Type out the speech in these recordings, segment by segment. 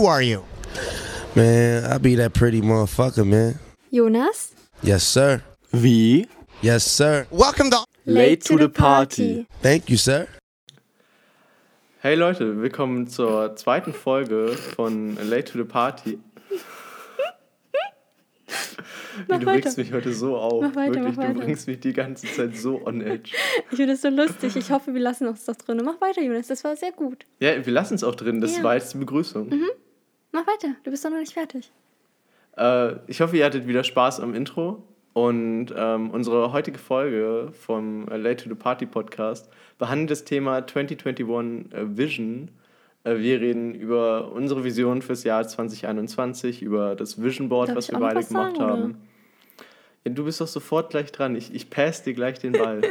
Who are you? Man, I be that pretty motherfucker, man. Jonas? Yes, sir. Wie? Yes, sir. Welcome to Late to the party. Thank you, sir. Hey Leute, willkommen zur zweiten Folge von Late to the Party. Mach du weiter. bringst mich heute so auf. Mach weiter, Wirklich, mach du weiter. bringst mich die ganze Zeit so on edge. Ich finde das so lustig. Ich hoffe, wir lassen uns das drin. Mach weiter, Jonas. Das war sehr gut. Ja, wir lassen es auch drin. Das Ja. war jetzt die Begrüßung. Mach weiter. Du bist doch noch nicht fertig. Äh, ich hoffe, ihr hattet wieder Spaß am Intro. Und ähm, unsere heutige Folge vom Late to the Party Podcast behandelt das Thema 2021 äh, Vision. Äh, wir reden über unsere Vision fürs Jahr 2021, über das Vision Board, Darf was wir beide was gemacht sagen, haben. Ja, du bist doch sofort gleich dran. Ich, ich pass dir gleich den Ball.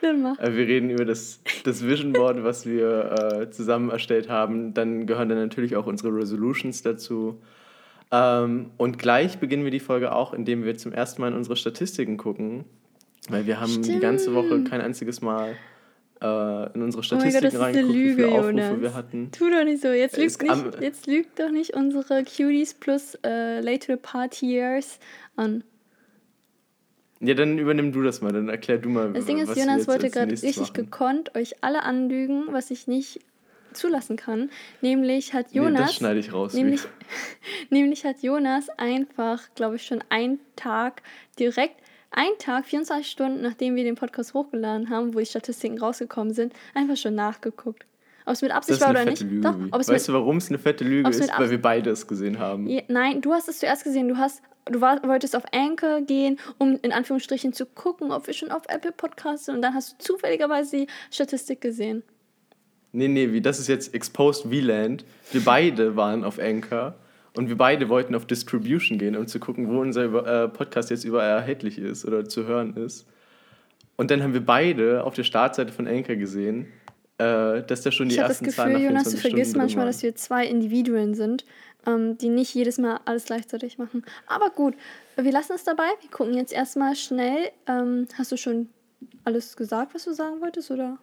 Dann mach. Äh, Wir reden über das, das Vision Board, was wir äh, zusammen erstellt haben. Dann gehören dann natürlich auch unsere Resolutions dazu. Ähm, und gleich beginnen wir die Folge auch, indem wir zum ersten Mal in unsere Statistiken gucken. Weil wir haben die ganze Woche Stimmt. kein einziges Mal äh, in unsere Oh Gott, Statistiken das ist eine reingeguckt, wie Lüge, viele Aufrufe Jonas. wir hatten. Tu doch nicht so. Jetzt Es lügt, nicht, jetzt lügt doch nicht unsere Cuties plus äh, Late to the Partiers an. Ja, dann übernimm du das mal, dann erklär du mal, Das Ding ist, Jonas wollte gerade richtig machen. gekonnt euch alle anlügen, was ich nicht zulassen kann. Nämlich hat Nee, Jonas. das schneide ich raus. Nämlich, nämlich hat Jonas einfach, glaube ich, schon einen Tag direkt, einen Tag, 24 Stunden, nachdem wir den Podcast hochgeladen haben, wo die Statistiken rausgekommen sind, einfach schon nachgeguckt. Ob es mit das Absicht war eine oder fette nicht. Lüge. Doch, ob es weißt mit, du, warum es eine fette Lüge ist? Weil wir beide es gesehen haben. Ja, Nein, du hast es zuerst gesehen. Du hast, du war, wolltest auf Anchor gehen, um in Anführungsstrichen zu gucken, ob wir schon auf Apple Podcasts sind. Und dann hast du zufälligerweise die Statistik gesehen. Nee, nee, wie, das ist jetzt Exposed VLAND. Wir beide waren auf Anchor und wir beide wollten auf Distribution gehen, um zu gucken, wo unser äh, Podcast jetzt überall erhältlich ist oder zu hören ist. Und dann haben wir beide auf der Startseite von Anchor gesehen, äh, dass da schon die Ich habe das ersten Gefühl, Jonas, du 24 vergisst manchmal, dass wir zwei Individuen sind, ähm, die nicht jedes Mal alles gleichzeitig machen. Aber gut, wir lassen es dabei. Wir gucken jetzt erstmal schnell. Ähm, hast du schon alles gesagt, was du sagen wolltest, oder?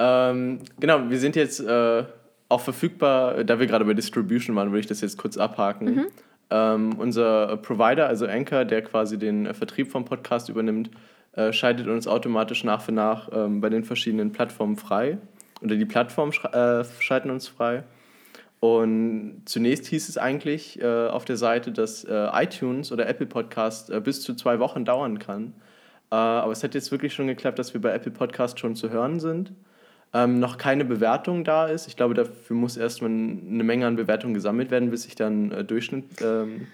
Ähm, genau, wir sind jetzt äh, auch verfügbar, da wir gerade bei Distribution waren, würde ich das jetzt kurz abhaken. Mhm. Ähm, unser Provider, also Anchor, der quasi den äh, Vertrieb vom Podcast übernimmt, äh, schaltet uns automatisch nach für nach ähm, bei den verschiedenen Plattformen frei. Oder die Plattformen äh, schalten uns frei. Und zunächst hieß es eigentlich äh, auf der Seite, dass äh, iTunes oder Apple Podcast äh, bis zu zwei Wochen dauern kann. Äh, aber es hat jetzt wirklich schon geklappt, dass wir bei Apple Podcast schon zu hören sind. Ähm, noch keine Bewertung da ist. Ich glaube, dafür muss erstmal eine Menge an Bewertungen gesammelt werden, bis sich dann Durchschnitt ähm,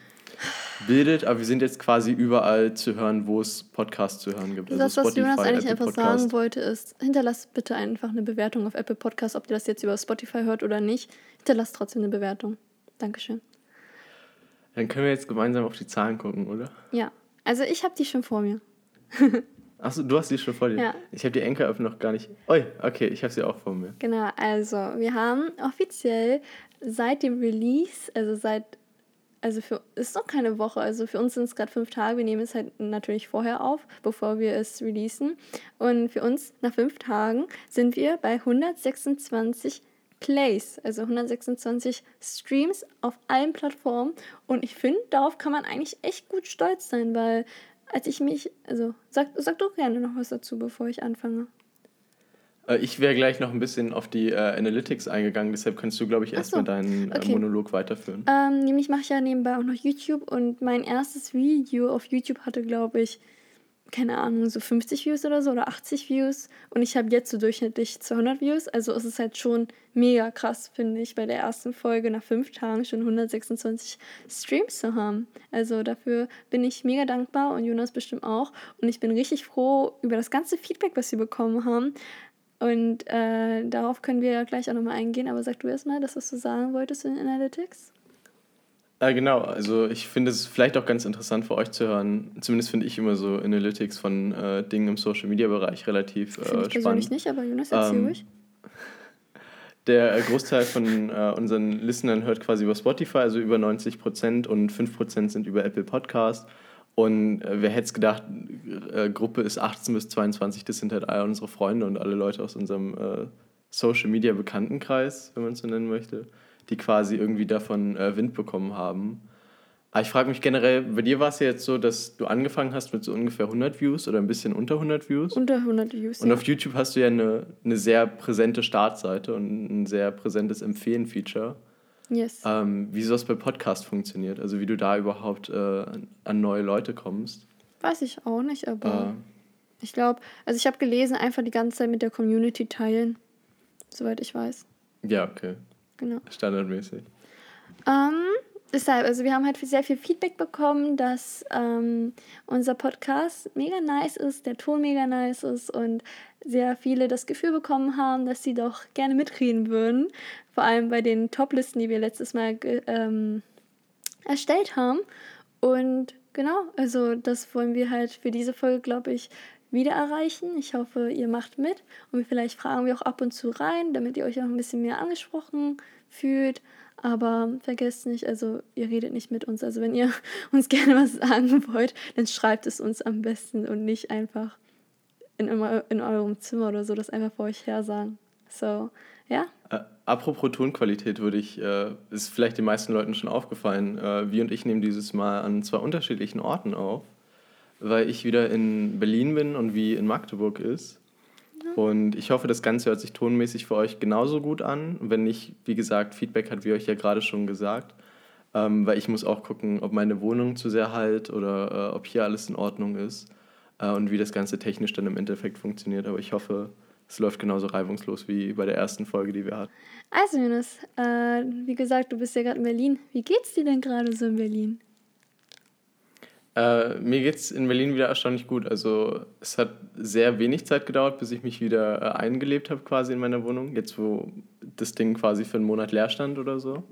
bildet. Aber wir sind jetzt quasi überall zu hören, wo es Podcasts zu hören gibt. Also das, was Jonas eigentlich Apple einfach sagen wollte, ist, hinterlasst bitte einfach eine Bewertung auf Apple Podcasts, ob ihr das jetzt über Spotify hört oder nicht. Hinterlasst trotzdem eine Bewertung. Dankeschön. Dann können wir jetzt gemeinsam auf die Zahlen gucken, oder? Ja, also ich habe die schon vor mir. Achso, du hast die schon vor dir. Ja. Ich habe die Anchor-App noch gar nicht. Oi, okay, ich habe sie auch vor mir. Genau, also wir haben offiziell seit dem Release, also seit, also für, ist noch keine Woche, also für uns sind es gerade fünf Tage, wir nehmen es halt natürlich vorher auf, bevor wir es releasen. Und für uns nach fünf Tagen sind wir bei 126 Plays, also 126 Streams auf allen Plattformen. Und ich finde, darauf kann man eigentlich echt gut stolz sein, weil als ich mich, also sag, sag doch gerne noch was dazu, bevor ich anfange. Äh, Ich wäre gleich noch ein bisschen auf die äh, Analytics eingegangen, deshalb kannst du, glaube ich, Ach so, erstmal deinen okay. äh, Monolog weiterführen. Ähm, nämlich mache ich ja nebenbei auch noch YouTube und mein erstes Video auf YouTube hatte, glaube ich, keine Ahnung, so 50 Views oder so oder 80 Views und ich habe jetzt so durchschnittlich 200 Views. Also es ist halt schon mega krass, finde ich, bei der ersten Folge nach fünf Tagen schon 126 Streams zu haben. Also dafür bin ich mega dankbar und Jonas bestimmt auch. Und ich bin richtig froh über das ganze Feedback, was wir bekommen haben. Und äh, darauf können wir ja gleich auch nochmal eingehen. Aber sag du erstmal das, was du sagen wolltest in Analytics. Äh, genau, also ich finde es vielleicht auch ganz interessant für euch zu hören. Zumindest finde ich immer so Analytics von äh, Dingen im Social Media Bereich relativ Finde äh, ich persönlich spannend. nicht, aber Jonas, erzähl Ähm, ruhig. Der äh, Großteil von äh, unseren Listenern hört quasi über Spotify, also über 90 Prozent und 5 Prozent sind über Apple Podcast. Und äh, wer hätte es gedacht, äh, Gruppe ist 18 bis 22, das sind halt all unsere Freunde und alle Leute aus unserem äh, Social Media Bekanntenkreis, wenn man es so nennen möchte. die quasi irgendwie davon äh, Wind bekommen haben. Aber ich frage mich generell, bei dir war es ja jetzt so, dass du angefangen hast mit so ungefähr 100 Views oder ein bisschen unter 100 Views. Unter 100 Views. Und ja. auf YouTube hast du ja eine, eine sehr präsente Startseite und ein sehr präsentes Empfehlen-Feature. Yes. Ähm, wie sowas bei Podcast funktioniert, also wie du da überhaupt äh, an, neue Leute kommst. Weiß ich auch nicht, aber Äh, ich glaube, also ich habe gelesen, einfach die ganze Zeit mit der Community teilen. Soweit ich weiß. ja, okay. Genau. Standardmäßig. Ähm, deshalb, also wir haben halt sehr viel Feedback bekommen, dass ähm, unser Podcast mega nice ist, der Ton mega nice ist und sehr viele das Gefühl bekommen haben, dass sie doch gerne mitreden würden. Vor allem bei den Top-Listen, die wir letztes Mal ähm, erstellt haben. Und genau, also das wollen wir halt für diese Folge, glaube ich, wieder erreichen. Ich hoffe, ihr macht mit und vielleicht fragen wir auch ab und zu rein, damit ihr euch auch ein bisschen mehr angesprochen fühlt. Aber vergesst nicht, also ihr redet nicht mit uns. Also wenn ihr uns gerne was sagen wollt, dann schreibt es uns am besten und nicht einfach in, in eurem Zimmer oder so, das einfach vor euch her sagen. So, ja. Äh, apropos Tonqualität würde ich, äh, ist vielleicht den meisten Leuten schon aufgefallen, äh, wir und ich nehmen dieses Mal an zwei unterschiedlichen Orten auf, weil ich wieder in Berlin bin und wie in Magdeburg ist. Und ich hoffe, das Ganze hört sich tonmäßig für euch genauso gut an. Wenn nicht, wie gesagt, Feedback hat wie euch ja gerade schon gesagt. Ähm, weil ich muss auch gucken, ob meine Wohnung zu sehr halt oder äh, ob hier alles in Ordnung ist äh, und wie das Ganze technisch dann im Endeffekt funktioniert. Aber ich hoffe, es läuft genauso reibungslos wie bei der ersten Folge, die wir hatten. Also Jonas, äh, wie gesagt, du bist ja gerade in Berlin. Wie geht's dir denn gerade so in Berlin? Äh, mir geht es in Berlin wieder erstaunlich gut. Also es hat sehr wenig Zeit gedauert, bis ich mich wieder äh, eingelebt habe quasi in meiner Wohnung. Jetzt, wo das Ding quasi für einen Monat leer stand oder so.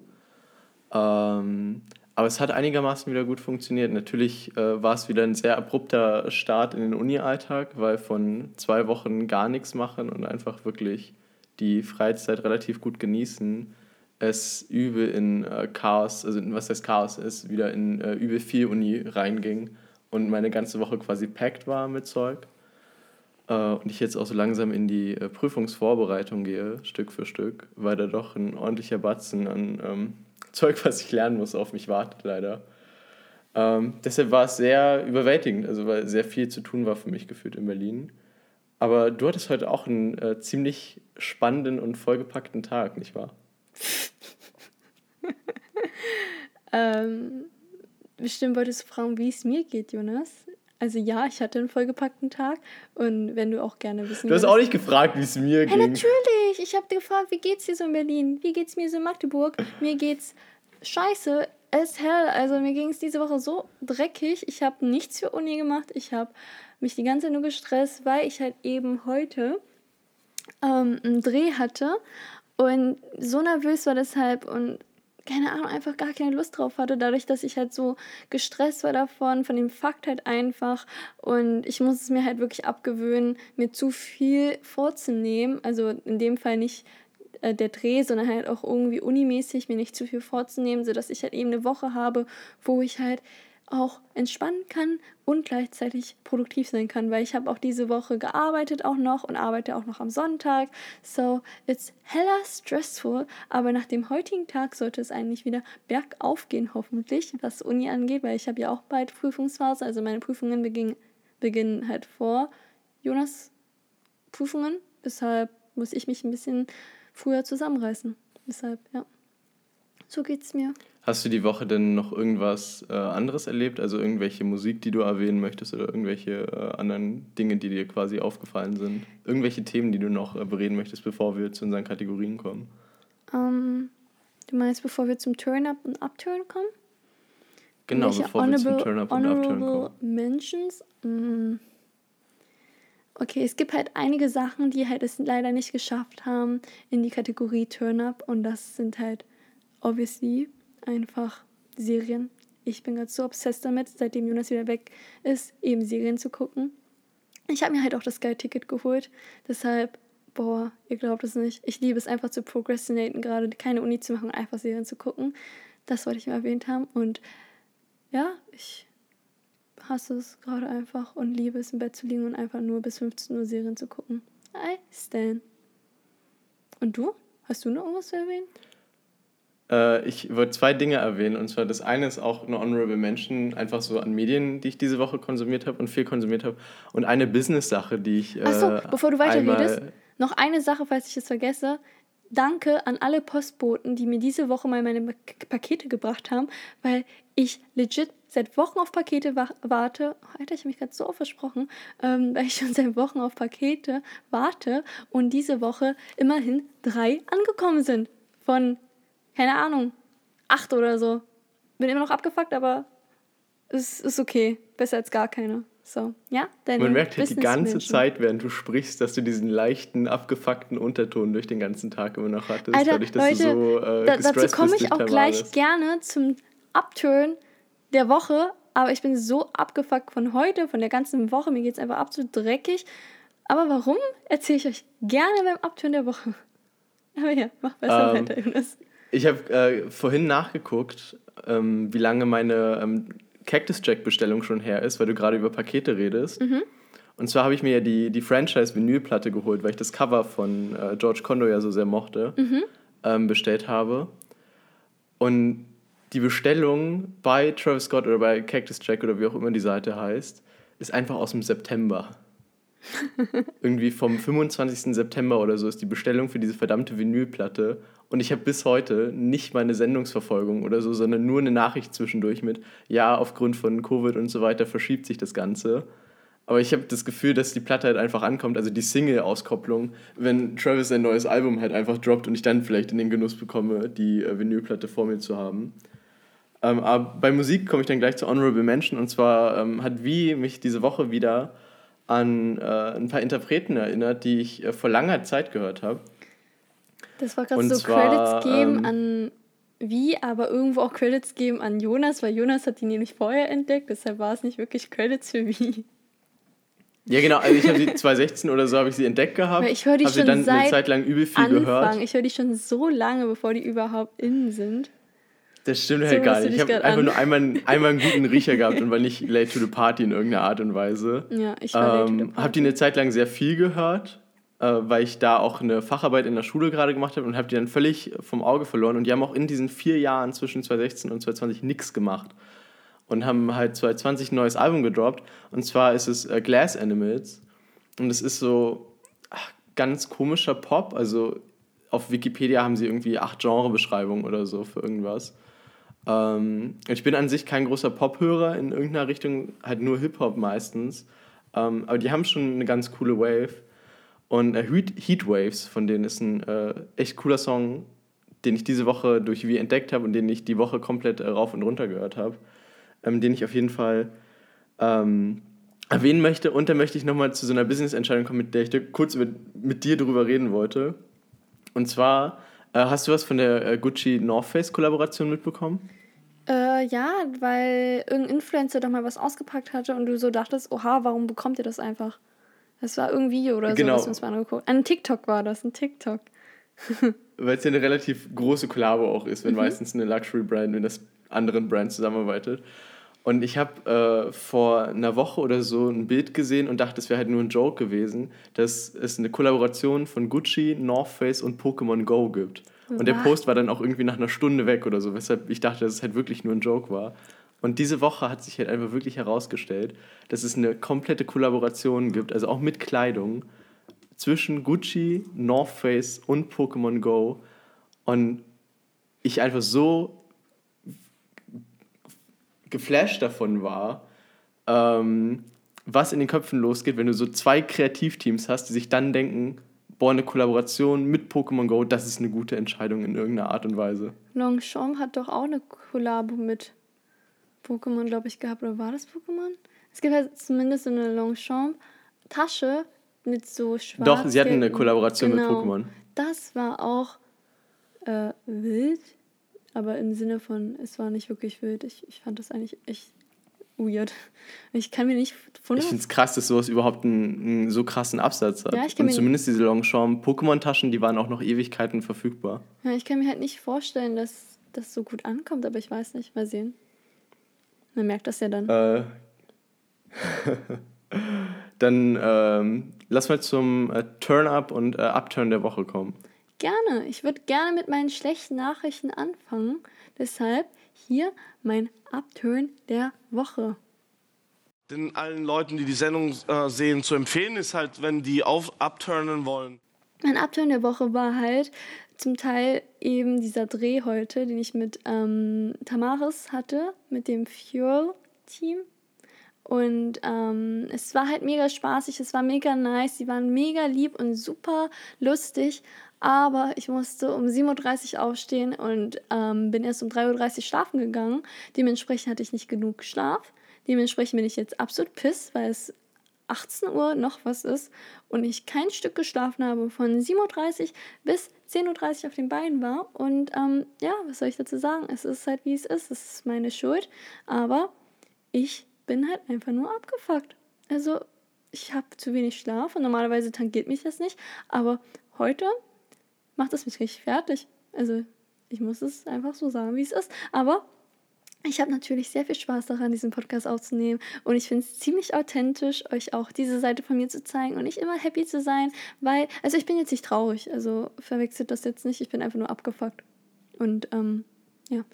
Ähm, aber es hat einigermaßen wieder gut funktioniert. Natürlich äh, war es wieder ein sehr abrupter Start in den Uni-Alltag, weil von zwei Wochen gar nichts machen und einfach wirklich die Freizeit relativ gut genießen, es übel in äh, Chaos, also was heißt Chaos ist, wieder in äh, übel viel Uni reinging und meine ganze Woche quasi packt war mit Zeug. Äh, und ich jetzt auch so langsam in die äh, Prüfungsvorbereitung gehe, Stück für Stück, weil da doch ein ordentlicher Batzen an ähm, Zeug, was ich lernen muss, auf mich wartet, leider. Ähm, deshalb war es sehr überwältigend, also weil sehr viel zu tun war für mich gefühlt in Berlin. Aber du hattest heute auch einen äh, ziemlich spannenden und vollgepackten Tag, nicht wahr? Ähm, bestimmt wolltest du fragen, wie es mir geht, Jonas. Also ja, ich hatte einen vollgepackten Tag und wenn du auch gerne wissen Du hast auch nicht gefragt, wie es mir Hey, ging. natürlich. Ich habe gefragt, wie geht's dir so in Berlin? Wie geht's mir so in Magdeburg? Mir geht's scheiße as hell. Also mir ging es diese Woche so dreckig. Ich habe nichts für Uni gemacht. Ich habe mich die ganze Zeit nur gestresst, weil ich halt eben heute ähm, einen Dreh hatte und so nervös war deshalb und keine Ahnung, einfach gar keine Lust drauf hatte, dadurch, dass ich halt so gestresst war davon, von dem Fakt halt einfach. Und ich muss es mir halt wirklich abgewöhnen, mir zu viel vorzunehmen. Also in dem Fall nicht äh, der Dreh, sondern halt auch irgendwie unimäßig mir nicht zu viel vorzunehmen, sodass ich halt eben eine Woche habe, wo ich halt auch entspannen kann und gleichzeitig produktiv sein kann, weil ich habe auch diese Woche gearbeitet auch noch und arbeite auch noch am Sonntag. So, it's hella stressful, aber nach dem heutigen Tag sollte es eigentlich wieder bergauf gehen, hoffentlich, was Uni angeht, weil ich habe ja auch bald Prüfungsphase, also meine Prüfungen beginnen, beginnen halt vor Jonas Prüfungen, deshalb muss ich mich ein bisschen früher zusammenreißen. Deshalb, ja. So geht's mir. Hast du die Woche denn noch irgendwas äh, anderes erlebt? Also irgendwelche Musik, die du erwähnen möchtest oder irgendwelche äh, anderen Dinge, die dir quasi aufgefallen sind? Irgendwelche Themen, die du noch äh, bereden möchtest, bevor wir zu unseren Kategorien kommen? Ähm, du meinst, bevor wir zum Turn-Up und Upturn kommen? Genau, Welche bevor wir zum Turn-Up und Upturn kommen. Mentions? Mm. Okay, es gibt halt einige Sachen, die halt es leider nicht geschafft haben in die Kategorie Turn-Up und das sind halt obviously einfach Serien. Ich bin gerade so obsessed damit, seitdem Jonas wieder weg ist, eben Serien zu gucken. Ich habe mir halt auch das Sky-Ticket geholt, deshalb, boah, ihr glaubt es nicht. Ich liebe es einfach zu procrastinaten, gerade keine Uni zu machen, einfach Serien zu gucken. Das wollte ich mal erwähnt haben und ja, ich hasse es gerade einfach und liebe es im Bett zu liegen und einfach nur bis 15 Uhr Serien zu gucken. I stand. Und du? Hast du noch irgendwas zu erwähnen? Äh, ich wollte zwei Dinge erwähnen. Und zwar das eine ist auch eine Honorable Mention, einfach so an Medien, die ich diese Woche konsumiert habe und viel konsumiert habe. Und eine Business-Sache, die ich. Äh, Achso, bevor du weiterredest, noch eine Sache, falls ich es vergesse. Danke an alle Postboten, die mir diese Woche mal meine Pak- Pakete gebracht haben, weil ich legit seit Wochen auf Pakete wa warte. Oh, Alter, ich habe mich gerade so versprochen, ähm, weil ich schon seit Wochen auf Pakete warte und diese Woche immerhin drei angekommen sind. Von, keine Ahnung, acht oder so. Bin immer noch abgefuckt, aber es ist okay. Besser als gar keine. So, ja, Man merkt halt die ganze. Zeit, während du sprichst, dass du diesen leichten, abgefuckten Unterton durch den ganzen Tag immer noch hattest. Alter, dadurch, dass Leute, du so äh, da, dazu komme ich auch gleich Tavares. gerne zum Upturn der Woche. Aber ich bin so abgefuckt von heute, von der ganzen Woche. Mir geht es einfach absolut dreckig. Aber warum, erzähle ich euch gerne beim Upturn der Woche. Aber ja, mach besser Ähm, weiter, Jonas. Ich habe äh, vorhin nachgeguckt, ähm, wie lange meine ähm, Cactus Jack Bestellung schon her ist, weil du gerade über Pakete redest. Mhm. Und zwar habe ich mir ja die, die Franchise-Vinylplatte geholt, weil ich das Cover von äh, George Condo ja so sehr mochte, Mhm. ähm, bestellt habe. Und die Bestellung bei Travis Scott oder bei Cactus Jack oder wie auch immer die Seite heißt, ist einfach aus dem September. Irgendwie vom 25. September oder so ist die Bestellung für diese verdammte Vinylplatte. Und ich habe bis heute nicht meine Sendungsverfolgung oder so, sondern nur eine Nachricht zwischendurch mit, ja, aufgrund von Covid und so weiter verschiebt sich das Ganze. Aber ich habe das Gefühl, dass die Platte halt einfach ankommt, also die Single-Auskopplung, wenn Travis sein neues Album halt einfach droppt und ich dann vielleicht in den Genuss bekomme, die äh, Vinylplatte vor mir zu haben. Ähm, aber bei Musik komme ich dann gleich zu Honorable Mention und zwar ähm, hat Wie mich diese Woche wieder an äh, ein paar Interpreten erinnert, die ich äh, vor langer Zeit gehört habe. Das war gerade so zwar, Credits geben ähm, an wie, aber irgendwo auch Credits geben an Jonas, weil Jonas hat die nämlich vorher entdeckt. Deshalb war es nicht wirklich Credits für wie. Ja, genau, also ich habe sie 2016 oder so habe ich sie entdeckt gehabt. Weil ich höre die hab schon dann eine seit Zeit lang übel viel Anfang. gehört. Ich höre die schon so lange, bevor die überhaupt in sind. Das stimmt So halt gar nicht. Ich habe einfach an. nur einmal, einmal einen guten Riecher gehabt und war nicht late to the party in irgendeiner Art und Weise. Ja, ich war late to the Ähm, party. habe die eine Zeit lang sehr viel gehört, weil ich da auch eine Facharbeit in der Schule gerade gemacht habe und habe die dann völlig vom Auge verloren. Und die haben auch in diesen vier Jahren zwischen 2016 und 2020 nichts gemacht. Und haben halt 2020 ein neues Album gedroppt. Und zwar ist es äh, Glass Animals. Und es ist so ach, ganz komischer Pop. Also auf Wikipedia haben sie irgendwie acht Genrebeschreibungen oder so für irgendwas. Ähm, ich bin an sich kein großer Pop-Hörer in irgendeiner Richtung, halt nur Hip-Hop meistens. Ähm, aber die haben schon eine ganz coole Wave. Und äh, Heat, Heat Waves, von denen ist ein äh, echt cooler Song, den ich diese Woche durch wie entdeckt habe und den ich die Woche komplett äh, rauf und runter gehört habe. Ähm, den ich auf jeden Fall ähm, erwähnen möchte. Und dann möchte ich nochmal zu so einer Business-Entscheidung kommen, mit der ich kurz über, mit dir drüber reden wollte. Und zwar, äh, hast du was von der äh, Gucci-North Face-Kollaboration mitbekommen? Äh, ja, weil irgendein Influencer doch mal was ausgepackt hatte und du so dachtest, oha, warum bekommt ihr das einfach? Das war irgendein Video oder Genau. so, das wir uns mal angeguckt Ein TikTok war das, ein TikTok. Weil es ja eine relativ große Kollabo auch ist, wenn Mhm. meistens eine Luxury-Brand mit einer anderen Brand zusammenarbeitet. Und ich habe äh, vor einer Woche oder so ein Bild gesehen und dachte, es wäre halt nur ein Joke gewesen, dass es eine Kollaboration von Gucci, North Face und Pokémon Go gibt. Und der Was? Post war dann auch irgendwie nach einer Stunde weg oder so, weshalb ich dachte, dass es halt wirklich nur ein Joke war. Und diese Woche hat sich halt einfach wirklich herausgestellt, dass es eine komplette Kollaboration gibt, also auch mit Kleidung, zwischen Gucci, North Face und Pokémon Go. Und ich einfach so geflasht davon war, ähm, was in den Köpfen losgeht, wenn du so zwei Kreativteams hast, die sich dann denken, boah, eine Kollaboration mit Pokémon Go, das ist eine gute Entscheidung in irgendeiner Art und Weise. Longchamp hat doch auch eine Kollabo mit Pokémon, glaube ich, gehabt. Oder war das Pokémon? Es gibt halt zumindest so eine Longchamp-Tasche mit so schwarz. Doch, sie hatten eine Kollaboration mit Pokémon. Das war auch äh, wild, aber im Sinne von, es war nicht wirklich wild. Ich, ich fand das eigentlich echt weird. Ich kann mir nicht von Ich finde es krass, dass sowas überhaupt einen, einen so krassen Absatz hat. Ja, ich kann und mir- zumindest diese Longchamp Pokémon-Taschen, die waren auch noch Ewigkeiten verfügbar. ja, ich kann mir halt nicht vorstellen, dass das so gut ankommt, aber ich weiß nicht. Mal sehen. Man merkt das ja dann. Äh, dann ähm, lass mal zum äh, Turn-Up und äh, Upturn der Woche kommen. Gerne. Ich würde gerne mit meinen schlechten Nachrichten anfangen. Deshalb hier mein Upturn der Woche. Den allen Leuten, die die Sendung äh, sehen, zu empfehlen ist halt, wenn die auf upturnen wollen. Mein Upturn der Woche war halt zum Teil eben dieser Dreh heute, den ich mit ähm, Tamaris hatte, mit dem Fuel-Team. Und ähm, es war halt mega spaßig, es war mega nice, sie waren mega lieb und super lustig. Aber ich musste um 7.30 Uhr aufstehen und ähm, bin erst um 3.30 Uhr schlafen gegangen. Dementsprechend hatte ich nicht genug Schlaf. Dementsprechend bin ich jetzt absolut piss, weil es 18 Uhr noch was ist und ich kein Stück geschlafen habe, von 7.30 Uhr bis 10.30 Uhr auf den Beinen war. Und ähm, ja, was soll ich dazu sagen? Es ist halt wie es ist. Es ist meine Schuld. Aber ich bin halt einfach nur abgefuckt. Also ich habe zu wenig Schlaf und normalerweise tangiert mich das nicht. Aber heute macht es mich richtig fertig. Also ich muss es einfach so sagen, wie es ist. Aber ich habe natürlich sehr viel Spaß daran, diesen Podcast aufzunehmen. Und ich finde es ziemlich authentisch, euch auch diese Seite von mir zu zeigen und nicht immer happy zu sein, weil, also ich bin jetzt nicht traurig, also verwechselt das jetzt nicht, ich bin einfach nur abgefuckt. Und ähm, ja,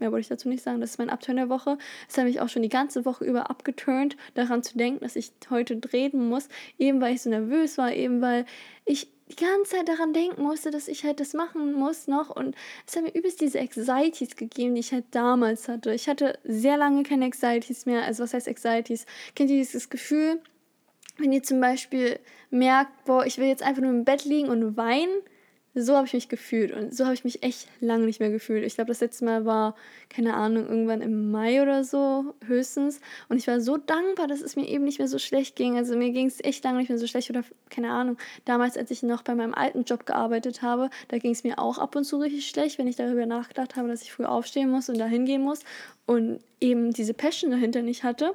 mehr wollte ich dazu nicht sagen. Das ist mein Upturn der Woche. Es hat mich auch schon die ganze Woche über abgeturnt, daran zu denken, dass ich heute drehen muss, eben weil ich so nervös war, eben weil ich die ganze Zeit daran denken musste, dass ich halt das machen muss noch. Und es hat mir übelst diese Anxieties gegeben, die ich halt damals hatte. Ich hatte sehr lange keine Anxieties mehr. Also was heißt Anxieties? Kennt ihr dieses Gefühl, wenn ihr zum Beispiel merkt, boah, ich will jetzt einfach nur im Bett liegen und weinen? So habe ich mich gefühlt und so habe ich mich echt lange nicht mehr gefühlt. Ich glaube, das letzte Mal war, keine Ahnung, irgendwann im Mai oder so höchstens. Und ich war so dankbar, dass es mir eben nicht mehr so schlecht ging. Also mir ging es echt lange nicht mehr so schlecht oder keine Ahnung. Damals, als ich noch bei meinem alten Job gearbeitet habe, da ging es mir auch ab und zu richtig schlecht, wenn ich darüber nachgedacht habe, dass ich früh aufstehen muss und da hingehen muss und eben diese Passion dahinter nicht hatte.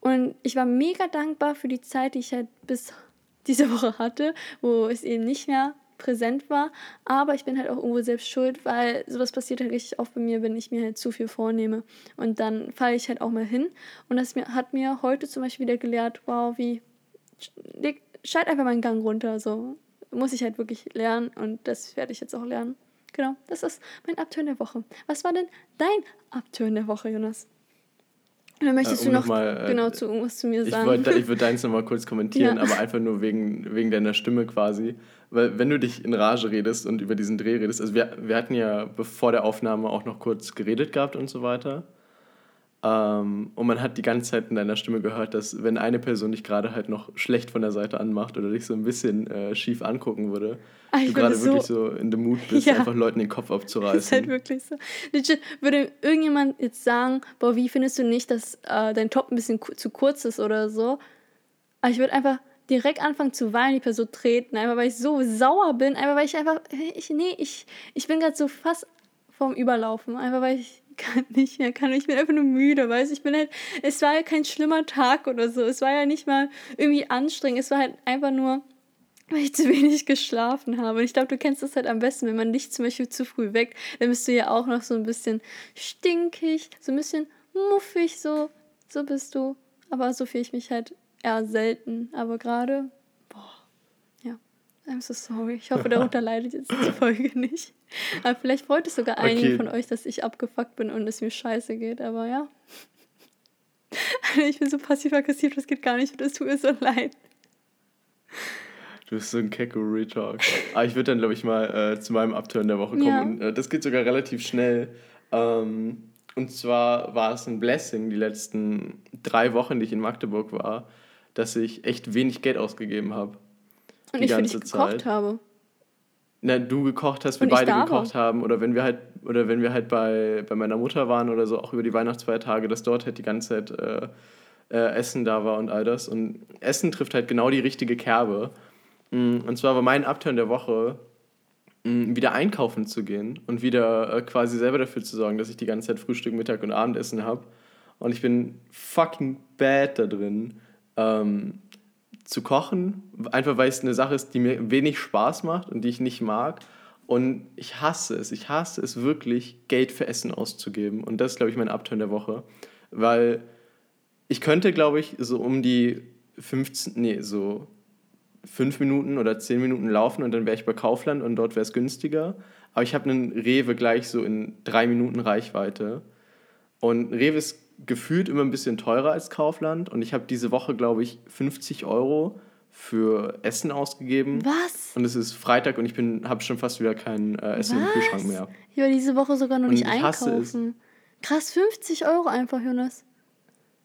Und ich war mega dankbar für die Zeit, die ich halt bis diese Woche hatte, wo es eben nicht mehr präsent war. Aber ich bin halt auch irgendwo selbst schuld, weil sowas passiert halt richtig oft bei mir, wenn ich mir halt zu viel vornehme. Und dann falle ich halt auch mal hin. Und das hat mir heute zum Beispiel wieder gelehrt, wow, wie, schalt einfach meinen Gang runter. So muss ich halt wirklich lernen und das werde ich jetzt auch lernen. Genau, das ist mein Upturn der Woche. Was war denn dein Upturn der Woche, Jonas? Oder möchtest äh, um du noch mal, äh, genau zu irgendwas zu mir sagen? Ich, ich würde deins nochmal kurz kommentieren, ja. aber einfach nur wegen, wegen deiner Stimme quasi. Weil wenn du dich in Rage redest und über diesen Dreh redest, also wir, wir hatten ja bevor der Aufnahme auch noch kurz geredet gehabt und so weiter. Ähm, und man hat die ganze Zeit in deiner Stimme gehört, dass wenn eine Person dich gerade halt noch schlecht von der Seite anmacht oder dich so ein bisschen äh, schief angucken würde, ah, du gerade wirklich so in the mood bist, ja. einfach Leuten den Kopf abzureißen. Das ist halt wirklich so. Legit, würde irgendjemand jetzt sagen, boah, wie findest du nicht, dass äh, dein Top ein bisschen zu kurz ist oder so? Aber ich würde einfach direkt anfangen zu weinen, die Person treten, einfach weil ich so sauer bin, einfach weil ich einfach, ich, nee, ich, ich bin gerade so fast vorm Überlaufen, einfach weil ich kann nicht mehr, kann ich bin einfach nur müde, weißt ich bin halt, es war ja kein schlimmer Tag oder so, es war ja nicht mal irgendwie anstrengend, es war halt einfach nur, weil ich zu wenig geschlafen habe. Und ich glaube, du kennst das halt am besten, wenn man dich zum Beispiel zu früh weckt, dann bist du ja auch noch so ein bisschen stinkig, so ein bisschen muffig, so, so bist du. Aber so fühle ich mich halt eher selten. Aber gerade, I'm so sorry. Ich hoffe, darunter leidet jetzt die Folge nicht. Aber vielleicht freut es sogar okay. einigen von euch, dass ich abgefuckt bin und es mir scheiße geht, aber ja. Ich bin so passiv-aggressiv, das geht gar nicht und das tut mir so leid. Du bist so ein Kecko Retalk. Aber ah, ich würde dann, glaube ich, mal äh, zu meinem Upturn der Woche kommen. Ja. Und, äh, das geht sogar relativ schnell. Ähm, und zwar war es ein Blessing, die letzten drei Wochen, die ich in Magdeburg war, dass ich echt wenig Geld ausgegeben habe. Und die ich ganze für dich Zeit. gekocht habe na, du gekocht hast, wir beide gekocht haben oder wenn wir halt oder wenn wir halt bei, bei meiner Mutter waren oder so, auch über die Weihnachtsfeiertage, dass dort halt die ganze Zeit äh, äh, Essen da war und all das. Und Essen trifft halt genau die richtige Kerbe. Mm, und zwar war mein Upturn der Woche, mm, wieder einkaufen zu gehen und wieder äh, quasi selber dafür zu sorgen, dass ich die ganze Zeit Frühstück, Mittag und Abendessen habe. Und ich bin fucking bad da drin. Ähm, zu kochen, einfach weil es eine Sache ist, die mir wenig Spaß macht und die ich nicht mag. Und ich hasse es, ich hasse es wirklich, Geld für Essen auszugeben. Und das ist, glaube ich, mein Upturn der Woche. Weil ich könnte, glaube ich, so um die 15, nee, so fünf Minuten oder zehn Minuten laufen und dann wäre ich bei Kaufland und dort wäre es günstiger. Aber ich habe einen Rewe gleich so in drei Minuten Reichweite. Und Rewe ist gefühlt immer ein bisschen teurer als Kaufland. Und ich habe diese Woche, glaube ich, 50 Euro für Essen ausgegeben. Was? Und es ist Freitag und ich habe schon fast wieder kein äh, Essen im Was? Kühlschrank mehr. Ich war diese Woche sogar noch Und nicht ich hasse es. einkaufen. Krass, 50 Euro einfach, Jonas.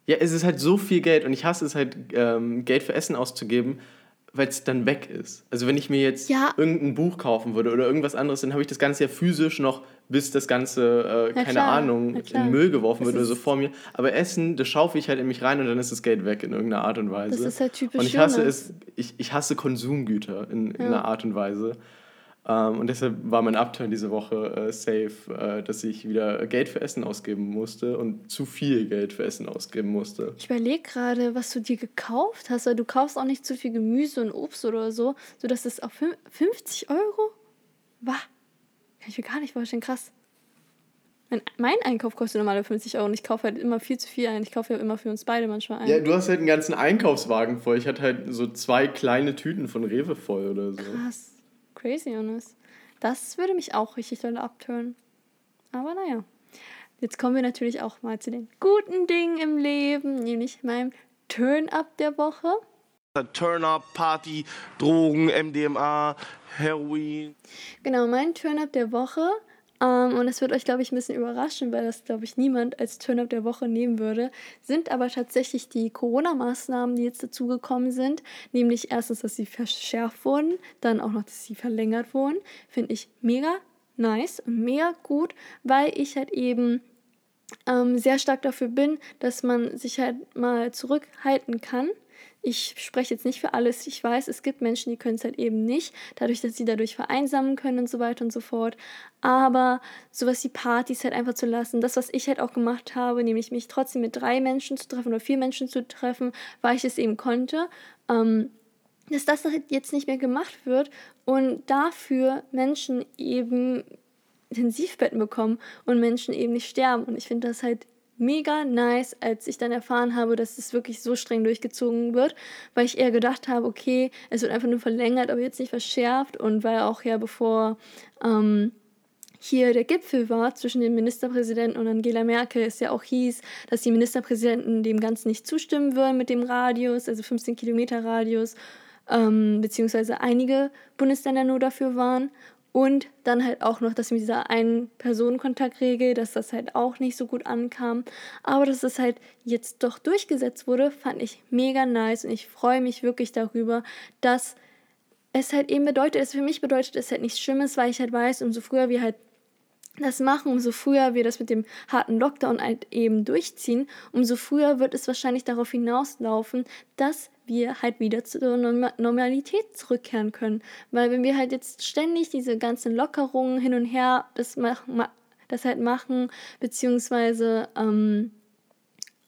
Ja, es ist halt so viel Geld und ich hasse es halt, ähm, Geld für Essen auszugeben, weil es dann weg ist. Also wenn ich mir jetzt Ja. irgendein Buch kaufen würde oder irgendwas anderes, dann habe ich das Ganze ja physisch noch, bis das Ganze, äh, keine klar. Ahnung, in Müll geworfen Das wird oder so vor mir. Aber Essen, das schaufel ich halt in mich rein und dann ist das Geld weg in irgendeiner Art und Weise. Das ist halt typisch Und ich hasse es, ich, ich hasse Konsumgüter in, in Ja. einer Art und Weise. Ähm, und deshalb war mein Upturn diese Woche äh, safe, äh, dass ich wieder Geld für Essen ausgeben musste und zu viel Geld für Essen ausgeben musste. Ich überlege gerade, was du dir gekauft hast, weil du kaufst auch nicht zu viel Gemüse und Obst oder so, sodass es auf fün- 50 Euro? Wah, kann ich mir gar nicht vorstellen, krass. Mein, mein Einkauf kostet normalerweise 50 Euro und ich kaufe halt immer viel zu viel ein. Ich kaufe ja immer für uns beide manchmal ein. Ja, du hast halt einen ganzen Einkaufswagen voll. Ich hatte halt so zwei kleine Tüten von Rewe voll oder so. Krass. Crazy, Jonas. Das würde mich auch richtig doll abtören. Aber naja. Jetzt kommen wir natürlich auch mal zu den guten Dingen im Leben, nämlich meinem Turn-up der Woche. Turn-up, Party, Drogen, MDMA, Heroin. Genau, mein Turn-up der Woche. Ähm, und das wird euch, glaube ich, ein bisschen überraschen, weil das, glaube ich, niemand als Turn-up der Woche nehmen würde. Sind aber tatsächlich die Corona-Maßnahmen, die jetzt dazugekommen sind. Nämlich erstens, dass sie verschärft wurden, dann auch noch, dass sie verlängert wurden. Finde ich mega nice und mega gut, weil ich halt eben ähm, sehr stark dafür bin, dass man sich halt mal zurückhalten kann. Ich spreche jetzt nicht für alles. Ich weiß, es gibt Menschen, die können es halt eben nicht, dadurch, dass sie dadurch vereinsamen können und so weiter und so fort. Aber sowas wie Partys halt einfach zu lassen, das, was ich halt auch gemacht habe, nämlich mich trotzdem mit drei Menschen zu treffen oder vier Menschen zu treffen, weil ich es eben konnte, ähm, dass das halt jetzt nicht mehr gemacht wird und dafür Menschen eben Intensivbetten bekommen und Menschen eben nicht sterben. Und ich finde das halt mega nice, als ich dann erfahren habe, dass es wirklich so streng durchgezogen wird, weil ich eher gedacht habe, okay, es wird einfach nur verlängert, aber jetzt nicht verschärft und weil auch ja bevor ähm, hier der Gipfel war zwischen dem Ministerpräsidenten und Angela Merkel, es ja auch hieß, dass die Ministerpräsidenten dem Ganzen nicht zustimmen würden mit dem Radius, also 15 Kilometer Radius, ähm, beziehungsweise einige Bundesländer nur dafür waren. Und dann halt auch noch, dass mit dieser Ein-Personen-Kontaktregel, dass das halt auch nicht so gut ankam. Aber dass es halt jetzt doch durchgesetzt wurde, fand ich mega nice und ich freue mich wirklich darüber, dass es halt eben bedeutet, es für mich bedeutet es halt nichts Schlimmes, weil ich halt weiß, umso früher wir halt das machen, umso früher wir das mit dem harten Lockdown halt eben durchziehen, umso früher wird es wahrscheinlich darauf hinauslaufen, dass wir halt wieder zur Norm- Normalität zurückkehren können. Weil wenn wir halt jetzt ständig diese ganzen Lockerungen hin und her das, das halt machen, beziehungsweise ähm,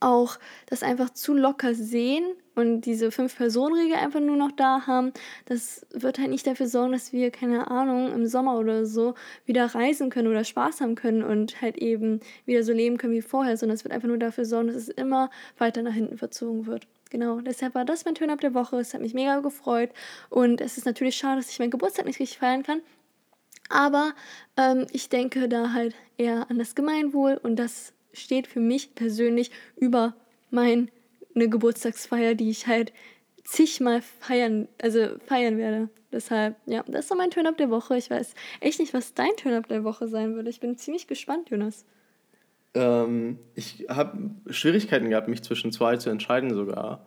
auch das einfach zu locker sehen und diese Fünf-Personen-Regel einfach nur noch da haben, das wird halt nicht dafür sorgen, dass wir, keine Ahnung, im Sommer oder so wieder reisen können oder Spaß haben können und halt eben wieder so leben können wie vorher, sondern es wird einfach nur dafür sorgen, dass es immer weiter nach hinten verzogen wird. Genau, deshalb war das mein Turn-Up der Woche. Es hat mich mega gefreut und es ist natürlich schade, dass ich meinen Geburtstag nicht richtig feiern kann. Aber ähm, ich denke da halt eher an das Gemeinwohl und das steht für mich persönlich über meine Geburtstagsfeier, die ich halt zigmal feiern, also feiern werde. Deshalb, ja, das so mein Turn-Up der Woche. Ich weiß echt nicht, was dein Turn-Up der Woche sein würde. Ich bin ziemlich gespannt, Jonas. Ähm, ich habe Schwierigkeiten gehabt, mich zwischen zwei zu entscheiden sogar.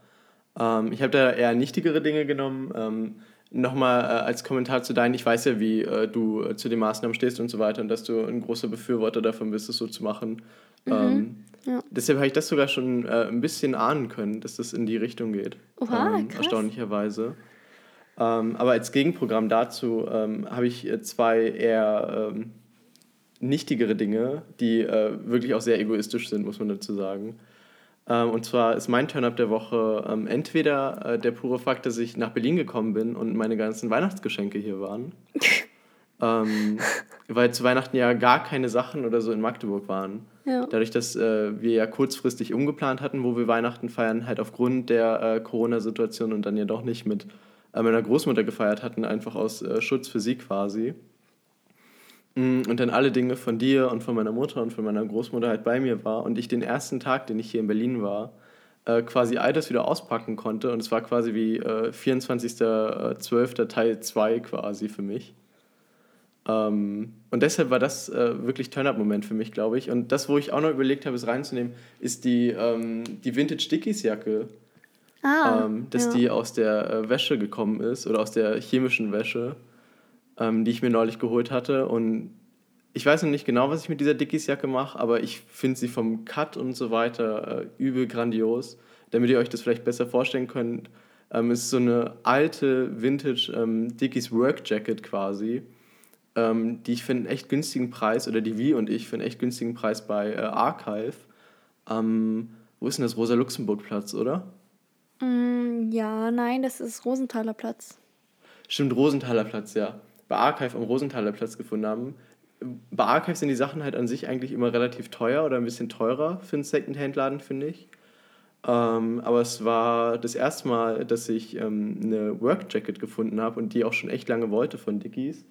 Ähm, ich habe da eher nichtigere Dinge genommen. Ähm, Nochmal äh, als Kommentar zu deinen, ich weiß ja, wie äh, du äh, zu den Maßnahmen stehst und so weiter und dass du ein großer Befürworter davon bist, es so zu machen. Ähm, ja. Deshalb habe ich das sogar schon äh, ein bisschen ahnen können, dass das in die Richtung geht. Oha, ähm, krass. erstaunlicherweise. Ähm, aber als Gegenprogramm dazu habe ich äh, zwei eher nichtigere Dinge, die äh, wirklich auch sehr egoistisch sind, muss man dazu sagen. Ähm, und zwar ist mein Turn-Up der Woche ähm, entweder äh, der pure Fakt, dass ich nach Berlin gekommen bin und meine ganzen Weihnachtsgeschenke hier waren. ähm, weil zu Weihnachten ja gar keine Sachen oder so in Magdeburg waren. Ja. Dadurch, dass äh, wir ja kurzfristig umgeplant hatten, wo wir Weihnachten feiern, halt aufgrund der äh, Corona-Situation und dann ja doch nicht mit äh, meiner Großmutter gefeiert hatten, einfach aus äh, Schutz für sie quasi. Mm, Und dann alle Dinge von dir und von meiner Mutter und von meiner Großmutter halt bei mir war und ich den ersten Tag, den ich hier in Berlin war, äh, quasi all das wieder auspacken konnte. Und es war quasi wie äh, 24.12. Teil 2 quasi für mich. Ähm, und deshalb war das äh, wirklich Turn-Up-Moment für mich, glaube ich. Und das, wo ich auch noch überlegt habe, es reinzunehmen, ist die, ähm, die Vintage Dickies-Jacke, Ah, ähm, dass ja. die aus der äh, Wäsche gekommen ist oder aus der chemischen Wäsche, ähm, die ich mir neulich geholt hatte. Und ich weiß noch nicht genau, was ich mit dieser Dickies-Jacke mache, aber ich finde sie vom Cut und so weiter äh, übel grandios. Damit ihr euch das vielleicht besser vorstellen könnt, ähm, ist so eine alte Vintage ähm, Dickies Work Jacket quasi, ähm, die ich für einen echt günstigen Preis, oder die wir und ich für einen echt günstigen Preis bei äh, Archive, ähm, wo ist denn das? Rosa-Luxemburg-Platz, oder? Mm, ja, nein, das ist Rosenthaler Platz. Stimmt, Rosenthaler Platz, ja. Bei Archive am Rosenthaler Platz gefunden haben. Bei Archive sind die Sachen halt an sich eigentlich immer relativ teuer oder ein bisschen teurer für einen Secondhand-Laden, finde ich. Ähm, aber es war das erste Mal, dass ich ähm, eine Work-Jacket gefunden habe und die auch schon echt lange wollte von Dickies.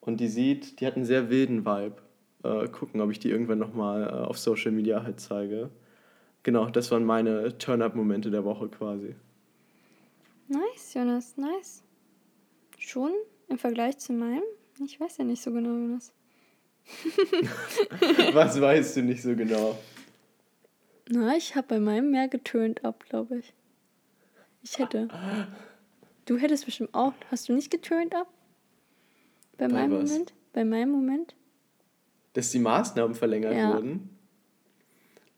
Und die sieht, die hat einen sehr wilden Vibe. Äh, gucken, ob ich die irgendwann nochmal äh, auf Social Media halt zeige. Genau, das waren meine Turn-Up-Momente der Woche quasi. Nice, Jonas, nice. Schon im Vergleich zu meinem? Ich weiß ja nicht so genau, Jonas. Was weißt du nicht so genau? Na, ich habe bei meinem mehr geturnt ab, glaube ich. Ich hätte. Du hättest bestimmt auch. Hast du nicht geturnt ab? Bei, Bei meinem was? Moment? Bei meinem Moment? dass die Maßnahmen verlängert Ja. wurden.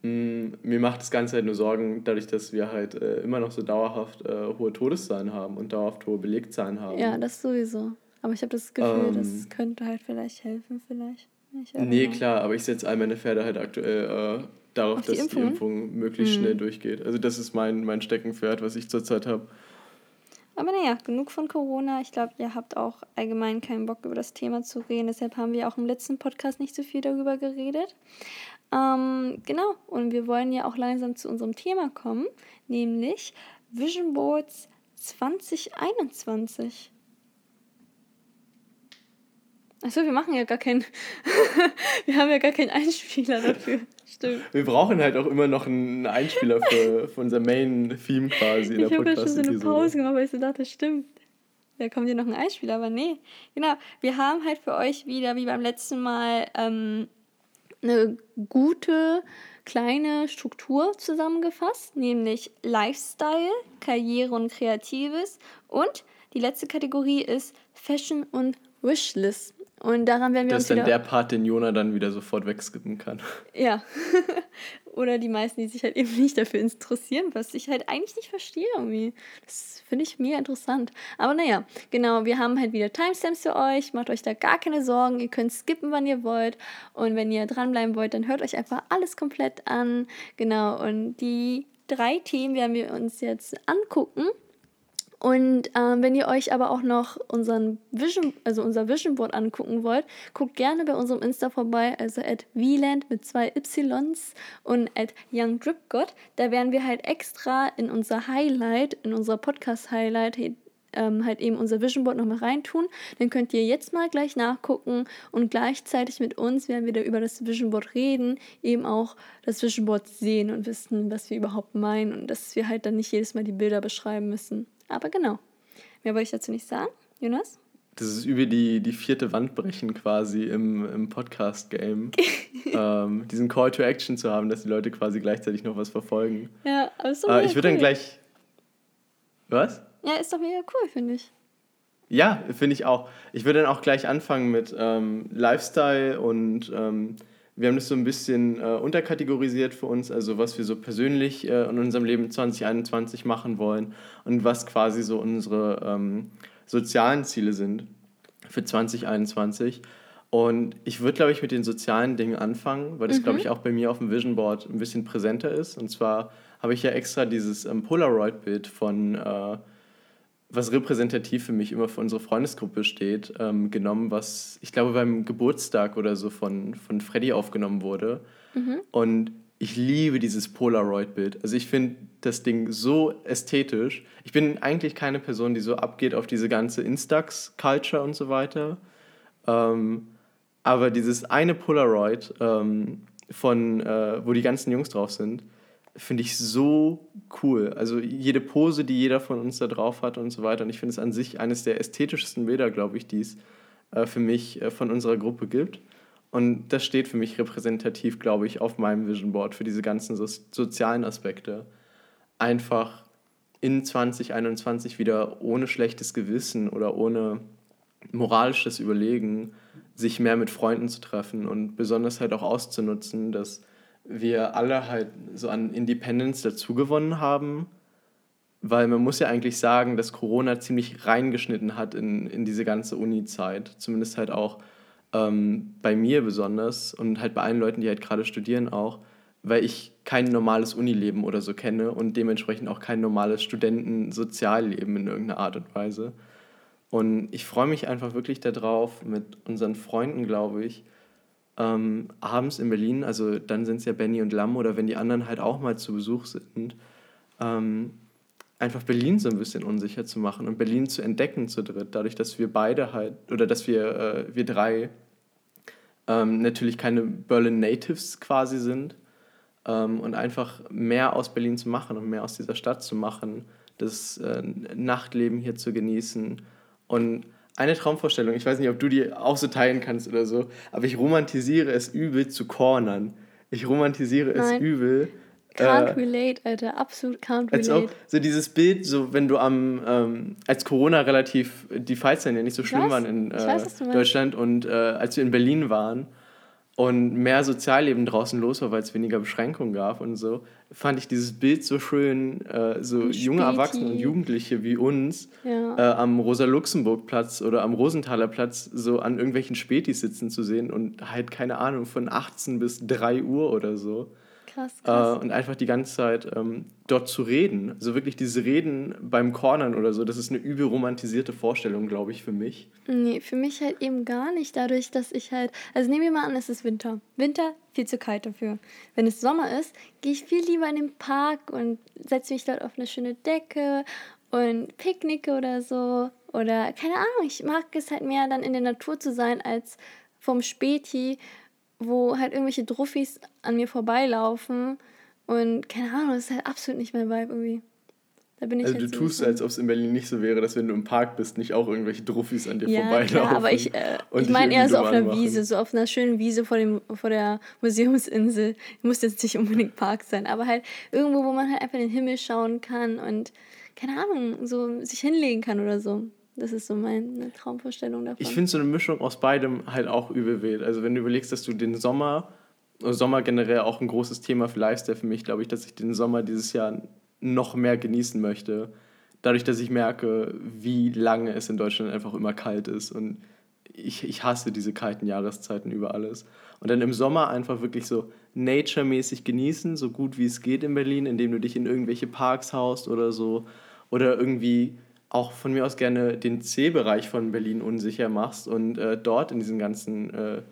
Mm, Mir macht das Ganze halt nur Sorgen, dadurch, dass wir halt äh, immer noch so dauerhaft äh, hohe Todeszahlen haben und dauerhaft hohe Belegzahlen haben. Ja, das sowieso. Aber ich habe das Gefühl, Ähm. das könnte halt vielleicht helfen, vielleicht. Ich nee, klar, aber ich setze all meine Pferde halt aktuell äh, darauf, Auf die dass die Impfungen? Impfung möglichst Mhm. schnell durchgeht. Also das ist mein, mein Steckenpferd, was ich zurzeit habe. Aber naja, genug von Corona. Ich glaube, ihr habt auch allgemein keinen Bock, über das Thema zu reden. Deshalb haben wir auch im letzten Podcast nicht so viel darüber geredet. Ähm, genau, und wir wollen ja auch langsam zu unserem Thema kommen, nämlich Vision Boards 2021. Achso, wir machen ja gar keinen. wir haben ja gar keinen Einspieler dafür. Stimmt. Wir brauchen halt auch immer noch einen Einspieler für, für unser Main-Theme quasi in Ich habe ja schon so eine. Pause gemacht, weil ich so dachte, stimmt. Da kommt ja noch ein Einspieler, aber nee. Genau, wir haben halt für euch wieder, wie beim letzten Mal, ähm, eine gute kleine Struktur zusammengefasst, nämlich Lifestyle, Karriere und Kreatives. Und die letzte Kategorie ist Fashion und Wishlist. Und daran werden wir Das uns ist dann der Part, den Jona dann wieder sofort wegskippen kann. Ja. Oder die meisten, die sich halt eben nicht dafür interessieren, was ich halt eigentlich nicht verstehe irgendwie. Das finde ich mega interessant. Aber naja, genau, wir haben halt wieder Timestamps für euch. Macht euch da gar keine Sorgen. Ihr könnt skippen, wann ihr wollt. Und wenn ihr dranbleiben wollt, dann hört euch einfach alles komplett an. Genau, und die drei Themen werden wir uns jetzt angucken. Und ähm, wenn ihr euch aber auch noch unseren Vision, also unser Vision Board angucken wollt, guckt gerne bei unserem Insta vorbei, also at VLand mit zwei Ys und at YoungDripGod. Da werden wir halt extra in unser Highlight, in unser Podcast-Highlight, ähm, halt eben unser Vision Board nochmal reintun. Dann könnt ihr jetzt mal gleich nachgucken und gleichzeitig mit uns, werden wir da über das Vision Board reden, eben auch das Vision Board sehen und wissen, was wir überhaupt meinen und dass wir halt dann nicht jedes Mal die Bilder beschreiben müssen. Aber genau. Mehr wollte ich dazu nicht sagen. Jonas? Das ist über die, die vierte Wand brechen quasi im, im Podcast-Game. ähm, diesen Call to Action zu haben, dass die Leute quasi gleichzeitig noch was verfolgen. Ja, aber ist doch Äh, ich würde dann cool. gleich. Was? Ja, ist doch mega cool, finde ich. Ja, finde ich auch. Ich würde dann auch gleich anfangen mit ähm, Lifestyle und ähm, wir haben das so ein bisschen äh, unterkategorisiert für uns, also was wir so persönlich äh, in unserem Leben 2021 machen wollen und was quasi so unsere ähm, sozialen Ziele sind für 2021. Und ich würde, glaube ich, mit den sozialen Dingen anfangen, weil das, glaube ich, auch bei mir auf dem Vision Board ein bisschen präsenter ist. Und zwar habe ich ja extra dieses ähm, Polaroid-Bild von äh, was repräsentativ für mich immer für unsere Freundesgruppe steht, ähm, genommen, was ich glaube beim Geburtstag oder so von, von Freddy aufgenommen wurde. Und ich liebe dieses Polaroid-Bild. Also ich finde das Ding so ästhetisch. Ich bin eigentlich keine Person, die so abgeht auf diese ganze Instax-Culture und so weiter. Ähm, aber dieses eine Polaroid ähm, von, äh, wo die ganzen Jungs drauf sind, finde ich so cool. Also jede Pose, die jeder von uns da drauf hat und so weiter. Und ich finde es an sich eines der ästhetischsten Bilder, glaube ich, die es äh, für mich äh, von unserer Gruppe gibt. Und das steht für mich repräsentativ, glaube ich, auf meinem Vision Board für diese ganzen so sozialen Aspekte. Einfach in 2021 wieder ohne schlechtes Gewissen oder ohne moralisches Überlegen sich mehr mit Freunden zu treffen und besonders halt auch auszunutzen, dass wir alle halt so an Independence dazugewonnen haben, weil man muss ja eigentlich sagen, dass Corona ziemlich reingeschnitten hat in, in diese ganze Uni-Zeit, zumindest halt auch ähm, bei mir besonders und halt bei allen Leuten, die halt gerade studieren auch, weil ich kein normales Unileben oder so kenne und dementsprechend auch kein normales Studentensozialleben in irgendeiner Art und Weise. Und ich freue mich einfach wirklich darauf, mit unseren Freunden, glaube ich, ähm, abends in Berlin, also dann sind es ja Benny und Lam oder wenn die anderen halt auch mal zu Besuch sind, ähm, einfach Berlin so ein bisschen unsicher zu machen und Berlin zu entdecken zu dritt, dadurch, dass wir beide halt, oder dass wir, äh, wir drei ähm, natürlich keine Berlin Natives quasi sind ähm, und einfach mehr aus Berlin zu machen und mehr aus dieser Stadt zu machen, das äh, Nachtleben hier zu genießen und eine Traumvorstellung, ich weiß nicht, ob du die auch so teilen kannst oder so, aber ich romantisiere es übel zu cornern. Ich romantisiere Nein. es übel, Can't äh, relate, Alter, absolut can't relate. Als so dieses Bild, so wenn du am, ähm, als Corona relativ, die Fallzahlen ja nicht so schlimm was? waren in äh, weiß, Deutschland und äh, als wir in Berlin waren und mehr Sozialleben draußen los war, weil es weniger Beschränkungen gab und so, fand ich dieses Bild so schön, äh, so Späti. junge Erwachsene und Jugendliche wie uns ja. äh, am Rosa-Luxemburg-Platz oder am Rosenthaler Platz so an irgendwelchen Spätis sitzen zu sehen und halt, keine Ahnung, von 18 bis 3 Uhr oder so krass, krass. Äh, und einfach die ganze Zeit ähm, dort zu reden. Also wirklich dieses Reden beim Cornern oder so, das ist eine übel romantisierte Vorstellung, glaube ich, für mich. Nee, für mich halt eben gar nicht. Dadurch, dass ich halt, also nehmen wir mal an, es ist Winter. Winter, viel zu kalt dafür. Wenn es Sommer ist, gehe ich viel lieber in den Park und setze mich dort auf eine schöne Decke und picknicke oder so. Oder keine Ahnung, ich mag es halt mehr dann in der Natur zu sein als vom Späti wo halt irgendwelche Druffis an mir vorbeilaufen und keine Ahnung, das ist halt absolut nicht mein Vibe irgendwie. Da bin ich also halt du tust, als ob es in Berlin nicht so wäre, dass wenn du im Park bist, nicht auch irgendwelche Druffis an dir ja, vorbeilaufen. Ja, aber ich, äh, ich meine eher so auf einer anmachen. Wiese, so auf einer schönen Wiese vor, dem, vor der Museumsinsel. Muss jetzt nicht unbedingt Park sein, aber halt irgendwo, wo man halt einfach in den Himmel schauen kann und keine Ahnung, so sich hinlegen kann oder so. Das ist so meine Traumvorstellung davon. Ich finde so eine Mischung aus beidem halt auch übel wild. Also wenn du überlegst, dass du den Sommer, Sommer generell auch ein großes Thema für Lifestyle für mich, glaube ich, dass ich den Sommer dieses Jahr noch mehr genießen möchte. Dadurch, dass ich merke, wie lange es in Deutschland einfach immer kalt ist und ich, ich hasse diese kalten Jahreszeiten über alles. Und dann im Sommer einfach wirklich so nature-mäßig genießen, so gut wie es geht in Berlin, indem du dich in irgendwelche Parks haust oder so. Oder irgendwie auch von mir aus gerne den C-Bereich von Berlin unsicher machst und äh, dort in diesen ganzen äh,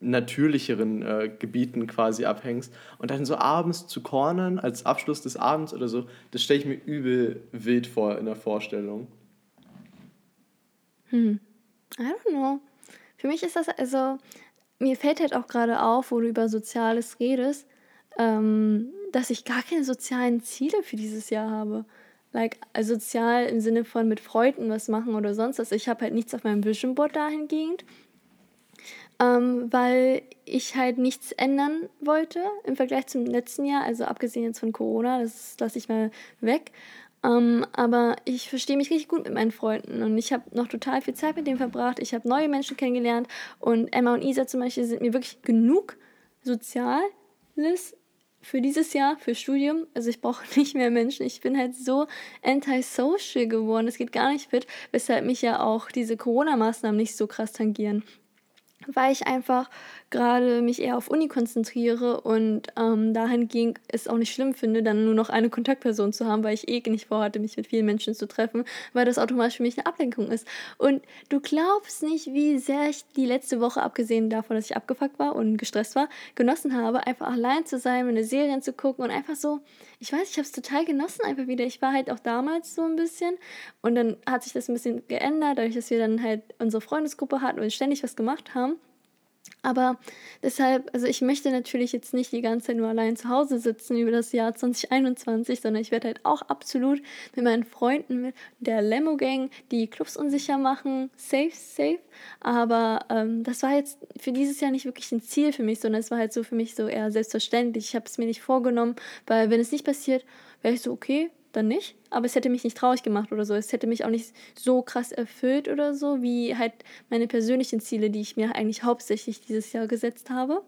natürlicheren äh, Gebieten quasi abhängst und dann so abends zu cornern als Abschluss des Abends oder so, das stelle ich mir übel wild vor in der Vorstellung. Hm, I don't know. Für mich ist das also, mir fällt halt auch gerade auf, wo du über Soziales redest, ähm, dass ich gar keine sozialen Ziele für dieses Jahr habe like sozial im Sinne von mit Freunden was machen oder sonst was. Ich habe halt nichts auf meinem Vision Board dahingehend, ähm, weil ich halt nichts ändern wollte im Vergleich zum letzten Jahr, also abgesehen jetzt von Corona, das lasse ich mal weg. Ähm, aber ich verstehe mich richtig gut mit meinen Freunden und ich habe noch total viel Zeit mit denen verbracht. Ich habe neue Menschen kennengelernt und Emma und Isa zum Beispiel sind mir wirklich genug Soziales für dieses Jahr, für Studium. Also ich brauche nicht mehr Menschen. Ich bin halt so antisocial geworden. Es geht gar nicht fit, weshalb mich ja auch diese Corona-Maßnahmen nicht so krass tangieren. Weil ich einfach gerade mich eher auf Uni konzentriere und ähm, dahingehend es auch nicht schlimm finde, dann nur noch eine Kontaktperson zu haben, weil ich eh nicht vorhatte, mich mit vielen Menschen zu treffen, weil das automatisch für mich eine Ablenkung ist. Und du glaubst nicht, wie sehr ich die letzte Woche, abgesehen davon, dass ich abgefuckt war und gestresst war, genossen habe, einfach allein zu sein, meine Serien zu gucken und einfach so, ich weiß, ich habe es total genossen einfach wieder. Ich war halt auch damals so ein bisschen und dann hat sich das ein bisschen geändert, dadurch, dass wir dann halt unsere Freundesgruppe hatten und ständig was gemacht haben. Aber deshalb, also ich möchte natürlich jetzt nicht die ganze Zeit nur allein zu Hause sitzen über das Jahr 2021, sondern ich werde halt auch absolut mit meinen Freunden, mit der Lemo Gang, die Clubs unsicher machen, safe, safe. Aber ähm, das war jetzt für dieses Jahr nicht wirklich ein Ziel für mich, sondern es war halt so für mich so eher selbstverständlich. Ich habe es mir nicht vorgenommen, weil wenn es nicht passiert, wäre ich so, okay, dann nicht. Aber es hätte mich nicht traurig gemacht oder so. Es hätte mich auch nicht so krass erfüllt oder so, wie halt meine persönlichen Ziele, die ich mir eigentlich hauptsächlich dieses Jahr gesetzt habe.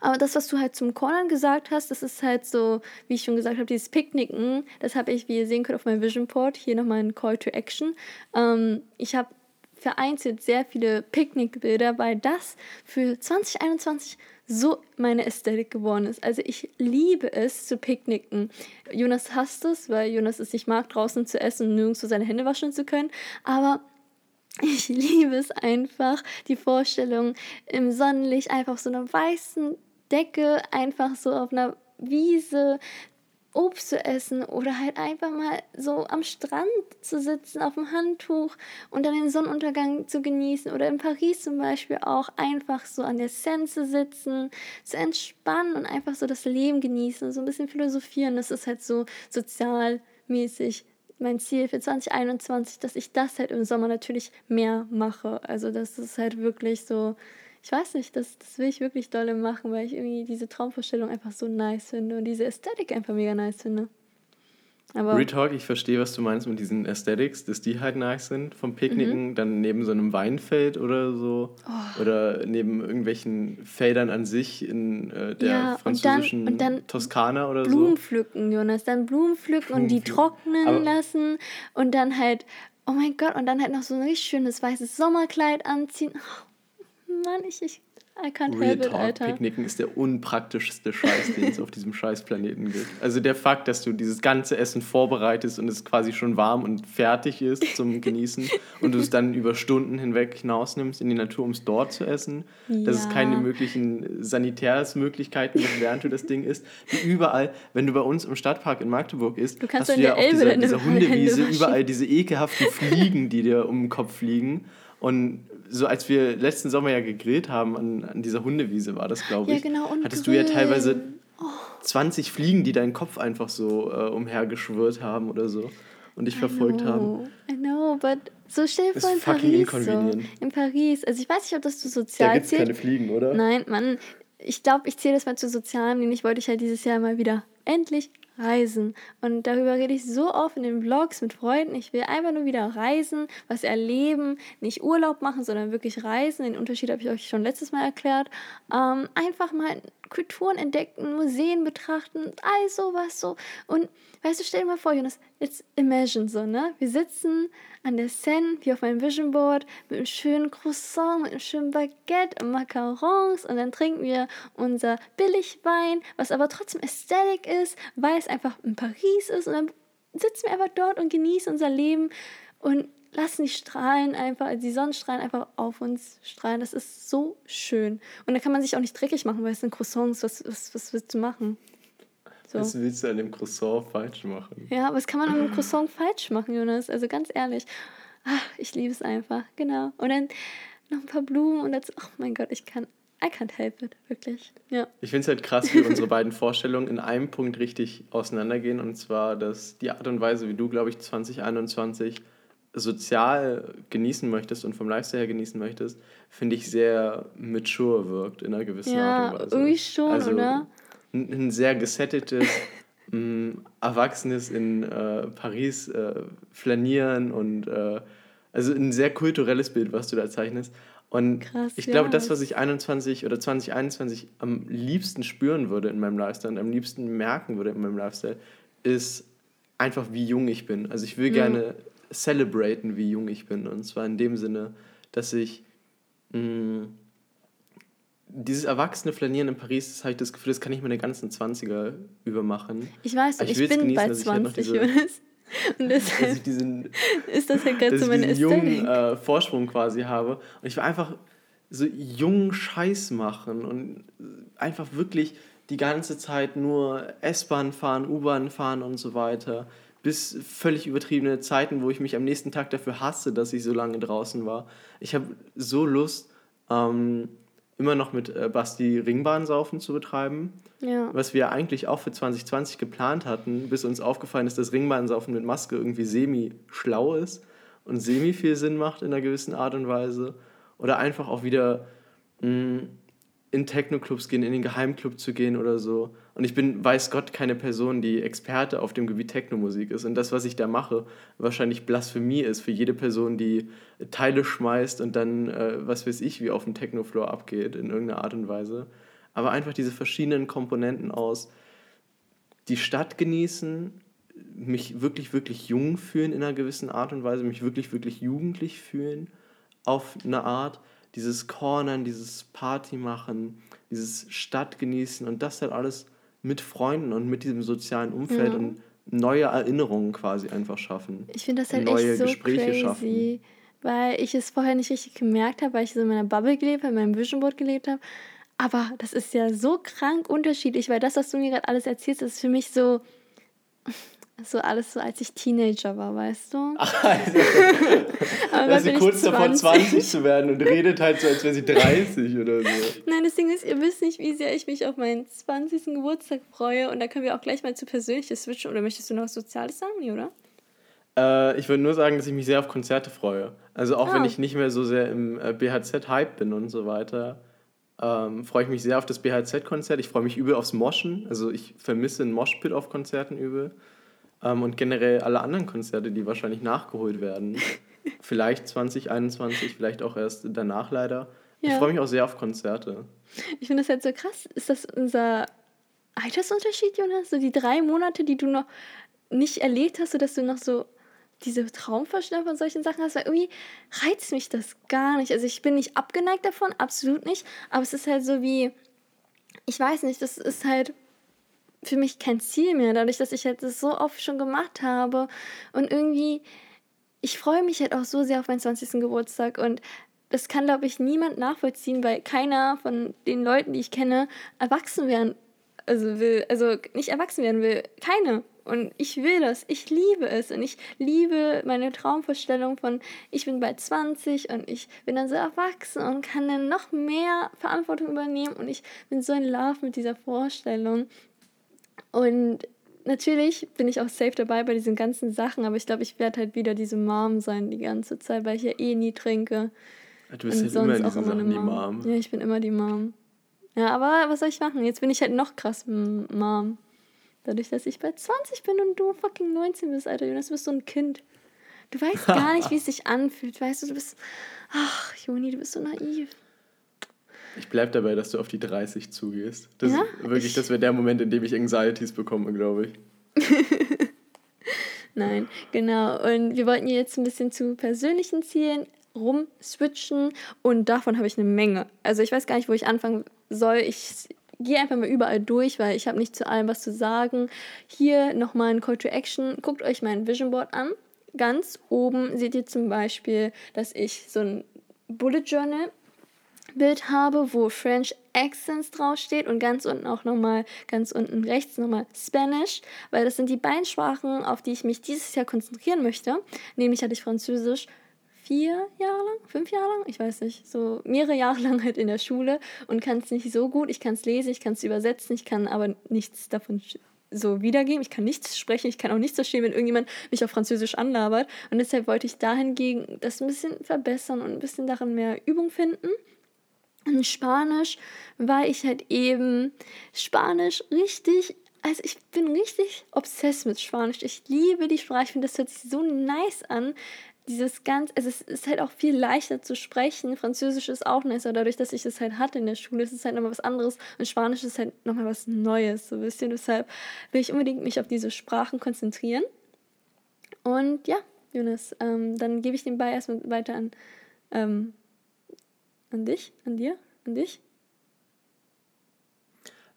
Aber das, was du halt zum Cornern gesagt hast, das ist halt so, wie ich schon gesagt habe, dieses Picknicken, das habe ich, wie ihr sehen könnt, auf meinem Vision Board, hier nochmal ein Call to Action. Ähm, ich habe vereinzelt sehr viele Picknickbilder, weil das für 2021 so meine Ästhetik geworden ist. Also ich liebe es zu picknicken. Jonas hasst es, weil Jonas es nicht mag, draußen zu essen und nirgendwo seine Hände waschen zu können. Aber ich liebe es einfach, die Vorstellung im Sonnenlicht einfach auf so einer weißen Decke, einfach so auf einer Wiese Obst zu essen oder halt einfach mal so am Strand zu sitzen, auf dem Handtuch und dann den Sonnenuntergang zu genießen oder in Paris zum Beispiel auch einfach so an der Seine zu sitzen, zu entspannen und einfach so das Leben genießen, so ein bisschen philosophieren. Das ist halt so sozialmäßig mein Ziel für 2021, dass ich das halt im Sommer natürlich mehr mache. Also das ist halt wirklich so ich weiß nicht, das, das will ich wirklich dolle machen, weil ich irgendwie diese Traumvorstellung einfach so nice finde und diese Ästhetik einfach mega nice finde. Aber Retalk, ich verstehe, was du meinst mit diesen Aesthetics, dass die halt nice sind vom Picknicken, mhm. dann neben so einem Weinfeld oder so oh. oder neben irgendwelchen Feldern an sich in äh, der ja, französischen und dann, und dann Toskana oder Blumen so. Blumen pflücken, Jonas, dann Blumen pflücken Blumen und die trocknen Aber lassen und dann halt, oh mein Gott, und dann halt noch so ein richtig schönes weißes Sommerkleid anziehen. Oh, Mann, ich, ich I can't Real help it, Alter. Picknicken ist der unpraktischste Scheiß, den es auf diesem Scheißplaneten gibt. Also der Fakt, dass du dieses ganze Essen vorbereitest und es quasi schon warm und fertig ist zum Genießen und du es dann über Stunden hinweg hinausnimmst in die Natur, um es dort zu essen, ja. dass es keine möglichen Sanitärsmöglichkeiten gibt, während du das Ding isst. Wie überall, wenn du bei uns im Stadtpark in Magdeburg isst, du hast du ja auf dieser, dieser Hundewiese überall diese ekelhaften Fliegen, die dir um den Kopf fliegen. Und so als wir letzten Sommer ja gegrillt haben an, an dieser Hundewiese war das, glaube ich. Ja, genau. Und hattest Grillen. du ja teilweise oh. 20 Fliegen, die deinen Kopf einfach so äh, umhergeschwirrt haben oder so und dich I verfolgt know. haben. I know, but so stell dir vor in Paris. So. In Paris. Also ich weiß nicht, ob das zu sozial Da gibt es keine Fliegen, oder? Nein, Mann. Ich glaube, ich zähle das mal zu sozialem, denn ich wollte ich halt dieses Jahr mal wieder endlich Reisen. Und darüber rede ich so oft in den Vlogs mit Freunden. Ich will einfach nur wieder reisen, was erleben, nicht Urlaub machen, sondern wirklich reisen. Den Unterschied habe ich euch schon letztes Mal erklärt. Ähm, einfach mal Kulturen entdecken, Museen betrachten, all sowas so. Und weißt du, stell dir mal vor, Jonas, jetzt imagine so, ne? Wir sitzen an der Seine, wie auf meinem Vision Board, mit einem schönen Croissant, mit einem schönen Baguette und Macarons und dann trinken wir unser Billigwein, was aber trotzdem Ästhetik ist, weil es einfach in Paris ist und dann sitzen wir einfach dort und genießen unser Leben und lassen die Strahlen einfach, also die Sonnenstrahlen einfach auf uns strahlen. Das ist so schön. Und da kann man sich auch nicht dreckig machen, weil es sind Croissants. Was, was, was willst du machen? So. Was willst du an dem Croissant falsch machen? Ja, was kann man an dem Croissant falsch machen, Jonas? Also ganz ehrlich. Ach, ich liebe es einfach. Genau. Und dann noch ein paar Blumen und dazu, oh mein Gott, ich kann I can't help it, wirklich. Ja. Ich finde es halt krass, wie unsere beiden Vorstellungen in einem Punkt richtig auseinandergehen. Und zwar, dass die Art und Weise, wie du, glaube ich, 2021 sozial genießen möchtest und vom Lifestyle her genießen möchtest, finde ich sehr mature wirkt in einer gewissen ja, Art und Weise. Irgendwie schon, also oder? Ein, ein sehr gesettetes, m, Erwachsenes in äh, Paris äh, flanieren und äh, also ein sehr kulturelles Bild, was du da zeichnest. Und Krass, ich glaube, das, was ich 21 oder 2021 am liebsten spüren würde in meinem Lifestyle und am liebsten merken würde in meinem Lifestyle, ist einfach, wie jung ich bin. Also ich will mhm. gerne celebraten, wie jung ich bin. Und zwar in dem Sinne, dass ich mh, dieses erwachsene Flanieren in Paris, das habe ich das Gefühl, das kann ich meine ganzen 20er über machen. Ich weiß, Aber ich, will's bin genießen, bei dass ich halt 20, diese- Und dass deshalb ich diesen, ist das halt gerade dass so ich meine diesen jungen äh, Vorsprung quasi habe. Und ich will einfach so jungen Scheiß machen und einfach wirklich die ganze Zeit nur S-Bahn fahren, U-Bahn fahren und so weiter. Bis völlig übertriebene Zeiten, wo ich mich am nächsten Tag dafür hasse, dass ich so lange draußen war. Ich habe so Lust, ähm, immer noch mit äh, Basti Ringbahnsaufen zu betreiben Ja. was wir eigentlich auch für 2020 geplant hatten, bis uns aufgefallen ist, dass Ringbahnsaufen mit Maske irgendwie semi-schlau ist und semi viel Sinn macht in einer gewissen Art und Weise. Oder einfach auch wieder mh, in Techno-Clubs gehen, in den Geheimclub zu gehen oder so. Und ich bin, weiß Gott, keine Person, die Experte auf dem Gebiet Techno-Musik ist. Und das, was ich da mache, wahrscheinlich Blasphemie ist für jede Person, die Teile schmeißt und dann, äh, was weiß ich, wie auf dem Techno-Floor abgeht, in irgendeiner Art und Weise. Aber einfach diese verschiedenen Komponenten aus die Stadt genießen, mich wirklich, wirklich jung fühlen in einer gewissen Art und Weise, mich wirklich, wirklich jugendlich fühlen auf eine Art, dieses Cornern, dieses Party machen, dieses Stadt genießen und das halt alles mit Freunden und mit diesem sozialen Umfeld Ja. und neue Erinnerungen quasi einfach schaffen. Ich finde das halt neue echt so Gespräche crazy, schaffen. weil ich es vorher nicht richtig gemerkt habe, weil ich so in meiner Bubble gelebt habe, in meinem Vision Board gelebt habe. Aber das ist ja so krank unterschiedlich, weil das, was du mir gerade alles erzählst, ist für mich so, so alles so, als ich Teenager war, weißt du? Also, Aber dass bald sie kurz davor 20 zu werden und redet halt so, als wäre sie 30 oder so. Nein, das Ding ist, ihr wisst nicht, wie sehr ich mich auf meinen 20. Geburtstag freue. Und da können wir auch gleich mal zu Persönliches switchen. Oder möchtest du noch was Soziales sagen, oder? Äh, ich würde nur sagen, dass ich mich sehr auf Konzerte freue. Also auch wenn Ah. ich nicht mehr so sehr im äh, BHZ-Hype bin und so weiter, ähm, freue ich mich sehr auf das BHZ-Konzert. Ich freue mich übel aufs Moschen. Also ich vermisse ein Moshpit auf Konzerten übel. Ähm, und generell alle anderen Konzerte, die wahrscheinlich nachgeholt werden. vielleicht 2021, vielleicht auch erst danach leider. Ich Ja. freue mich auch sehr auf Konzerte. Ich finde das halt so krass. Ist das unser Altersunterschied, Jonas? So die drei Monate, die du noch nicht erlebt hast, sodass du noch so diese Traumvorstellung von solchen Sachen hast, weil irgendwie reizt mich das gar nicht. Also ich bin nicht abgeneigt davon, absolut nicht. Aber es ist halt so wie, ich weiß nicht, das ist halt für mich kein Ziel mehr, dadurch, dass ich halt das so oft schon gemacht habe. Und irgendwie, ich freue mich halt auch so sehr auf meinen 20. Geburtstag und das kann, glaube ich, niemand nachvollziehen, weil keiner von den Leuten, die ich kenne, erwachsen werden also will, also nicht erwachsen werden will. Keine. Und ich will das. Ich liebe es. Und ich liebe meine Traumvorstellung von, ich bin bald 20 und ich bin dann so erwachsen und kann dann noch mehr Verantwortung übernehmen. Und ich bin so in Love mit dieser Vorstellung. Und natürlich bin ich auch safe dabei bei diesen ganzen Sachen, aber ich glaube, ich werde halt wieder diese Mom sein die ganze Zeit, weil ich ja eh nie trinke. Du bist Und halt immer in diesen immer Sachen die Mom. Mom. Ja, ich bin immer die Mom. Ja, aber was soll ich machen? Jetzt bin ich halt noch krass Mom. Dadurch, dass ich bei 20 bin und du fucking 19 bist, Alter. Jonas, du bist so ein Kind. Du weißt gar nicht, wie es sich anfühlt. Weißt du, du bist. Ach, Joni, du bist so naiv. Ich bleib dabei, dass du auf die 30 zugehst. Das Ja? wirklich, Ich- das wäre der Moment, in dem ich Anxieties bekomme, glaube ich. Nein, genau. Und wir wollten jetzt ein bisschen zu persönlichen Zielen rumswitchen und davon habe ich eine Menge. Also ich weiß gar nicht, wo ich anfangen soll. Ich gehe einfach mal überall durch, weil ich habe nicht zu allem was zu sagen. Hier nochmal ein Call to Action. Guckt euch mein Vision Board an. Ganz oben seht ihr zum Beispiel, dass ich so ein Bullet Journal Bild habe, wo French Accents draufsteht und ganz unten auch nochmal, ganz unten rechts nochmal Spanish, weil das sind die beiden Sprachen, auf die ich mich dieses Jahr konzentrieren möchte. Nämlich hatte ich Französisch vier Jahre lang, fünf Jahre lang, ich weiß nicht, so mehrere Jahre lang halt in der Schule und kann es nicht so gut. Ich kann es lesen, ich kann es übersetzen, ich kann aber nichts davon so wiedergeben. Ich kann nichts sprechen, ich kann auch nichts verstehen, wenn irgendjemand mich auf Französisch anlabert. Und deshalb wollte ich dahingegen das ein bisschen verbessern und ein bisschen darin mehr Übung finden. Und Spanisch, weil ich halt eben Spanisch richtig, also ich bin richtig obsessed mit Spanisch. Ich liebe die Sprache, ich finde, das hört sich so nice an. Dieses ganz, also es ist halt auch viel leichter zu sprechen. Französisch ist auch nicer, dadurch, dass ich das halt hatte in der Schule, ist es halt nochmal was anderes. Und Spanisch ist halt nochmal was Neues, so ein bisschen. Deshalb will ich unbedingt mich auf diese Sprachen konzentrieren. Und ja, Jonas, ähm, dann gebe ich den Ball erstmal weiter an, ähm, An dich? An dir? An dich?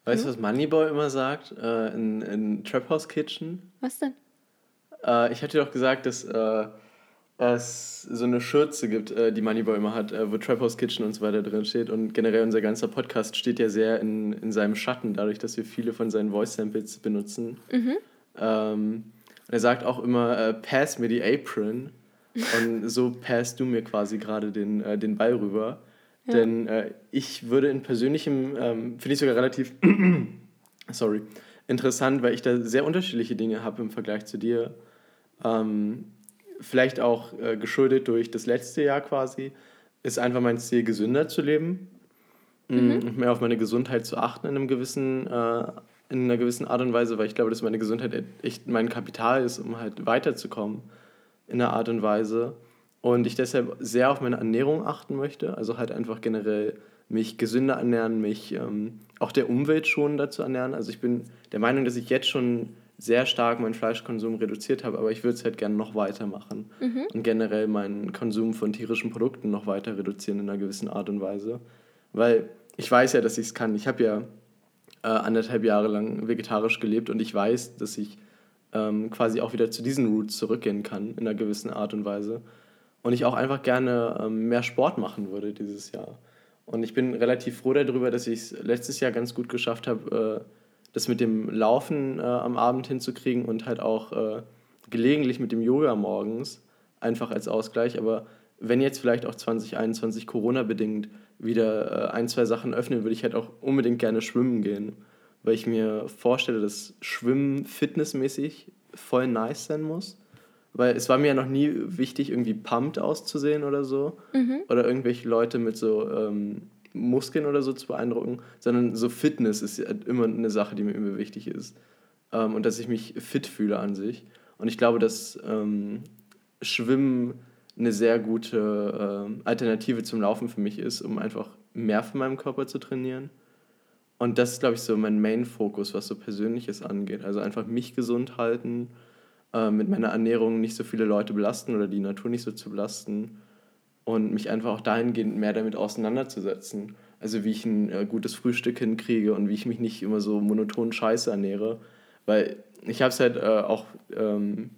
Weißt du, was Moneyboy immer sagt äh, in, in Trap House Kitchen? Was denn? Äh, ich hatte doch gesagt, dass äh, es so eine Schürze gibt, äh, die Moneyboy immer hat, äh, wo Trap House Kitchen und so weiter drin steht. Und generell unser ganzer Podcast steht ja sehr in, in seinem Schatten, dadurch, dass wir viele von seinen Voice-Samples benutzen. Mhm. Ähm, und er sagt auch immer, äh, pass mir die Apron. Und so passt du mir quasi gerade den, den Ball rüber. Ja. Denn äh, ich würde in persönlichem, ähm, finde ich sogar relativ, sorry, interessant, weil ich da sehr unterschiedliche Dinge habe im Vergleich zu dir. Ähm, vielleicht auch äh, geschuldet durch das letzte Jahr quasi, ist einfach mein Ziel, gesünder zu leben mhm. und mehr auf meine Gesundheit zu achten in einem gewissen, äh, in einer gewissen Art und Weise, weil ich glaube, dass meine Gesundheit echt mein Kapital ist, um halt weiterzukommen in einer Art und Weise. Und ich deshalb sehr auf meine Ernährung achten möchte, also halt einfach generell mich gesünder ernähren, mich ähm, auch der Umwelt schon dazu ernähren. Also ich bin der Meinung, dass ich jetzt schon sehr stark meinen Fleischkonsum reduziert habe, aber ich würde es halt gerne noch weitermachen Mhm. und generell meinen Konsum von tierischen Produkten noch weiter reduzieren in einer gewissen Art und Weise. Weil ich weiß ja, dass ich es kann. Ich habe ja äh, anderthalb Jahre lang vegetarisch gelebt und ich weiß, dass ich ähm, quasi auch wieder zu diesen Roots zurückgehen kann in einer gewissen Art und Weise. Und ich auch einfach gerne ähm, mehr Sport machen würde dieses Jahr. Und ich bin relativ froh darüber, dass ich es letztes Jahr ganz gut geschafft habe, äh, das mit dem Laufen äh, am Abend hinzukriegen und halt auch äh, gelegentlich mit dem Yoga morgens, einfach als Ausgleich. Aber wenn jetzt vielleicht auch 2021 Corona-bedingt wieder ein, zwei Sachen öffnen, würde ich halt auch unbedingt gerne schwimmen gehen. Weil ich mir vorstelle, dass Schwimmen fitnessmäßig voll nice sein muss. Weil es war mir ja noch nie wichtig, irgendwie pumped auszusehen oder so. Mhm. Oder irgendwelche Leute mit so ähm, Muskeln oder so zu beeindrucken. Sondern so Fitness ist ja immer eine Sache, die mir immer wichtig ist. Ähm, und dass ich mich fit fühle an sich. Und ich glaube, dass ähm, Schwimmen eine sehr gute ähm, Alternative zum Laufen für mich ist, um einfach mehr von meinem Körper zu trainieren. Und das ist, glaube ich, so mein Main-Fokus, was so Persönliches angeht. Also einfach mich gesund halten, äh, mit meiner Ernährung nicht so viele Leute belasten oder die Natur nicht so zu belasten und mich einfach auch dahingehend mehr damit auseinanderzusetzen. Also wie ich ein äh, gutes Frühstück hinkriege und wie ich mich nicht immer so monoton scheiße ernähre. Weil ich habe es halt äh, auch ähm,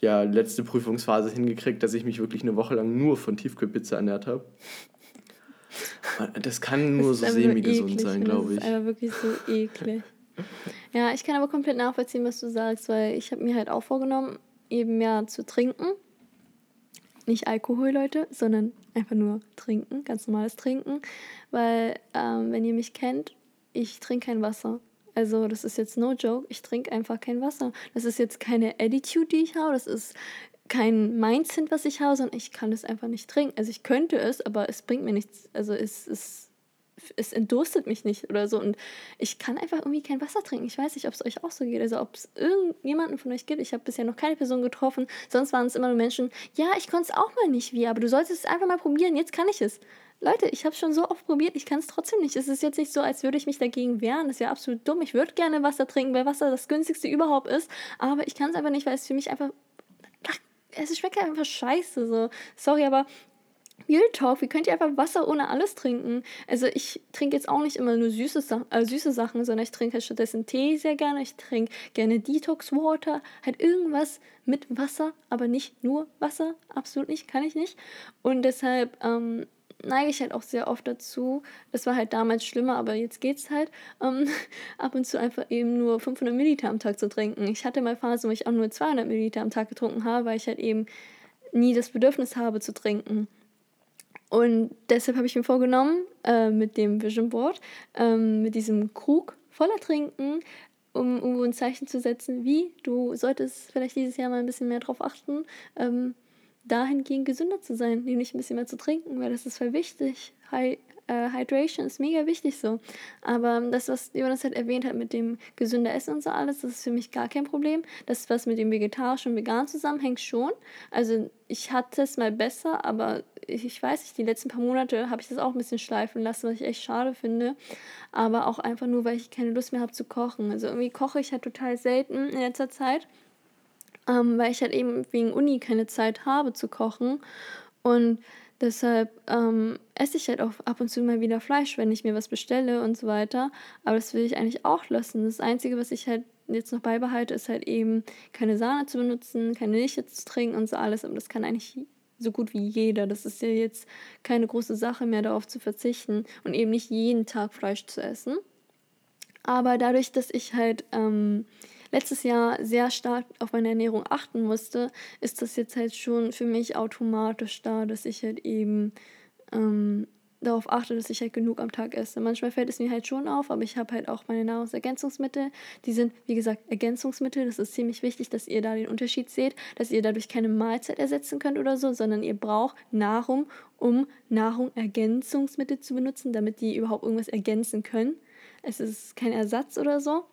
ja, letzte Prüfungsphase hingekriegt, dass ich mich wirklich eine Woche lang nur von Tiefkühlpizza ernährt habe. Das kann nur Das so semi-gesund sein, und glaube Das ich. ist einfach wirklich so eklig. Ja, ich kann aber komplett nachvollziehen, was du sagst, weil ich habe mir halt auch vorgenommen, eben mehr zu trinken. Nicht Alkohol, Leute, sondern einfach nur trinken, ganz normales Trinken. Weil, ähm, wenn ihr mich kennt, ich trinke kein Wasser. Also, das ist jetzt no joke, ich trinke einfach kein Wasser. Das ist jetzt keine Attitude, die ich habe, das ist kein Mindset, was ich habe, sondern ich kann es einfach nicht trinken. Also, ich könnte es, aber es bringt mir nichts. Also, es ist es entdurstet mich nicht oder so. Und ich kann einfach irgendwie kein Wasser trinken. Ich weiß nicht, ob es euch auch so geht. Also ob es irgendjemanden von euch gibt. Ich habe bisher noch keine Person getroffen. Sonst waren es immer nur Menschen, ja, ich konnte es auch mal nicht wie, aber du solltest es einfach mal probieren. Jetzt kann ich es. Leute, ich habe es schon so oft probiert, ich kann es trotzdem nicht. Es ist jetzt nicht so, als würde ich mich dagegen wehren. Das ja absolut dumm. Ich würde gerne Wasser trinken, weil Wasser das günstigste überhaupt ist. Aber ich kann es einfach nicht, weil es für mich einfach. Ach, es schmeckt halt einfach scheiße. So. Sorry, aber Real Talk, wie könnt ihr einfach Wasser ohne alles trinken? Also ich trinke jetzt auch nicht immer nur süße, äh, süße Sachen, sondern ich trinke halt stattdessen Tee sehr gerne. Ich trinke gerne Detox Water, halt irgendwas mit Wasser, aber nicht nur Wasser. Absolut nicht, kann ich nicht. Und deshalb ähm, neige ich halt auch sehr oft dazu. Das war halt damals schlimmer, aber jetzt geht's halt. Ähm, ab und zu einfach eben nur 500 Milliliter am Tag zu trinken. Ich hatte mal Phasen, wo ich auch nur 200 Milliliter am Tag getrunken habe, weil ich halt eben nie das Bedürfnis habe zu trinken. Und deshalb habe ich mir vorgenommen, äh, mit dem Vision Board, ähm, mit diesem Krug voller Trinken, um irgendwo ein Zeichen zu setzen, wie du solltest vielleicht dieses Jahr mal ein bisschen mehr drauf achten, ähm, dahingehend gesünder zu sein, nämlich ein bisschen mehr zu trinken, weil das ist voll wichtig. Hy äh, Hydration ist mega wichtig so. Aber das, was Jonas halt erwähnt hat mit dem gesünder Essen und so alles, das ist für mich gar kein Problem. Das, was mit dem vegetarisch und vegan zusammenhängt, schon. Also ich hatte es mal besser, aber ich, ich weiß nicht, die letzten paar Monate habe ich das auch ein bisschen schleifen lassen, was ich echt schade finde. Aber auch einfach nur, weil ich keine Lust mehr habe zu kochen. Also irgendwie koche ich halt total selten in letzter Zeit ähm, weil ich halt eben wegen Uni keine Zeit habe zu kochen. Und Deshalb ähm, esse ich halt auch ab und zu mal wieder Fleisch, wenn ich mir was bestelle und so weiter. Aber das will ich eigentlich auch lassen. Das Einzige, was ich halt jetzt noch beibehalte, ist halt eben keine Sahne zu benutzen, keine Milch zu trinken und so alles. Aber das kann eigentlich so gut wie jeder. Das ist ja jetzt keine große Sache mehr, darauf zu verzichten und eben nicht jeden Tag Fleisch zu essen. Aber dadurch, dass ich halt ähm, letztes Jahr sehr stark auf meine Ernährung achten musste, ist das jetzt halt schon für mich automatisch da, dass ich halt eben ähm, darauf achte, dass ich halt genug am Tag esse. Manchmal fällt es mir halt schon auf, aber ich habe halt auch meine Nahrungsergänzungsmittel. Die sind, wie gesagt, Ergänzungsmittel. Das ist ziemlich wichtig, dass ihr da den Unterschied seht, dass ihr dadurch keine Mahlzeit ersetzen könnt oder so, sondern ihr braucht Nahrung, um Nahrungsergänzungsmittel zu benutzen, damit die überhaupt irgendwas ergänzen können. Es ist kein Ersatz oder so.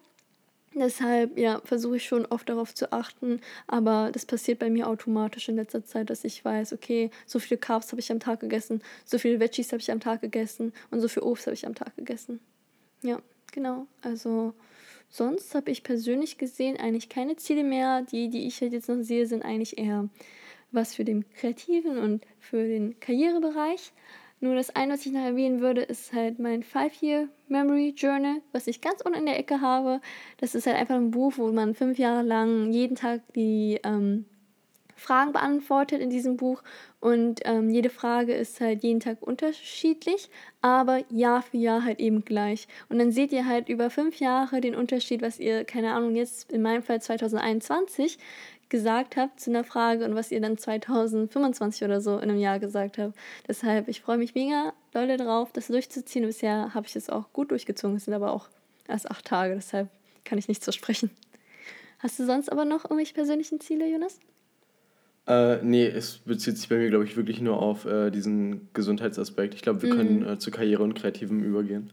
Deshalb, ja, versuche ich schon oft darauf zu achten, aber das passiert bei mir automatisch in letzter Zeit, dass ich weiß, okay, so viele Carbs habe ich am Tag gegessen, so viele Veggies habe ich am Tag gegessen und so viel Obst habe ich am Tag gegessen. Ja, genau. Also sonst habe ich persönlich gesehen eigentlich keine Ziele mehr. Die, die ich halt jetzt noch sehe, sind eigentlich eher was für den kreativen und für den Karrierebereich. Nur das eine, was ich noch erwähnen würde, ist halt mein Five-Year Memory Journal, was ich ganz unten in der Ecke habe. Das ist halt einfach ein Buch, wo man fünf Jahre lang jeden Tag die ähm, Fragen beantwortet in diesem Buch. Und ähm, jede Frage ist halt jeden Tag unterschiedlich, aber Jahr für Jahr halt eben gleich. Und dann seht ihr halt über fünf Jahre den Unterschied, was ihr, keine Ahnung, jetzt in meinem Fall 2021 gesagt habt zu einer Frage und was ihr dann 2025 oder so in einem Jahr gesagt habt. Deshalb, ich freue mich mega doll drauf, das durchzuziehen. Bisher habe ich es auch gut durchgezogen. Es sind aber auch erst acht Tage, deshalb kann ich nichts versprechen. Hast du sonst aber noch irgendwelche persönlichen Ziele, Jonas? Äh, nee, es bezieht sich bei mir, glaube ich, wirklich nur auf äh, diesen Gesundheitsaspekt. Ich glaube, wir mhm. können äh, zu Karriere und Kreativem übergehen.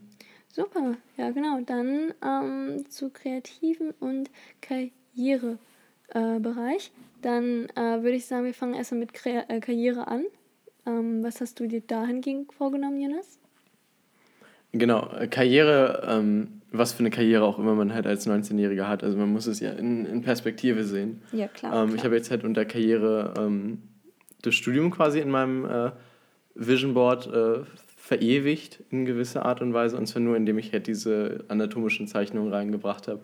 Super, ja genau. Dann ähm, zu Kreativen und Karriere äh, Bereich. Dann äh, würde ich sagen, wir fangen erstmal mit Kre äh, Karriere an. Ähm, was hast du dir dahingegen vorgenommen, Jonas? Genau, äh, Karriere, ähm, was für eine Karriere auch immer man halt als 19-Jähriger hat. Also man muss es ja in, in Perspektive sehen. Ja, klar. Ähm, klar. Ich habe jetzt halt unter Karriere ähm, das Studium quasi in meinem äh, Vision Board äh, verewigt in gewisser Art und Weise. Und zwar nur, indem ich halt diese anatomischen Zeichnungen reingebracht habe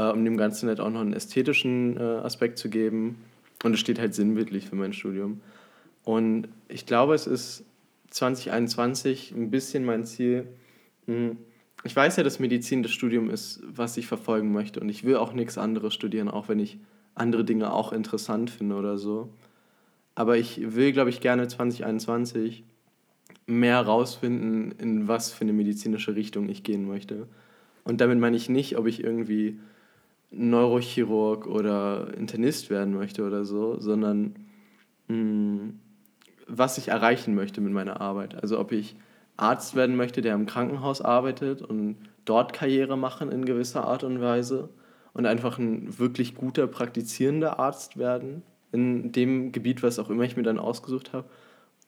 äh, um dem Ganzen halt auch noch einen ästhetischen äh, Aspekt zu geben. Und es steht halt sinnbildlich für mein Studium. Und ich glaube, es ist 2021 ein bisschen mein Ziel. Hm, ich weiß ja, dass Medizin das Studium ist, was ich verfolgen möchte. Und ich will auch nichts anderes studieren, auch wenn ich andere Dinge auch interessant finde oder so. Aber ich will, glaube ich, gerne 2021 mehr herausfinden, in was für eine medizinische Richtung ich gehen möchte. Und damit meine ich nicht, ob ich irgendwie Neurochirurg oder Internist werden möchte oder so, sondern mh, hm, was ich erreichen möchte mit meiner Arbeit. Also ob ich Arzt werden möchte, der im Krankenhaus arbeitet und dort Karriere machen in gewisser Art und Weise und einfach ein wirklich guter praktizierender Arzt werden in dem Gebiet, was auch immer ich mir dann ausgesucht habe,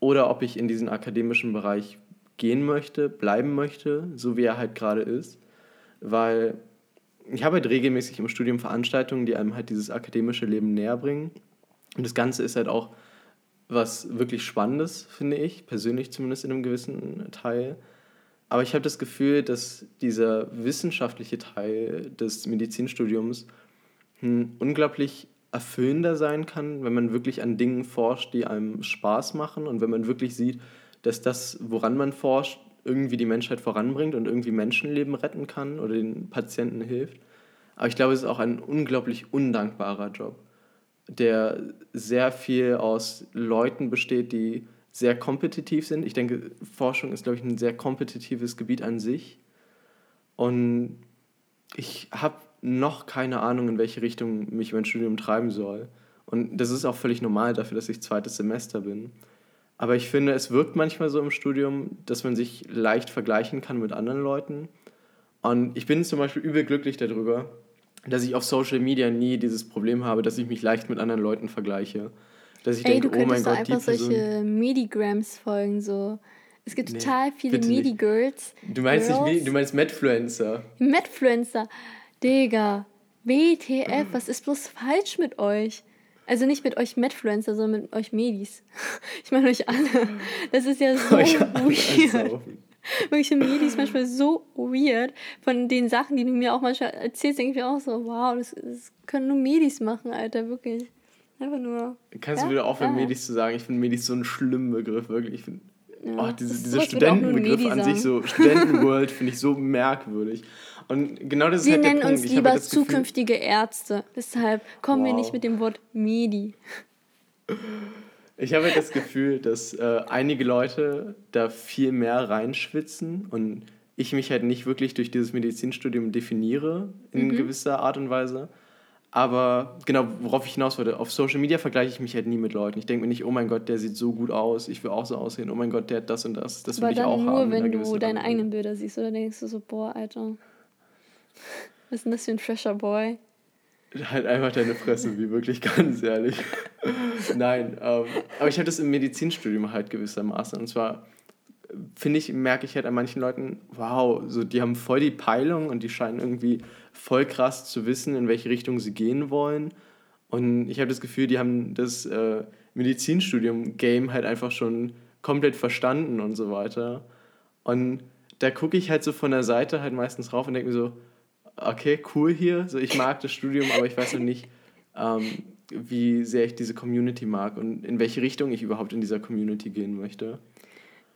oder ob ich in diesen akademischen Bereich gehen möchte, bleiben möchte, so wie er halt gerade ist, weil ich habe halt regelmäßig im Studium Veranstaltungen, die einem halt dieses akademische Leben näher bringen. Und das Ganze ist halt auch was wirklich Spannendes, finde ich, persönlich zumindest in einem gewissen Teil. Aber ich habe das Gefühl, dass dieser wissenschaftliche Teil des Medizinstudiums hm, unglaublich erfüllender sein kann, wenn man wirklich an Dingen forscht, die einem Spaß machen und wenn man wirklich sieht, dass das, woran man forscht, irgendwie die Menschheit voranbringt und irgendwie Menschenleben retten kann oder den Patienten hilft. Aber ich glaube, es ist auch ein unglaublich undankbarer Job, der sehr viel aus Leuten besteht, die sehr kompetitiv sind. Ich denke, Forschung ist, glaube ich, ein sehr kompetitives Gebiet an sich. Und ich habe noch keine Ahnung, in welche Richtung mich mein Studium treiben soll. Und das ist auch völlig normal dafür, dass ich zweites Semester bin. Aber ich finde, es wirkt manchmal so im Studium, dass man sich leicht vergleichen kann mit anderen Leuten. Und ich bin zum Beispiel übel glücklich darüber, dass ich auf Social Media nie dieses Problem habe, dass ich mich leicht mit anderen Leuten vergleiche. Dass ich Ey, denke, du oh mein Gott, einfach die Person... solche Medigrams folgen, so. Es gibt nee, total viele Medi-Girls. Du meinst Girls. nicht, du meinst Medfluencer. Medfluencer. Digga. WTF, was ist bloß falsch mit euch? Also nicht mit euch Medfluencer, sondern mit euch Medis. Ich meine euch alle. Das ist ja so weird. Wirklich sind Medis manchmal so weird. Von den Sachen, die du mir auch manchmal erzählst, denke ich mir auch so, wow, das, das können nur Medis machen, Alter, wirklich. Einfach nur. Kannst Ja, du wieder aufhören, ja. Medis zu sagen? Ich finde Medis so einen schlimmen Begriff, wirklich. Ich find, Ja. oh, diese, dieser Studentenbegriff an sich, so Studentenworld, finde ich so merkwürdig. Und genau das ist Wir halt der nennen Punkt. uns Ich lieber das Gefühl- zukünftige Ärzte. Deshalb kommen wir Wow. nicht mit dem Wort Medi. Ich habe das Gefühl, dass äh, einige Leute da viel mehr reinschwitzen und ich mich halt nicht wirklich durch dieses Medizinstudium definiere in Mhm. gewisser Art und Weise. Aber genau, worauf ich hinaus wollte, auf Social Media vergleiche ich mich halt nie mit Leuten. Ich denke mir nicht, oh mein Gott, der sieht so gut aus, ich will auch so aussehen, oh mein Gott, der hat das und das, das will Aber ich auch dann haben. nur, in einer wenn du deine eigenen Bilder siehst. Oder denkst du so, boah, Alter. Was ist denn das für ein fresher Boy? Halt einfach deine Fresse, wie wirklich ganz ehrlich. Nein, ähm, aber ich habe das im Medizinstudium halt gewissermaßen. Und zwar finde ich, merke ich halt an manchen Leuten, wow, so die haben voll die Peilung und die scheinen irgendwie voll krass zu wissen, in welche Richtung sie gehen wollen. Und ich habe das Gefühl, die haben das äh, Medizinstudium-Game halt einfach schon komplett verstanden und so weiter. Und da gucke ich halt so von der Seite halt meistens rauf und denke mir so, okay, cool hier, so ich mag das Studium, aber ich weiß noch nicht, ähm, wie sehr ich diese Community mag und in welche Richtung ich überhaupt in dieser Community gehen möchte.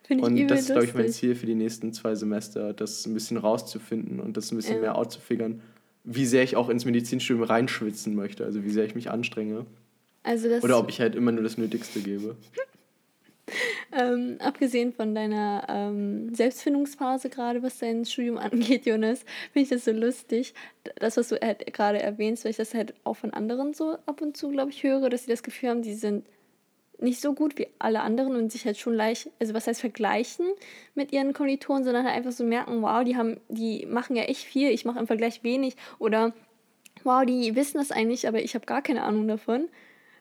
Finde ich Und das ist, glaube ich, mein. Ziel für die nächsten zwei Semester, das ein bisschen rauszufinden und das ein bisschen Ja. mehr auszufigern, wie sehr ich auch ins Medizinstudium reinschwitzen möchte, also wie sehr ich mich anstrenge. Also das, Oder ob ich halt immer nur das Nötigste gebe. ähm, abgesehen von deiner ähm, Selbstfindungsphase gerade, was dein Studium angeht, Jonas, finde ich das so lustig. Das, was du halt gerade erwähnst, weil ich das halt auch von anderen so ab und zu, glaube ich, höre, dass sie das Gefühl haben, die sind nicht so gut wie alle anderen und sich halt schon leicht, also was heißt vergleichen mit ihren Kommilitonen, sondern halt einfach so merken, wow, die haben, die machen ja echt viel, ich mache im Vergleich wenig oder wow, die wissen das eigentlich, aber ich habe gar keine Ahnung davon.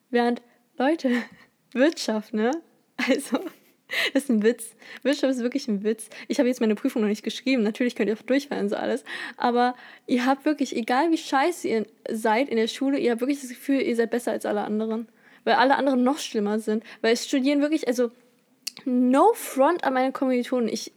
Während, Leute, Wirtschaft, ne? Also, das ist ein Witz. Wirtschaft ist wirklich ein Witz. Ich habe jetzt meine Prüfung noch nicht geschrieben. Natürlich könnt ihr auch durchfallen so alles. Aber ihr habt wirklich, egal wie scheiße ihr seid in der Schule, ihr habt wirklich das Gefühl, ihr seid besser als alle anderen. Weil alle anderen noch schlimmer sind. Weil es studieren wirklich, also no front an meine Kommilitonen. Ich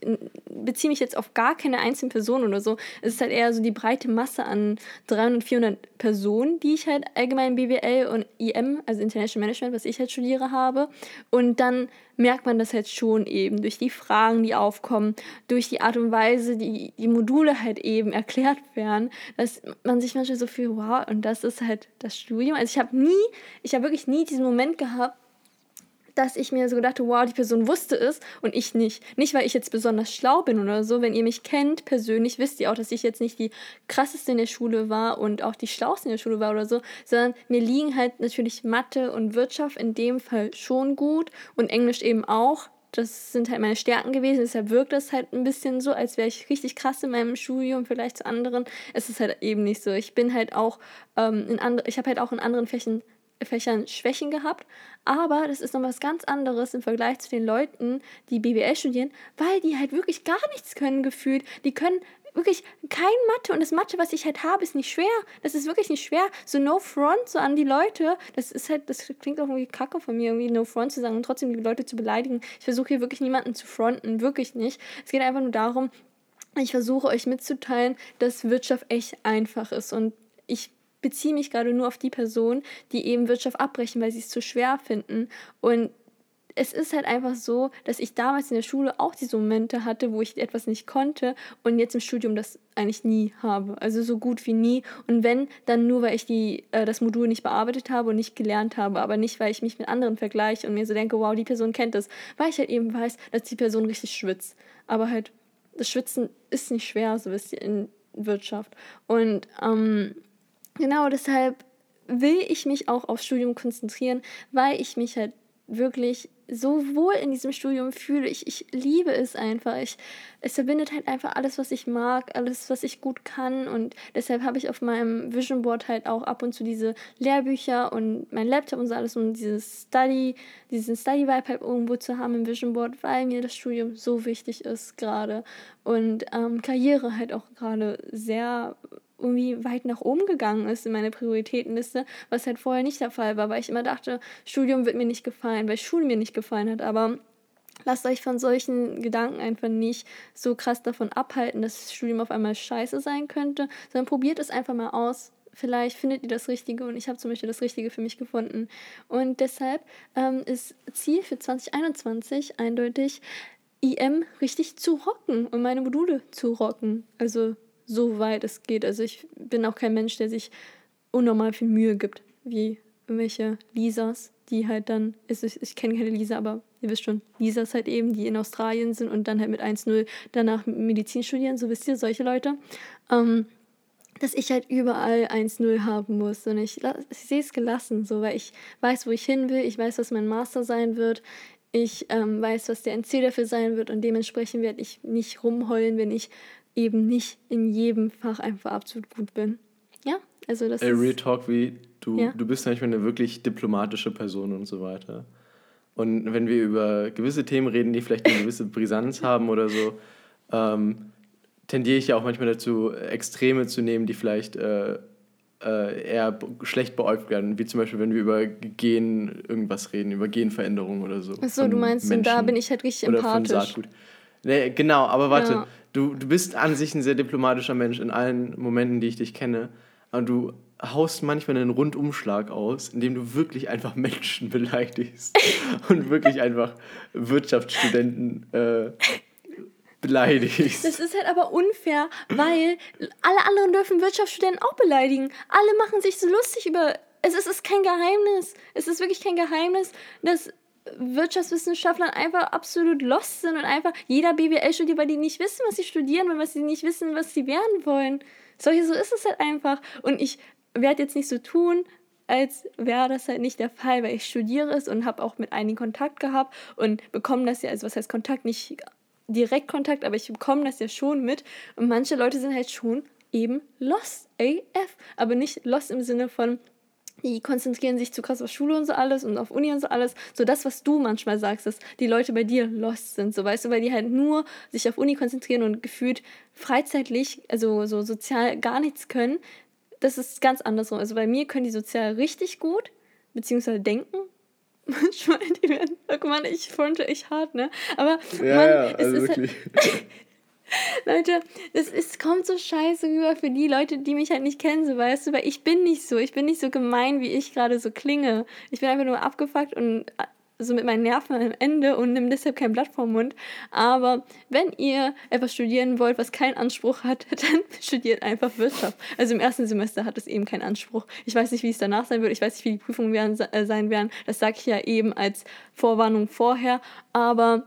beziehe mich jetzt auf gar keine einzelne Person oder so. Es ist halt eher so die breite Masse an 300, 400 Personen, die ich halt allgemein BWL und IM, also International Management, was ich halt studiere, habe. Und dann merkt man das halt schon eben durch die Fragen, die aufkommen, durch die Art und Weise, die die Module halt eben erklärt werden, dass man sich manchmal so fühlt, wow, und das ist halt das Studium. Also ich habe nie, ich habe wirklich nie diesen Moment gehabt, dass ich mir so gedacht wow, die Person wusste es und ich nicht. Nicht, weil ich jetzt besonders schlau bin oder so. Wenn ihr mich kennt persönlich, wisst ihr auch, dass ich jetzt nicht die krasseste in der Schule war und auch die schlauste in der Schule war oder so, sondern mir liegen halt natürlich Mathe und Wirtschaft in dem Fall schon gut und Englisch eben auch. Das sind halt meine Stärken gewesen, deshalb wirkt das halt ein bisschen so, als wäre ich richtig krass in meinem Studium, vielleicht zu anderen. Es ist halt eben nicht so. Ich bin halt auch ähm, in andere, ich habe halt auch in anderen Fächen Fächern Schwächen gehabt, aber das ist noch was ganz anderes im Vergleich zu den Leuten, die BWL studieren, weil die halt wirklich gar nichts können gefühlt. Die können wirklich kein Mathe und das Mathe, was ich halt habe, ist nicht schwer. Das ist wirklich nicht schwer. So no front so an die Leute. Das ist halt, das klingt auch irgendwie kacke von mir, irgendwie no front zu sagen und trotzdem die Leute zu beleidigen. Ich versuche hier wirklich niemanden zu fronten, wirklich nicht. Es geht einfach nur darum, ich versuche euch mitzuteilen, dass Wirtschaft echt einfach ist und ich beziehe mich gerade nur auf die Personen, die eben Wirtschaft abbrechen, weil sie es zu schwer finden. Und es ist halt einfach so, dass ich damals in der Schule auch diese Momente hatte, wo ich etwas nicht konnte und jetzt im Studium das eigentlich nie habe. Also so gut wie nie. Und wenn, dann nur, weil ich die, äh, das Modul nicht bearbeitet habe und nicht gelernt habe, aber nicht, weil ich mich mit anderen vergleiche und mir so denke, wow, die Person kennt das. Weil ich halt eben weiß, dass die Person richtig schwitzt. Aber halt, das Schwitzen ist nicht schwer, so wisst ihr, in Wirtschaft. Und ähm, genau deshalb will ich mich auch aufs Studium konzentrieren, weil ich mich halt wirklich so wohl in diesem Studium fühle. Ich, ich liebe es einfach. Ich, es verbindet halt einfach alles, was ich mag, alles, was ich gut kann. Und deshalb habe ich auf meinem Vision Board halt auch ab und zu diese Lehrbücher und mein Laptop und so alles, um dieses Study, diesen Study-Vibe halt irgendwo zu haben im Vision Board, weil mir das Studium so wichtig ist gerade. Und ähm, Karriere halt auch gerade sehr irgendwie weit nach oben gegangen ist in meiner Prioritätenliste, was halt vorher nicht der Fall war, weil ich immer dachte, Studium wird mir nicht gefallen, weil Schule mir nicht gefallen hat. Aber lasst euch von solchen Gedanken einfach nicht so krass davon abhalten, dass das Studium auf einmal scheiße sein könnte, sondern probiert es einfach mal aus. Vielleicht findet ihr das Richtige und ich habe zum Beispiel das Richtige für mich gefunden. Und deshalb ähm, ist Ziel für 2021 eindeutig, IM richtig zu rocken und meine Module zu rocken. Also so weit es geht. Also ich bin auch kein Mensch, der sich unnormal viel Mühe gibt, wie irgendwelche Lisas, die halt dann, ich, ich kenne keine Lisa, aber ihr wisst schon, Lisas halt eben, die in Australien sind und dann halt mit 1-0 danach Medizin studieren, so wisst ihr, solche Leute. Ähm, dass ich halt überall 1-0 haben muss. Und ich, ich sehe es gelassen, so, weil ich weiß, wo ich hin will, ich weiß, was mein Master sein wird, ich ähm, weiß, was der NC dafür sein wird und dementsprechend werde ich nicht rumheulen, wenn ich eben nicht in jedem Fach einfach absolut gut bin. Ja, also das Ey, Real Talk, wie du, ja? du bist manchmal eine wirklich diplomatische Person und so weiter. Und wenn wir über gewisse Themen reden, die vielleicht eine gewisse Brisanz haben oder so, ähm, tendiere ich ja auch manchmal dazu, Extreme zu nehmen, die vielleicht äh, äh, eher schlecht beäugt werden, wie zum Beispiel, wenn wir über Gen irgendwas reden, über Genveränderungen oder so. Achso, du meinst, und da bin ich halt richtig oder empathisch. Von Saatgut. Nee, genau, aber warte, ja. Du, du bist an sich ein sehr diplomatischer Mensch in allen Momenten, die ich dich kenne. Aber du haust manchmal einen Rundumschlag aus, indem du wirklich einfach Menschen beleidigst und wirklich einfach Wirtschaftsstudenten äh, beleidigst. Das ist halt aber unfair, weil alle anderen dürfen Wirtschaftsstudenten auch beleidigen. Alle machen sich so lustig über. Es ist, es ist kein Geheimnis. Es ist wirklich kein Geheimnis, dass Wirtschaftswissenschaftler einfach absolut lost sind und einfach jeder BWL studiert, weil die nicht wissen, was sie studieren weil sie nicht wissen, was sie werden wollen. So, so ist es halt einfach. Und ich werde jetzt nicht so tun, als wäre das halt nicht der Fall, weil ich studiere es und habe auch mit einigen Kontakt gehabt und bekomme das ja, also was heißt Kontakt, nicht Direktkontakt, aber ich bekomme das ja schon mit. Und manche Leute sind halt schon eben lost AF. Aber nicht lost im Sinne von, die konzentrieren sich zu krass auf Schule und so alles und auf Uni und so alles. So das, was du manchmal sagst, dass die Leute bei dir lost sind, so weißt du, weil die halt nur sich auf Uni konzentrieren und gefühlt freizeitlich, also so sozial gar nichts können. Das ist ganz andersrum. Also bei mir können die sozial richtig gut, beziehungsweise denken, manchmal, die werden, oh, guck mal, ich fronte echt hart, ne? Aber ja, man, ja, also es ist wirklich. Halt, Leute, das ist, kommt so scheiße rüber für die Leute, die mich halt nicht kennen, so weißt du, weil ich bin nicht so, ich bin nicht so gemein, wie ich gerade so klinge. Ich bin einfach nur abgefuckt und so mit meinen Nerven am Ende und nimm deshalb kein Blatt vom Mund. Aber wenn ihr etwas studieren wollt, was keinen Anspruch hat, dann studiert einfach Wirtschaft. Also im ersten Semester hat es eben keinen Anspruch. Ich weiß nicht, wie es danach sein wird. Ich weiß nicht, wie die Prüfungen werden, äh, sein werden. Das sage ich ja eben als Vorwarnung vorher. Aber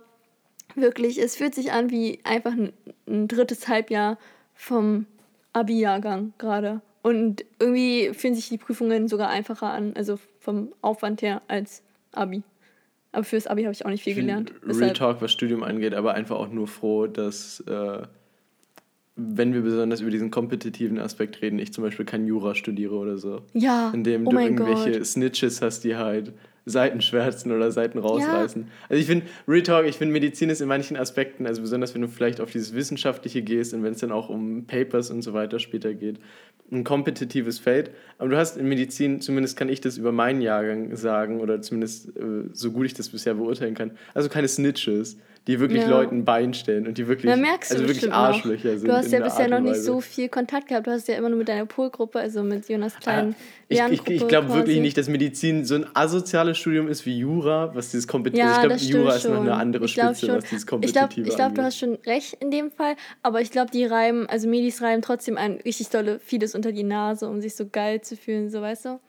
wirklich, es fühlt sich an wie einfach ein, ein drittes Halbjahr vom Abi-Jahrgang gerade. Und irgendwie fühlen sich die Prüfungen sogar einfacher an, also vom Aufwand her als Abi. Aber fürs Abi habe ich auch nicht viel gelernt. Real Talk, was Studium angeht, aber einfach auch nur froh, dass, äh, wenn wir besonders über diesen kompetitiven Aspekt reden, ich zum Beispiel kein Jura studiere oder so. Ja. Indem oh du irgendwelche Gott. Snitches hast, die halt Seiten schwärzen oder Seiten rausreißen. Ja. Also ich finde, Real Talk, ich finde Medizin ist in manchen Aspekten, also besonders wenn du vielleicht auf dieses Wissenschaftliche gehst und wenn es dann auch um Papers und so weiter später geht, ein kompetitives Feld. Aber du hast in Medizin, zumindest kann ich das über meinen Jahrgang sagen oder zumindest äh, so gut ich das bisher beurteilen kann, also keine Snitches die wirklich ja. Leuten Bein stellen und die wirklich, ja, merkst also wirklich Arschlöcher sind. Du hast ja bisher noch nicht so viel Kontakt gehabt. Du hast ja immer nur mit deiner Polgruppe, also mit Jonas Klein. Ah, ich, ich, ich glaube wirklich nicht, dass Medizin so ein asoziales Studium ist wie Jura, was dieses Kompetitive. Ja, ich glaube, Jura ist noch eine andere Spitze, was dieses Kompetitive Ich glaube, glaub, du hast schon recht in dem Fall, aber ich glaube, die reiben, also Medis reiben trotzdem ein richtig dolle vieles unter die Nase, um sich so geil zu fühlen, so weißt du?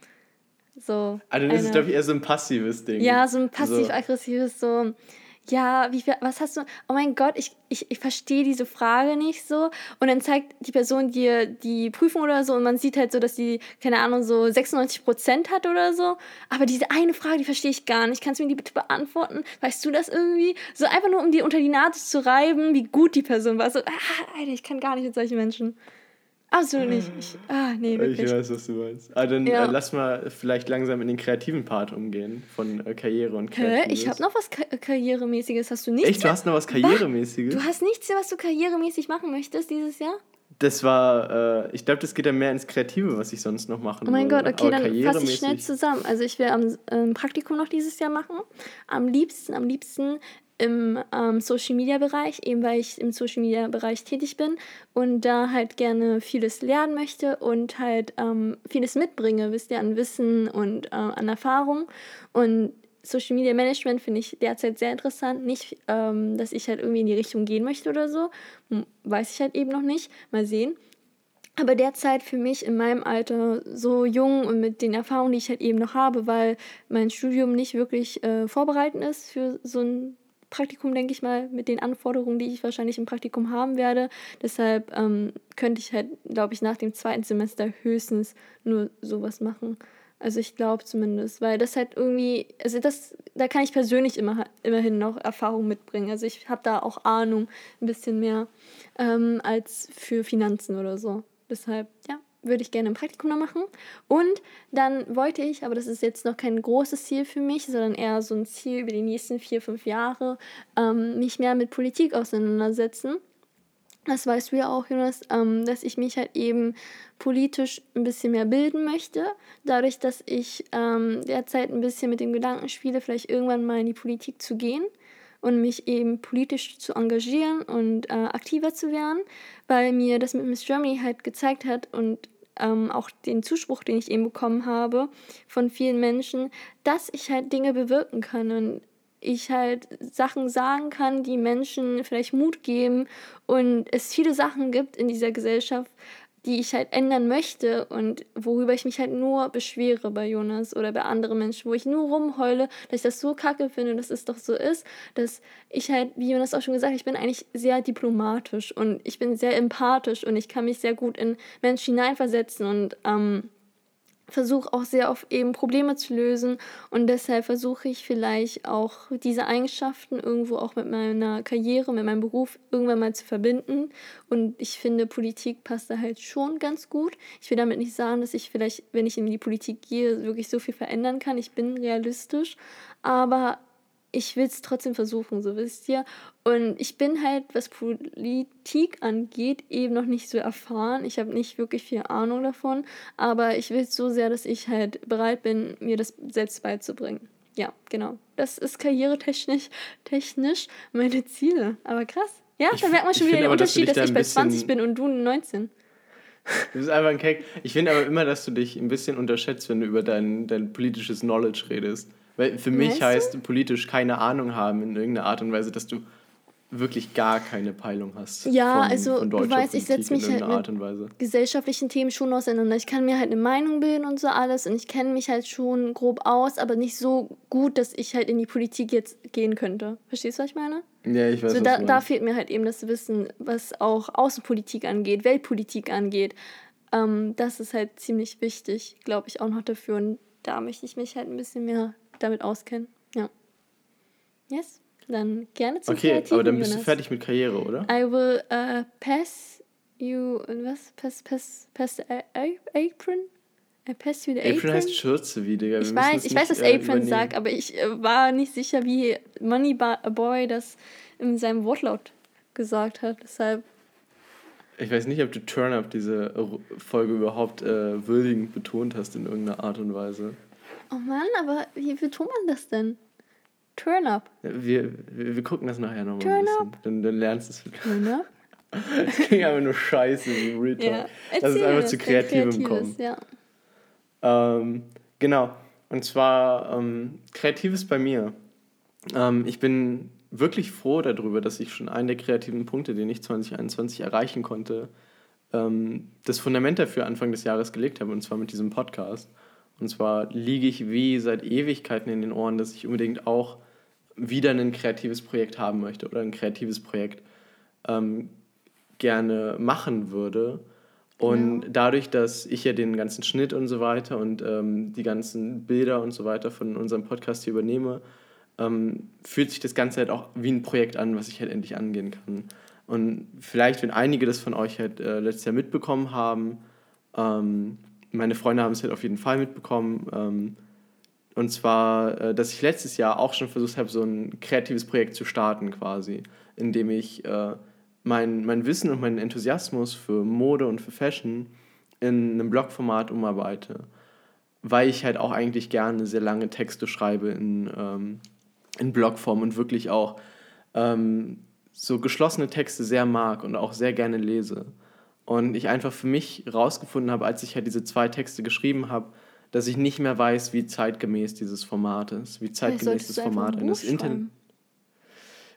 So. Also das eine, ist, glaube ich, eher so ein passives Ding. Ja, so ein passiv-aggressives, so ja, wie viel, was hast du, oh mein Gott, ich, ich, ich verstehe diese Frage nicht so. Und dann zeigt die Person dir die Prüfung oder so und man sieht halt so, dass die, keine Ahnung, so 96 Prozent hat oder so. Aber diese eine Frage, die verstehe ich gar nicht. Kannst du mir die bitte beantworten? Weißt du das irgendwie? So einfach nur, um dir unter die Nase zu reiben, wie gut die Person war. So, ah, Alter, ich kann gar nicht mit solchen Menschen. Absolut nicht. Ich, ah, nee, wirklich. Ich weiß, was du meinst. Ah, dann ja. äh, lass mal vielleicht langsam in den kreativen Part umgehen von äh, Karriere und Karriere. Ich habe noch was Ka Karrieremäßiges. Hast du nichts? Echt? Du hast noch was Karrieremäßiges? Du hast nichts, was du karrieremäßig machen möchtest dieses Jahr? das war, äh, ich glaube, das geht dann mehr ins Kreative, was ich sonst noch machen Oh mein will. Gott, okay, Aber dann fasse ich schnell zusammen. Also ich will am ähm, Praktikum noch dieses Jahr machen. Am liebsten, am liebsten im ähm, Social Media Bereich, eben weil ich im Social Media Bereich tätig bin und da halt gerne vieles lernen möchte und halt ähm, vieles mitbringe, wisst ihr, an Wissen und äh, an Erfahrung. Und Social Media Management finde ich derzeit sehr interessant. Nicht, ähm, dass ich halt irgendwie in die Richtung gehen möchte oder so. Weiß ich halt eben noch nicht. Mal sehen. Aber derzeit für mich in meinem Alter so jung und mit den Erfahrungen, die ich halt eben noch habe, weil mein Studium nicht wirklich äh, vorbereitend ist für so ein Praktikum, denke ich mal, mit den Anforderungen, die ich wahrscheinlich im Praktikum haben werde. Deshalb ähm, könnte ich halt, glaube ich, nach dem zweiten Semester höchstens nur sowas machen. Also ich glaube zumindest, weil das halt irgendwie, also das, da kann ich persönlich immer, immerhin noch Erfahrung mitbringen. Also ich habe da auch Ahnung, ein bisschen mehr ähm, als für Finanzen oder so. Deshalb, ja, würde ich gerne ein Praktikum noch machen. Und dann wollte ich, aber das ist jetzt noch kein großes Ziel für mich, sondern eher so ein Ziel über die nächsten vier, fünf Jahre, ähm, mich mehr mit Politik auseinandersetzen. Das weißt du ja auch, Jonas, ähm, dass ich mich halt eben politisch ein bisschen mehr bilden möchte. Dadurch, dass ich ähm, derzeit ein bisschen mit dem Gedanken spiele, vielleicht irgendwann mal in die Politik zu gehen und mich eben politisch zu engagieren und äh, aktiver zu werden, weil mir das mit Miss Germany halt gezeigt hat und ähm, auch den Zuspruch, den ich eben bekommen habe von vielen Menschen, dass ich halt Dinge bewirken kann und ich halt Sachen sagen kann, die Menschen vielleicht Mut geben und es viele Sachen gibt in dieser Gesellschaft, die ich halt ändern möchte und worüber ich mich halt nur beschwere bei Jonas oder bei anderen Menschen, wo ich nur rumheule, dass ich das so kacke finde, dass es doch so ist, dass ich halt, wie Jonas auch schon gesagt ich bin eigentlich sehr diplomatisch und ich bin sehr empathisch und ich kann mich sehr gut in Menschen hineinversetzen und ähm, versuche auch sehr oft eben Probleme zu lösen und deshalb versuche ich vielleicht auch diese Eigenschaften irgendwo auch mit meiner Karriere, mit meinem Beruf irgendwann mal zu verbinden und ich finde Politik passt da halt schon ganz gut. Ich will damit nicht sagen, dass ich vielleicht, wenn ich in die Politik gehe, wirklich so viel verändern kann. Ich bin realistisch, aber ich will es trotzdem versuchen, so wisst ihr. Und ich bin halt, was Politik angeht, eben noch nicht so erfahren. Ich habe nicht wirklich viel Ahnung davon, aber ich will es so sehr, dass ich halt bereit bin, mir das selbst beizubringen. Ja, genau. Das ist karrieretechnisch technisch meine Ziele. Aber krass. Ja, Ich da merkt man schon wieder den aber, dass Unterschied, dass, da ich bei bisschen- 20 bin und du 19. Du bist einfach ein Keck. Ich finde aber immer, dass du dich ein bisschen unterschätzt, wenn du über dein, dein politisches Knowledge redest. Weil für mich Meinst du? heißt politisch keine Ahnung haben in irgendeiner Art und Weise, dass du wirklich gar keine Peilung hast. Ja, von, also, von du weißt, ich setz Politik in mich halt mit- Art und Weise. gesellschaftlichen Themen schon auseinander. Ich kann mir halt eine Meinung bilden und so alles und ich kenne mich halt schon grob aus, aber nicht so gut, dass ich halt in die Politik jetzt gehen könnte. Verstehst du, was ich meine? Ja, ich weiß, So, da, da fehlt mir halt eben das Wissen, was auch Außenpolitik angeht, Weltpolitik angeht. Ähm, das ist halt ziemlich wichtig, glaube ich, auch noch dafür. Und da möchte ich mich halt ein bisschen mehr damit auskennen. Ja. Yes? Dann gerne zum Okay, Kreativen, aber dann bist du Jonas. fertig mit Karriere, oder? I will uh, pass you was? Pass pass pass the a- apron? I pass you the apron. Apron heißt Schürze wie, Digga. Wir ich weiß, ich weiß, was äh, Apron sagt, aber ich äh, war nicht sicher, wie Money Ba- Boy das in seinem Wortlaut gesagt hat. Deshalb Ich weiß nicht, ob du Turn Up diese äh, Folge überhaupt äh, würdigend betont hast in irgendeiner Art und Weise. Oh Mann, aber wie betont man das denn? Turn up. Wir, wir, wir gucken das nachher nochmal Turn ein bisschen. Dann, dann lernst du es. Turn up? Das klingt einfach nur scheiße wie Real Talk. Ja. Es Erzähl einfach zu Kreatives, kommen. Ja. Ähm, genau. Und zwar ähm, Kreatives bei mir. Ähm, ich bin wirklich froh darüber, dass ich schon einen der kreativen Punkte, den ich 2021 erreichen konnte, ähm, das Fundament dafür Anfang des Jahres gelegt habe, und zwar mit diesem Podcast. Und zwar liege ich wie seit Ewigkeiten in den Ohren, dass ich unbedingt auch wieder ein kreatives Projekt haben möchte oder ein kreatives Projekt ähm, gerne machen würde. Und Genau. dadurch, dass ich ja den ganzen Schnitt und so weiter und ähm, die ganzen Bilder und so weiter von unserem Podcast hier übernehme, ähm, fühlt sich das Ganze halt auch wie ein Projekt an, was ich halt endlich angehen kann. Und vielleicht, wenn einige das von euch halt äh, letztes Jahr mitbekommen haben, ähm, meine Freunde haben es halt auf jeden Fall mitbekommen, ähm, und zwar, äh, dass ich letztes Jahr auch schon versucht habe, so ein kreatives Projekt zu starten quasi, indem ich äh, mein, mein Wissen und meinen Enthusiasmus für Mode und für Fashion in einem Blogformat umarbeite. Weil ich halt auch eigentlich gerne sehr lange Texte schreibe in, ähm, in Blogform und wirklich auch ähm, so geschlossene Texte sehr mag und auch sehr gerne lese. Und ich einfach für mich rausgefunden habe, als ich halt diese zwei Texte geschrieben habe, dass ich nicht mehr weiß, wie zeitgemäß dieses Format ist, wie zeitgemäß das Format eines Internet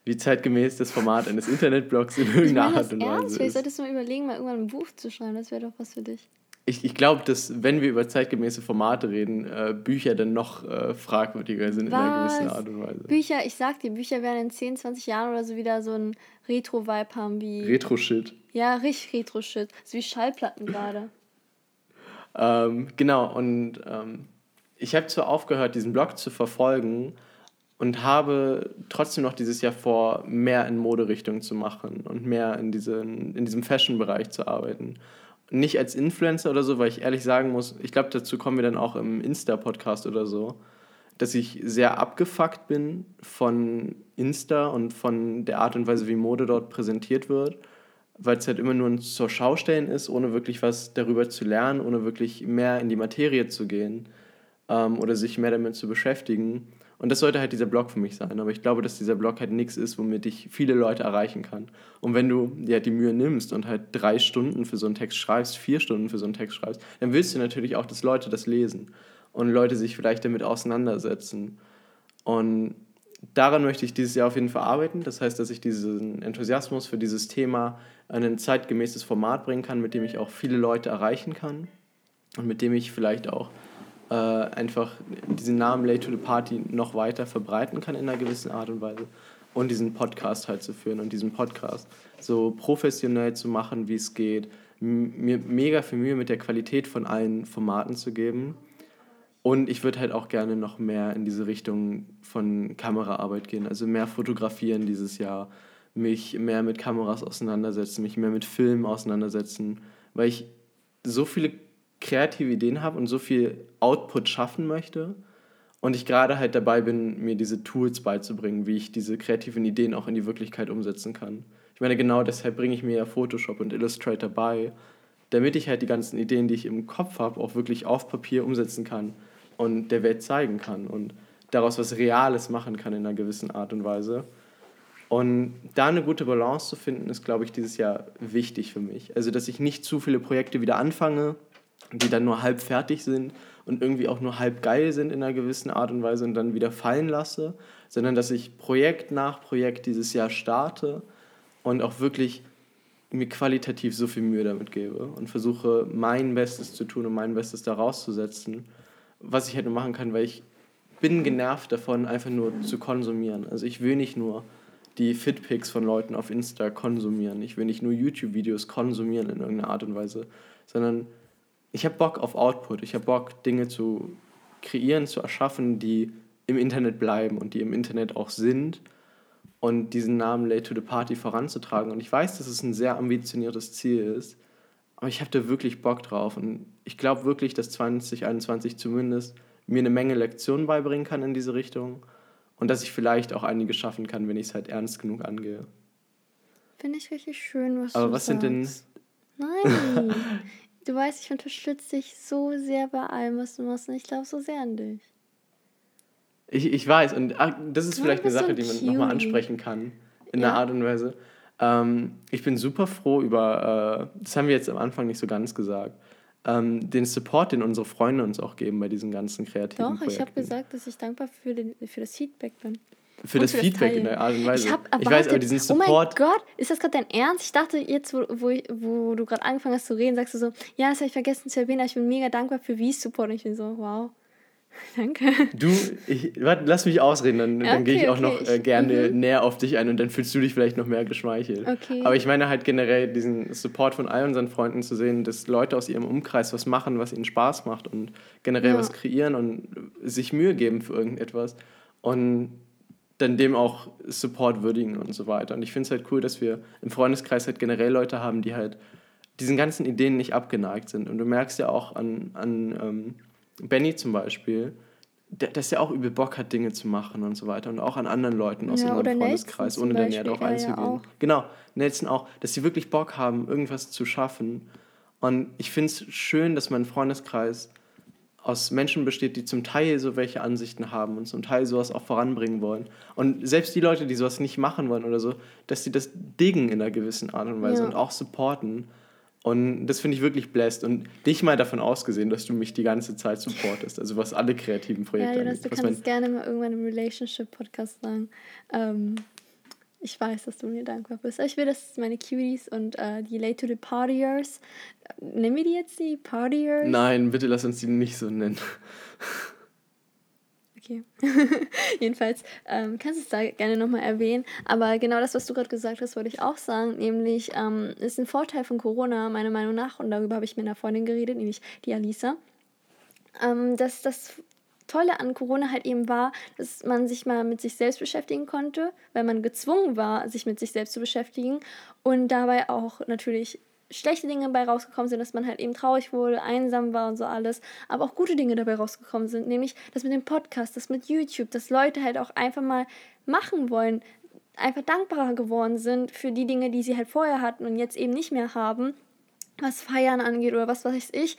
wie zeitgemäß das Format eines Internetblogs in irgendeiner Art und Weise ernst? Vielleicht solltest du mal überlegen, mal irgendwann ein Buch zu schreiben. Das wäre doch was für dich. Ich, ich glaube, dass, wenn wir über zeitgemäße Formate reden, äh, Bücher dann noch äh, fragwürdiger sind was? in einer gewissen Art und Weise. Bücher, ich sag dir, Bücher werden in 10, 20 Jahren oder so wieder so ein Retro-Vibe haben wie. Retro-Shit. Ja, richtig Retro-Shit. So wie Schallplatten gerade. Ähm, genau, und ähm, ich habe zwar aufgehört, diesen Blog zu verfolgen und habe trotzdem noch dieses Jahr vor, mehr in Moderichtung zu machen und mehr in, diesen, in diesem Fashion-Bereich zu arbeiten. Nicht als Influencer oder so, weil ich ehrlich sagen muss, ich glaube, dazu kommen wir dann auch im Insta-Podcast oder so, dass ich sehr abgefuckt bin von Insta und von der Art und Weise, wie Mode dort präsentiert wird, weil es halt immer nur ein zur Schaustellen ist, ohne wirklich was darüber zu lernen, ohne wirklich mehr in die Materie zu gehen ähm, oder sich mehr damit zu beschäftigen. Und das sollte halt dieser Blog für mich sein. Aber ich glaube, dass dieser Blog halt nichts ist, womit ich viele Leute erreichen kann. Und wenn du dir halt die Mühe nimmst und halt drei Stunden für so einen Text schreibst, vier Stunden für so einen Text schreibst, dann willst du natürlich auch, dass Leute das lesen und Leute sich vielleicht damit auseinandersetzen. Und daran möchte ich dieses Jahr auf jeden Fall arbeiten. Das heißt, dass ich diesen Enthusiasmus für dieses Thema ein zeitgemäßes Format bringen kann, mit dem ich auch viele Leute erreichen kann und mit dem ich vielleicht auch äh, einfach diesen Namen Late to the Party noch weiter verbreiten kann in einer gewissen Art und Weise und diesen Podcast halt zu führen und diesen Podcast so professionell zu machen, wie es geht, mir mega viel Mühe mit der Qualität von allen Formaten zu geben. Und ich würde halt auch gerne noch mehr in diese Richtung von Kameraarbeit gehen, also mehr fotografieren dieses Jahr, mich mehr mit Kameras auseinandersetzen, mich mehr mit Filmen auseinandersetzen, weil ich so viele kreative Ideen habe und so viel Output schaffen möchte und ich gerade halt dabei bin, mir diese Tools beizubringen, wie ich diese kreativen Ideen auch in die Wirklichkeit umsetzen kann. Ich meine, genau deshalb bringe ich mir ja Photoshop und Illustrator bei, damit ich halt die ganzen Ideen, die ich im Kopf habe, auch wirklich auf Papier umsetzen kann und der Welt zeigen kann und daraus was Reales machen kann in einer gewissen Art und Weise. Und da eine gute Balance zu finden, ist, glaube ich, dieses Jahr wichtig für mich. Also, dass ich nicht zu viele Projekte wieder anfange, die dann nur halb fertig sind und irgendwie auch nur halb geil sind in einer gewissen Art und Weise und dann wieder fallen lasse, sondern dass ich Projekt nach Projekt dieses Jahr starte und auch wirklich mir qualitativ so viel Mühe damit gebe und versuche mein Bestes zu tun und mein Bestes da rauszusetzen, was ich halt nur machen kann, weil ich bin genervt davon, einfach nur zu konsumieren. Also ich will nicht nur die Fitpics von Leuten auf Insta konsumieren, ich will nicht nur YouTube-Videos konsumieren in irgendeiner Art und Weise, sondern ich habe Bock auf Output. Ich habe Bock, Dinge zu kreieren, zu erschaffen, die im Internet bleiben und die im Internet auch sind und diesen Namen Late to the Party voranzutragen. Und ich weiß, dass es ein sehr ambitioniertes Ziel ist, aber ich habe da wirklich Bock drauf. Und ich glaube wirklich, dass 2021 zumindest mir eine Menge Lektionen beibringen kann in diese Richtung und dass ich vielleicht auch einige schaffen kann, wenn ich es halt ernst genug angehe. Finde ich richtig schön, was Aber du was sagst. sind denn. Nein! Du weißt, ich unterstütze dich so sehr bei allem, was du machst. Und ich glaube so sehr an dich. Ich, ich weiß, und ach, das ist vielleicht eine so Sache, ein die man nochmal ansprechen kann, in Ja. einer Art und Weise. Ähm, ich bin super froh über, äh, das haben wir jetzt am Anfang nicht so ganz gesagt, ähm, den Support, den unsere Freunde uns auch geben bei diesen ganzen kreativen Doch, Projekten. ich habe gesagt, dass ich dankbar für, den, für das Feedback bin. Für und das für das Feedback Teilen. in der Art und Weise. Ich, hab ich erwartet, weiß, aber diesen Oh mein Support, Gott, ist das gerade dein Ernst? Ich dachte jetzt, wo, wo, ich- wo du gerade angefangen hast zu reden, sagst du so, ja, das habe ich vergessen zu erwähnen, aber ich bin mega dankbar für V-Support. Und ich bin so, wow, danke. du, ich, warte, lass mich ausreden, dann, Ja, dann gehe ich okay, auch noch okay, äh, ich- gerne mhm. näher auf dich ein und dann fühlst du dich vielleicht noch mehr geschmeichelt. Okay. Aber ich meine halt generell diesen Support von all unseren Freunden zu sehen, dass Leute aus ihrem Umkreis was machen, was ihnen Spaß macht und generell Ja. was kreieren und sich Mühe geben für irgendetwas und dann dem auch Support würdigen und so weiter. Und ich finde es halt cool, dass wir im Freundeskreis halt generell Leute haben, die halt diesen ganzen Ideen nicht abgeneigt sind. Und du merkst ja auch an, an ähm, Benny zum Beispiel, der, dass er auch übel Bock hat, Dinge zu machen und so weiter. Und auch an anderen Leuten aus Ja, unserem Freundeskreis, ohne dann Beispiel, darauf er ja einzugehen. auch. Genau, Nelson auch, dass sie wirklich Bock haben, irgendwas zu schaffen. Und ich finde es schön, dass mein Freundeskreis aus Menschen besteht, die zum Teil so welche Ansichten haben und zum Teil sowas auch voranbringen wollen. Und selbst die Leute, die sowas nicht machen wollen oder so, dass sie das diggen in einer gewissen Art und Weise Ja. und auch supporten. Und das finde ich wirklich blessed. Und dich mal davon ausgesehen, dass du mich die ganze Zeit supportest. Also was alle kreativen Ja, Projekte Jonas, du angeht. Was kannst gerne mal irgendwann im Relationship-Podcast sagen. Ähm, ich weiß, dass du mir dankbar bist. Aber ich will, dass meine Cuties und äh, die Late to the Partiers, äh, nennen wir die jetzt die Partiers? nein, bitte lass uns die nicht so nennen. Okay. Jedenfalls ähm, kannst du es da gerne nochmal erwähnen. Aber genau das, was du gerade gesagt hast, wollte ich auch sagen. Nämlich ähm, ist ein Vorteil von Corona, meiner Meinung nach, und darüber habe ich mit einer Freundin geredet, nämlich die Alisa, ähm, dass das Tolle an Corona halt eben war, dass man sich mal mit sich selbst beschäftigen konnte, weil man gezwungen war, sich mit sich selbst zu beschäftigen und dabei auch natürlich schlechte Dinge dabei rausgekommen sind, dass man halt eben traurig wurde, einsam war und so alles, aber auch gute Dinge dabei rausgekommen sind, nämlich das mit dem Podcast, das mit YouTube, dass Leute halt auch einfach mal machen wollen, einfach dankbarer geworden sind für die Dinge, die sie halt vorher hatten und jetzt eben nicht mehr haben, was Feiern angeht oder was weiß ich,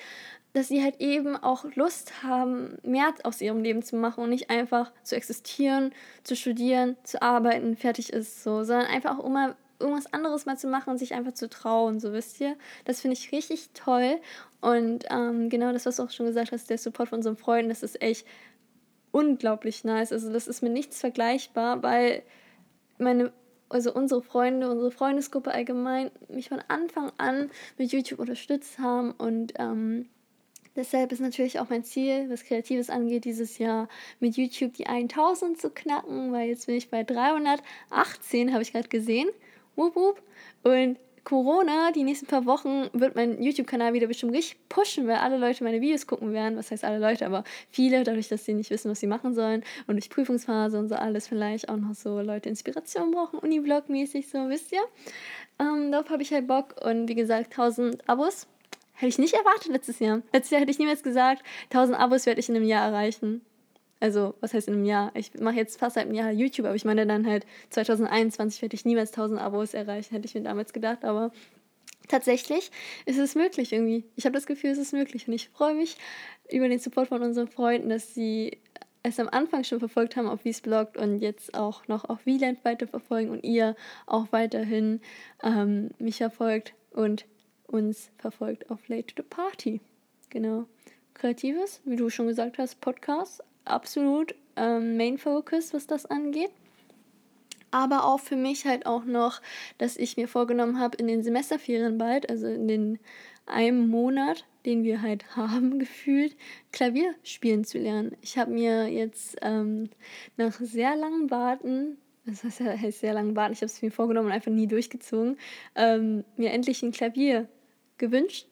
dass sie halt eben auch Lust haben, mehr aus ihrem Leben zu machen und nicht einfach zu existieren, zu studieren, zu arbeiten, fertig ist so, sondern einfach auch immer irgendwas anderes mal zu machen und sich einfach zu trauen, so wisst ihr. Das finde ich richtig toll und ähm, genau das, was du auch schon gesagt hast, der Support von unseren Freunden, das ist echt unglaublich nice. Also das ist mit nichts vergleichbar, weil meine, also unsere Freunde, unsere Freundesgruppe allgemein mich von Anfang an mit YouTube unterstützt haben und ähm, deshalb ist natürlich auch mein Ziel, was Kreatives angeht, dieses Jahr mit YouTube die 1000 zu knacken, weil jetzt bin ich bei 318, habe ich gerade gesehen. Wup, wup. Und Corona, die nächsten paar Wochen, wird mein YouTube-Kanal wieder bestimmt richtig pushen, weil alle Leute meine Videos gucken werden. Was heißt alle Leute, aber viele, dadurch, dass sie nicht wissen, was sie machen sollen. Und durch Prüfungsphase und so alles vielleicht auch noch so Leute Inspiration brauchen, Uniblog-mäßig, so, wisst ihr. Ähm, darauf habe ich halt Bock. Und wie gesagt, 1000 Abos. Hätte ich nicht erwartet letztes Jahr. Letztes Jahr hätte ich niemals gesagt, 1000 Abos werde ich in einem Jahr erreichen. Also, was heißt in einem Jahr? Ich mache jetzt fast seit einem Jahr YouTube, aber ich meine dann halt 2021 werde ich niemals 1000 Abos erreichen, hätte ich mir damals gedacht. Aber tatsächlich ist es möglich irgendwie. Ich habe das Gefühl, es ist möglich und ich freue mich über den Support von unseren Freunden, dass sie es am Anfang schon verfolgt haben auf Wies bloggt und jetzt auch noch auf Wieland weiterverfolgen und ihr auch weiterhin ähm, mich verfolgt und uns verfolgt auf Late to the Party. Genau. Kreatives, wie du schon gesagt hast, Podcast, absolut ähm, Main Focus, was das angeht. Aber auch für mich halt auch noch, dass ich mir vorgenommen habe, in den Semesterferien bald, also in den einem Monat, den wir halt haben, gefühlt, Klavier spielen zu lernen. Ich habe mir jetzt ähm, nach sehr langem Warten, das heißt, ja- heißt sehr langem Warten, ich habe es mir vorgenommen und einfach nie durchgezogen, ähm, mir endlich ein Klavier gewünscht.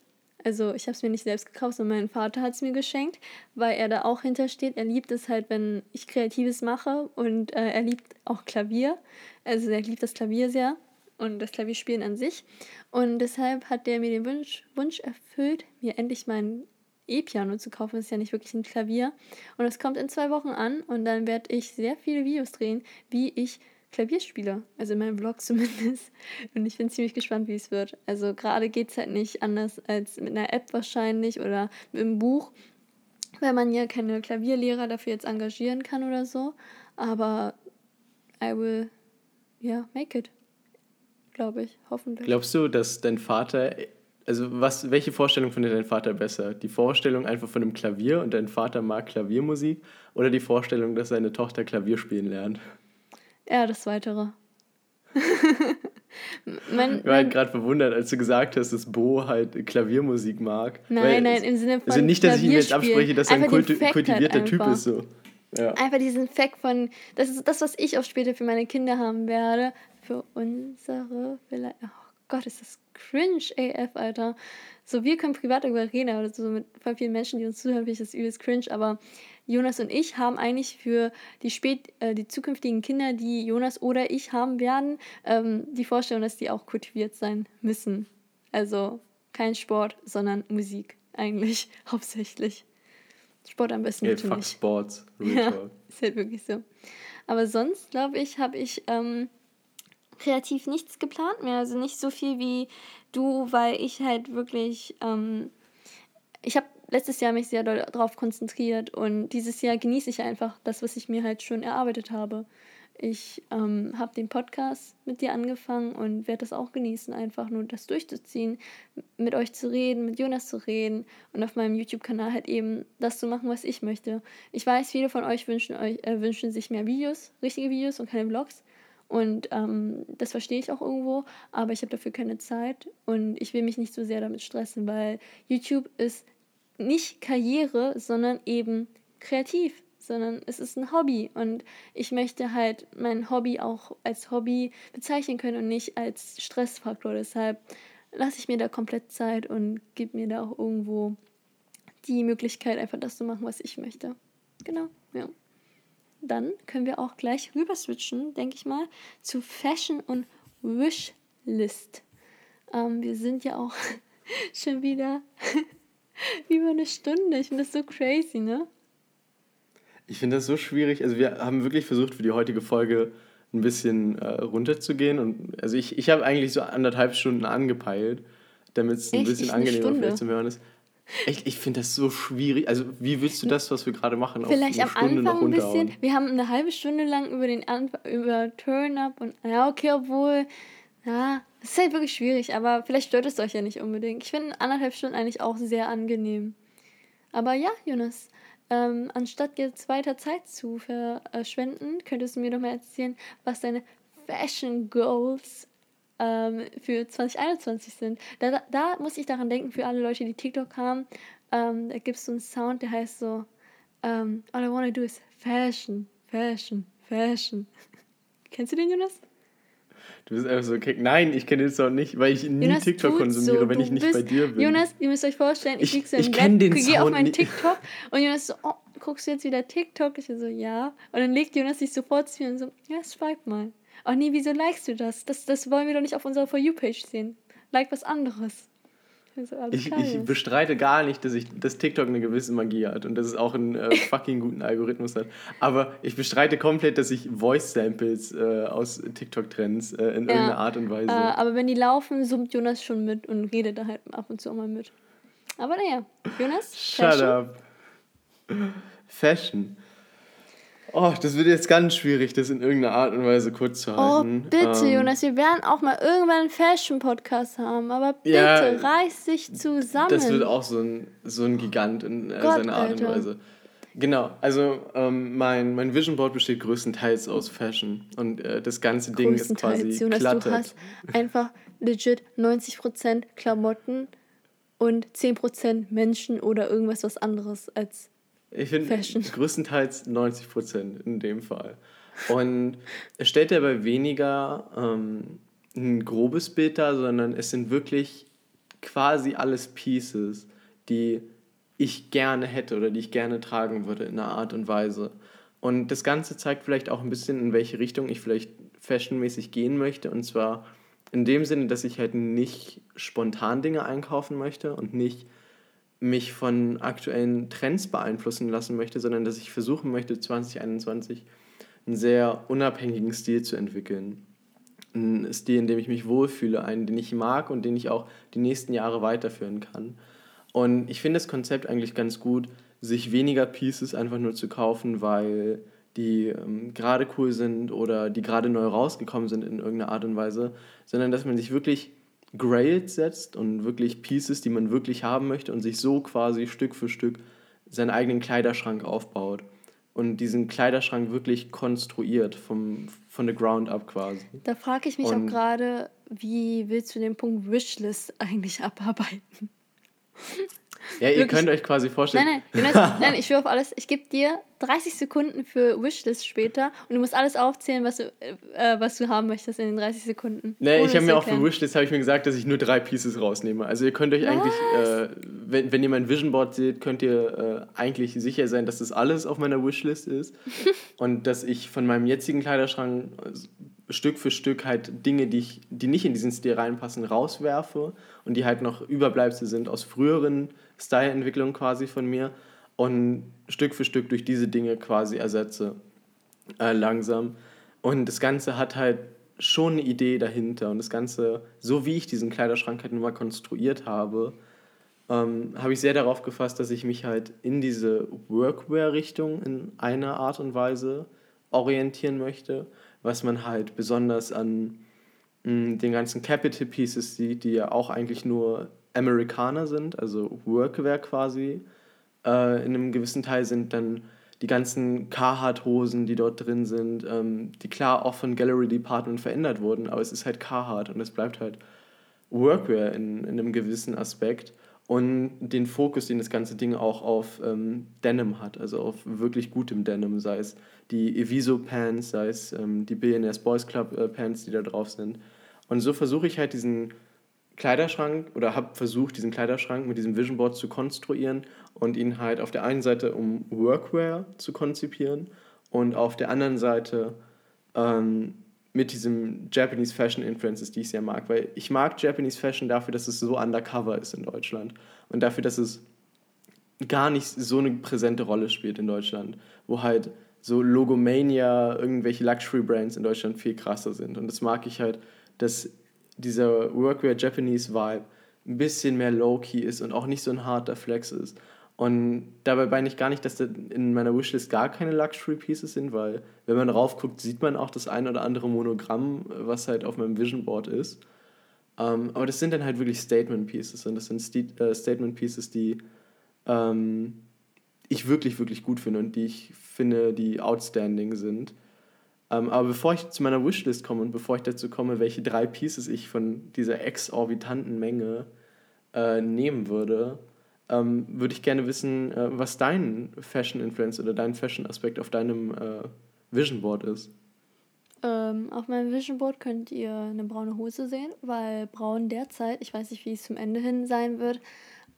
Also ich habe es mir nicht selbst gekauft, sondern mein Vater hat es mir geschenkt, weil er da auch hintersteht. Er liebt es halt, wenn ich Kreatives mache und äh, er liebt auch Klavier. Also er liebt das Klavier sehr und das Klavierspielen an sich. Und deshalb hat der mir den Wunsch, Wunsch erfüllt, mir endlich mein E-Piano zu kaufen. Das ist ja nicht wirklich ein Klavier. Und es kommt in zwei Wochen an und dann werde ich sehr viele Videos drehen, wie ich Klavier spiele. Also in meinem Vlog zumindest. Und ich bin ziemlich gespannt, wie es wird. Also gerade geht es halt nicht anders als mit einer App wahrscheinlich oder mit einem Buch, weil man ja keine Klavierlehrer dafür jetzt engagieren kann oder so. Aber I will, ja, make it. Glaube ich, hoffentlich. Glaubst du, dass dein Vater, also was, welche Vorstellung findet dein Vater besser? Die Vorstellung einfach von einem Klavier und dein Vater mag Klaviermusik oder die Vorstellung, dass seine Tochter Klavier spielen lernt? Ja, das Weitere. mein, Ich war halt gerade verwundert, als du gesagt hast, dass Bo halt Klaviermusik mag. Nein, Weil nein, im Sinne von Also nicht, dass ich ihm jetzt abspreche, dass er ein kulti Fact halt kultivierter Typ ist. So. Ja. einfach diesen Fact von, das ist das, was ich auch später für meine Kinder haben werde. Für unsere, vielleicht, oh Gott, ist das cringe AF, Alter. So, wir können privat darüber reden, aber so mit voll vielen Menschen, die uns zuhören, finde ich das übelst cringe, aber Jonas und ich haben eigentlich für die spät, äh, die zukünftigen Kinder, die Jonas oder ich haben werden, ähm, die Vorstellung, dass die auch kultiviert sein müssen. Also kein Sport, sondern Musik eigentlich hauptsächlich. Sport am besten bitte fuck nicht. Sports. Real Ja, Talk. ist halt wirklich so. Aber sonst, glaube ich, habe ich ähm, kreativ nichts geplant mehr. Also nicht so viel wie du, weil ich halt wirklich, ähm, ich habe letztes Jahr mich sehr darauf konzentriert und dieses Jahr genieße ich einfach das, was ich mir halt schon erarbeitet habe. Ich ähm, habe den Podcast mit dir angefangen und werde das auch genießen, einfach nur das durchzuziehen, mit euch zu reden, mit Jonas zu reden und auf meinem YouTube-Kanal halt eben das zu machen, was ich möchte. Ich weiß, viele von euch wünschen, euch, äh, wünschen sich mehr Videos, richtige Videos und keine Vlogs. Und ähm, das verstehe ich auch irgendwo, aber ich habe dafür keine Zeit und ich will mich nicht so sehr damit stressen, weil YouTube ist nicht Karriere, sondern eben kreativ, sondern es ist ein Hobby und ich möchte halt mein Hobby auch als Hobby bezeichnen können und nicht als Stressfaktor. Deshalb lasse ich mir da komplett Zeit und gebe mir da auch irgendwo die Möglichkeit, einfach das zu machen, was ich möchte. Genau, ja. Dann können wir auch gleich rüber switchen, denke ich mal, zu Fashion und Wishlist. Ähm, wir sind ja auch schon wieder über eine Stunde. Ich finde das so crazy, ne? Ich finde das so schwierig. Also wir haben wirklich versucht, für die heutige Folge ein bisschen äh, runterzugehen. Und also ich, ich habe eigentlich so anderthalb Stunden angepeilt, damit es ein bisschen angenehmer vielleicht zum Hören ist. Echt, ich finde das so schwierig. Also wie willst du das, was wir gerade machen, auf Vielleicht eine am Stunde Anfang ein bisschen. Wir haben eine halbe Stunde lang über den Anf über Turn-Up und ja, okay, obwohl, ja, es ist halt wirklich schwierig, aber vielleicht stört es euch ja nicht unbedingt. Ich finde anderthalb Stunden eigentlich auch sehr angenehm. Aber ja, Jonas, ähm, anstatt jetzt weiter Zeit zu verschwenden, könntest du mir doch mal erzählen, was deine Fashion Goals ähm, für 2021 sind. Da, da, muss ich daran denken, für alle Leute, die TikTok haben, ähm, da gibt es so einen Sound, der heißt so, ähm, all I wanna do is Fashion, Fashion, Fashion. Kennst du den, Jonas? Du bist einfach so kick. Nein, ich kenne den Song nicht, weil ich nie Jonas TikTok konsumiere, so, wenn ich nicht bist- bei dir bin. Jonas, ihr müsst euch vorstellen, ich, Ich- lieg so im ich Bett, gehe auf Sound meinen. TikTok und Jonas so, oh, guckst du jetzt wieder TikTok? Ich so, ja. Und dann legt Jonas sich sofort zu mir und so, ja, swipe mal. Ach nee, wieso likest du das? Das, das wollen wir doch nicht auf unserer For You-Page sehen. Like was anderes. Ich, so, alles Ich, ich bestreite gar nicht, dass, ich, dass TikTok eine gewisse Magie hat und dass es auch einen äh, fucking guten Algorithmus hat. Aber ich bestreite komplett, dass ich Voice-Samples äh, aus TikTok-Trends äh, in Ja, irgendeiner Art und Weise. Äh, aber wenn die laufen, summt Jonas schon mit und redet da halt ab und zu auch mal mit. Aber naja, Jonas, Shut Fashion? up. Fashion. Oh, das wird jetzt ganz schwierig, das in irgendeiner Art und Weise kurz zu Oh, halten. bitte, Ähm, Jonas, wir werden auch mal irgendwann einen Fashion-Podcast haben, aber bitte, Ja, reiß dich zusammen. Das wird auch so ein, so ein Gigant in äh, Gott, seiner Art Alter. und Weise. Genau, also ähm, mein, mein Vision Board besteht größtenteils aus Fashion und äh, das ganze Ding ist quasi Jonas, du cluttered. hast einfach legit 90% Klamotten und 10% Menschen oder irgendwas was anderes als Ich finde größtenteils 90 Prozent in dem Fall. Und es stellt dabei weniger ähm, ein grobes Bild dar, sondern es sind wirklich quasi alles Pieces, die ich gerne hätte oder die ich gerne tragen würde in einer Art und Weise. Und das Ganze zeigt vielleicht auch ein bisschen, in welche Richtung ich vielleicht fashionmäßig gehen möchte. Und zwar in dem Sinne, dass ich halt nicht spontan Dinge einkaufen möchte und nicht mich von aktuellen Trends beeinflussen lassen möchte, sondern dass ich versuchen möchte, 2021 einen sehr unabhängigen Stil zu entwickeln. Einen Stil, in dem ich mich wohlfühle, einen, den ich mag und den ich auch die nächsten Jahre weiterführen kann. Und ich finde das Konzept eigentlich ganz gut, sich weniger Pieces einfach nur zu kaufen, weil die ähm, gerade cool sind oder die gerade neu rausgekommen sind in irgendeiner Art und Weise, sondern dass man sich wirklich Grails setzt und wirklich Pieces, die man wirklich haben möchte und sich so quasi Stück für Stück seinen eigenen Kleiderschrank aufbaut und diesen Kleiderschrank wirklich konstruiert vom, von the ground up quasi. Da frage ich mich auch Und- gerade, wie willst du den Punkt Wishlist eigentlich abarbeiten? Ja, ihr Wirklich? könnt euch quasi vorstellen, Nein, nein, Jonas, nein, ich schwöre auf alles. Ich gebe dir 30 Sekunden für Wishlist später und du musst alles aufzählen, was du, äh, was du haben möchtest in den 30 Sekunden. Nee, ich habe mir auch für. Wishlist habe ich mir gesagt, dass ich nur drei Pieces rausnehme. Also ihr könnt euch eigentlich, äh, wenn, wenn ihr mein Vision Board seht, könnt ihr äh, eigentlich sicher sein, dass das alles auf meiner Wishlist ist und dass ich von meinem jetzigen Kleiderschrank äh, Stück für Stück halt Dinge, die ich, die nicht in diesen Stil reinpassen, rauswerfe und die halt noch Überbleibsel sind aus früheren Styleentwicklungen quasi von mir und Stück für Stück durch diese Dinge quasi ersetze. Äh, langsam. Und das Ganze hat halt schon eine Idee dahinter. Und das Ganze, so wie ich diesen Kleiderschrank halt nun mal konstruiert habe, ähm, habe ich sehr darauf gefasst, dass ich mich halt in diese Workwear-Richtung in einer Art und Weise orientieren möchte, was man halt besonders an mh, mm, den ganzen Capital Pieces sieht, die ja auch eigentlich nur Amerikaner sind, also Workwear quasi. Äh, in einem gewissen Teil sind dann die ganzen Carhartt-Hosen, die dort drin sind, ähm, die klar auch von Gallery Department verändert wurden, aber es ist halt Carhartt und es bleibt halt Workwear in, in einem gewissen Aspekt und den Fokus, den das ganze Ding auch auf ähm, Denim hat, also auf wirklich gutem Denim, sei es die Eviso Pants, sei es ähm, die Billionaires Boys Club äh, Pants, die da drauf sind. Und so versuche ich halt diesen Kleiderschrank oder habe versucht, diesen Kleiderschrank mit diesem Vision Board zu konstruieren und ihn halt auf der einen Seite um Workwear zu konzipieren und auf der anderen Seite ähm, mit diesem Japanese Fashion Influences, die ich sehr mag, weil ich mag Japanese Fashion dafür, dass es so undercover ist in Deutschland und dafür, dass es gar nicht so eine präsente Rolle spielt in Deutschland, wo halt so Logomania, irgendwelche Luxury Brands in Deutschland viel krasser sind und das mag ich halt, dass dieser Workwear Japanese Vibe ein bisschen mehr low-key ist und auch nicht so ein harter Flex ist. Und dabei meine ich gar nicht, dass da in meiner Wishlist gar keine Luxury Pieces sind, weil wenn man drauf guckt, sieht man auch das ein oder andere Monogramm, was halt auf meinem Vision Board ist. Ähm, aber das sind dann halt wirklich Statement Pieces und das sind St äh, Statement Pieces, die ähm, ich wirklich, wirklich gut finde und die ich finde, die outstanding sind. Ähm, aber bevor ich zu meiner Wishlist komme und bevor ich dazu komme, welche drei Pieces ich von dieser exorbitanten Menge äh, nehmen würde, ähm, würde ich gerne wissen, äh, was dein Fashion Influence oder dein Fashion Aspekt auf deinem äh, Vision Board ist. Ähm, auf meinem Vision Board könnt ihr eine braune Hose sehen, weil braun derzeit, ich weiß nicht, wie es zum Ende hin sein wird,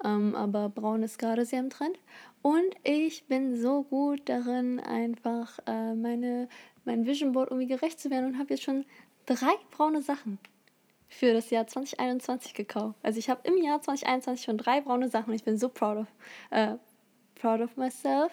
ähm, aber braun ist gerade sehr im Trend. Und ich bin so gut darin, einfach äh, meine mein Vision Board irgendwie gerecht zu werden und habe jetzt schon drei braune Sachen für das Jahr 2021 gekauft. Also ich habe im Jahr 2021 schon drei braune Sachen und ich bin so proud of, äh, proud of myself,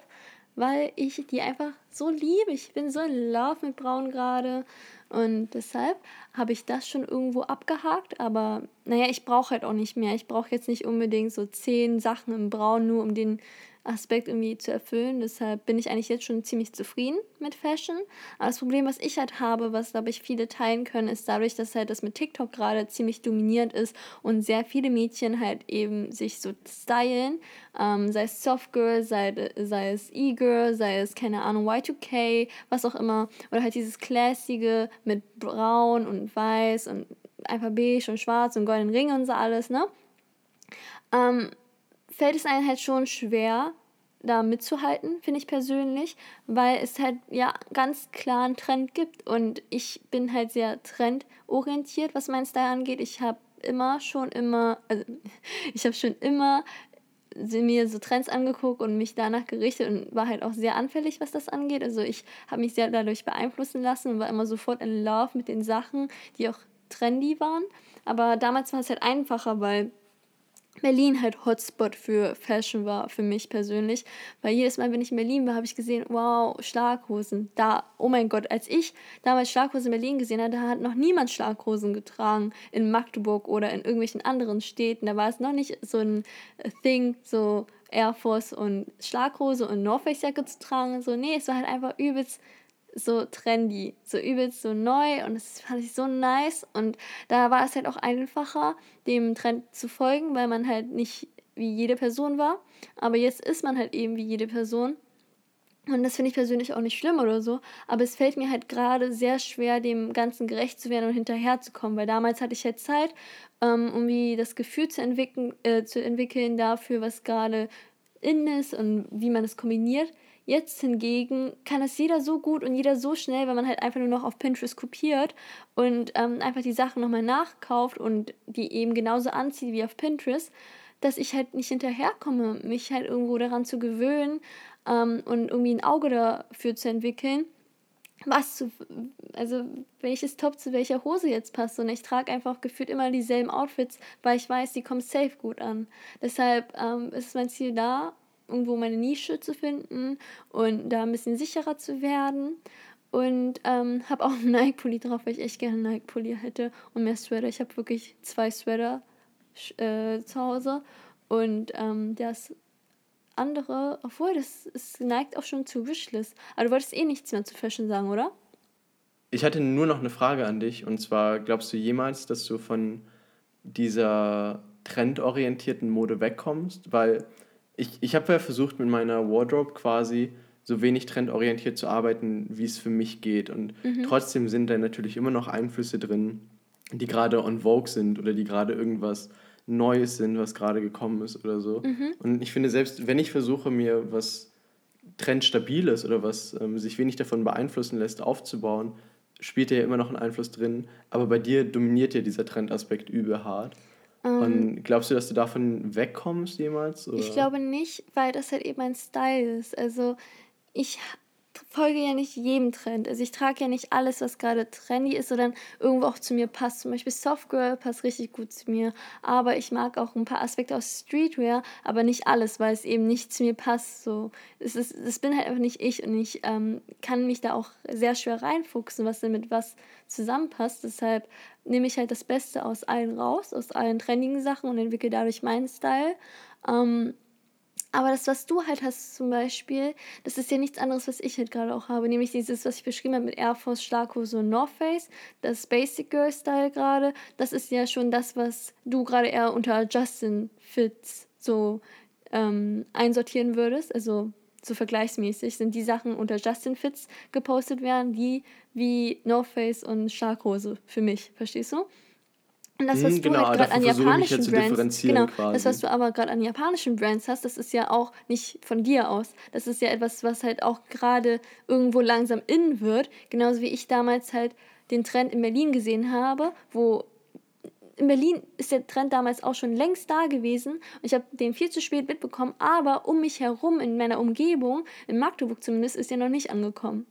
weil ich die einfach so liebe. Ich bin so in Love mit Braun gerade und deshalb habe ich das schon irgendwo abgehakt, aber naja, ich brauche halt auch nicht mehr. Ich brauche jetzt nicht unbedingt so zehn Sachen im Braun, nur um den Aspekt irgendwie zu erfüllen. Deshalb bin ich eigentlich jetzt schon ziemlich zufrieden mit Fashion. Aber das Problem, was ich halt habe, was glaube ich viele teilen können, ist dadurch, dass halt das mit TikTok gerade ziemlich dominierend ist und sehr viele Mädchen halt eben sich so stylen, ähm, sei es Softgirl, sei, sei es E-Girl, sei es keine Ahnung Y2K, was auch immer, oder halt dieses Classige mit Braun und Weiß und einfach beige und schwarz und goldenen Ring und so alles, ne? Ähm, fällt es einem halt schon schwer, da mitzuhalten, finde ich persönlich, weil es halt ja ganz klar einen Trend gibt und ich bin halt sehr trendorientiert, was mein Style angeht. Ich habe immer schon immer, also ich habe schon immer mir so Trends angeguckt und mich danach gerichtet und war halt auch sehr anfällig, was das angeht. Also ich habe mich sehr dadurch beeinflussen lassen und war immer sofort in Love mit den Sachen, die auch trendy waren. Aber damals war es halt einfacher, weil Berlin halt Hotspot für Fashion war, für mich persönlich. Weil jedes Mal, wenn ich in Berlin war, habe ich gesehen, wow, Schlaghosen. Da, oh mein Gott, als ich damals Schlaghosen in Berlin gesehen hatte, hat noch niemand Schlaghosen getragen in Magdeburg oder in irgendwelchen anderen Städten. Da war es noch nicht so ein Thing, so Air Force und Schlaghose und North Face Jacke zu tragen. So, nee, es war halt einfach übelst so trendy, so übelst so neu und das fand ich so nice und da war es halt auch einfacher, dem Trend zu folgen, weil man halt nicht wie jede Person war, aber jetzt ist man halt eben wie jede Person und das finde ich persönlich auch nicht schlimm oder so, aber es fällt mir halt gerade sehr schwer, dem Ganzen gerecht zu werden und hinterherzukommen, weil damals hatte ich halt Zeit, ähm, um wie das Gefühl zu entwickeln, äh, zu entwickeln dafür, was gerade in ist und wie man es kombiniert. Jetzt hingegen kann es jeder so gut und jeder so schnell, wenn man halt einfach nur noch auf Pinterest kopiert und ähm, einfach die Sachen nochmal nachkauft und die eben genauso anzieht wie auf Pinterest, dass ich halt nicht hinterherkomme, mich halt irgendwo daran zu gewöhnen ähm, und irgendwie ein Auge dafür zu entwickeln, was zu, also welches Top zu welcher Hose jetzt passt. Und ich trage einfach gefühlt immer dieselben Outfits, weil ich weiß, die kommen safe gut an. Deshalb ähm, ist mein Ziel da, irgendwo meine Nische zu finden und da ein bisschen sicherer zu werden. Und ähm, habe auch einen Nike-Pulli drauf, weil ich echt gerne einen Nike-Pulli hätte und mehr Sweater. Ich habe wirklich zwei Sweater äh, zu Hause. Und ähm, das andere, obwohl das, das neigt auch schon zu Wishlist. Aber du wolltest eh nichts mehr zu Fashion sagen, oder? Ich hatte nur noch eine Frage an dich. Und zwar, glaubst du jemals, dass du von dieser trendorientierten Mode wegkommst? Weil ich, ich habe ja versucht, mit meiner Wardrobe quasi so wenig trendorientiert zu arbeiten, wie es für mich geht. Und mhm. trotzdem sind da natürlich immer noch Einflüsse drin, die gerade on Vogue sind oder die gerade irgendwas Neues sind, was gerade gekommen ist oder so. Mhm. Und ich finde, selbst wenn ich versuche, mir was Trendstabiles oder was ähm, sich wenig davon beeinflussen lässt, aufzubauen, spielt ja immer noch ein Einfluss drin. Aber bei dir dominiert ja dieser Trendaspekt übel hart. Um, Und ähm. glaubst du, dass du davon wegkommst jemals? Oder? Ich glaube nicht, weil das halt eben ein Style ist. Also ich folge ja nicht jedem Trend. Also ich trage ja nicht alles, was gerade trendy ist oder irgendwo auch zu mir passt. Zum Beispiel Softgirl passt richtig gut zu mir. Aber ich mag auch ein paar Aspekte aus Streetwear, aber nicht alles, weil es eben nicht zu mir passt. So, es, ist, es bin halt einfach nicht ich und ich ähm, kann mich da auch sehr schwer reinfuchsen, was denn mit was zusammenpasst. Deshalb nehme ich halt das Beste aus allen raus, aus allen trendigen Sachen und entwickle dadurch meinen Style. Ähm, aber das, was du halt hast zum Beispiel, das ist ja nichts anderes, was ich halt gerade auch habe. Nämlich dieses, was ich beschrieben habe mit Air Force, Schlaghose und North Face, das Basic Girl Style gerade. Das ist ja schon das, was du gerade eher unter Justin Fits so ähm, einsortieren würdest. Also so vergleichsmäßig sind die Sachen unter Justin Fits gepostet werden, die wie North Face und Schlaghose für mich. Verstehst du? Und das, was hm, genau, du halt gerade an japanischen Brands, genau, quasi. das, was du aber gerade an japanischen Brands hast, das ist ja auch nicht von dir aus. Das ist ja etwas, was halt auch gerade irgendwo langsam in wird. Genauso wie ich damals halt den Trend in Berlin gesehen habe, wo in Berlin ist der Trend damals auch schon längst da gewesen und ich habe den viel zu spät mitbekommen, aber um mich herum, in meiner Umgebung, in Magdeburg zumindest, ist er noch nicht angekommen.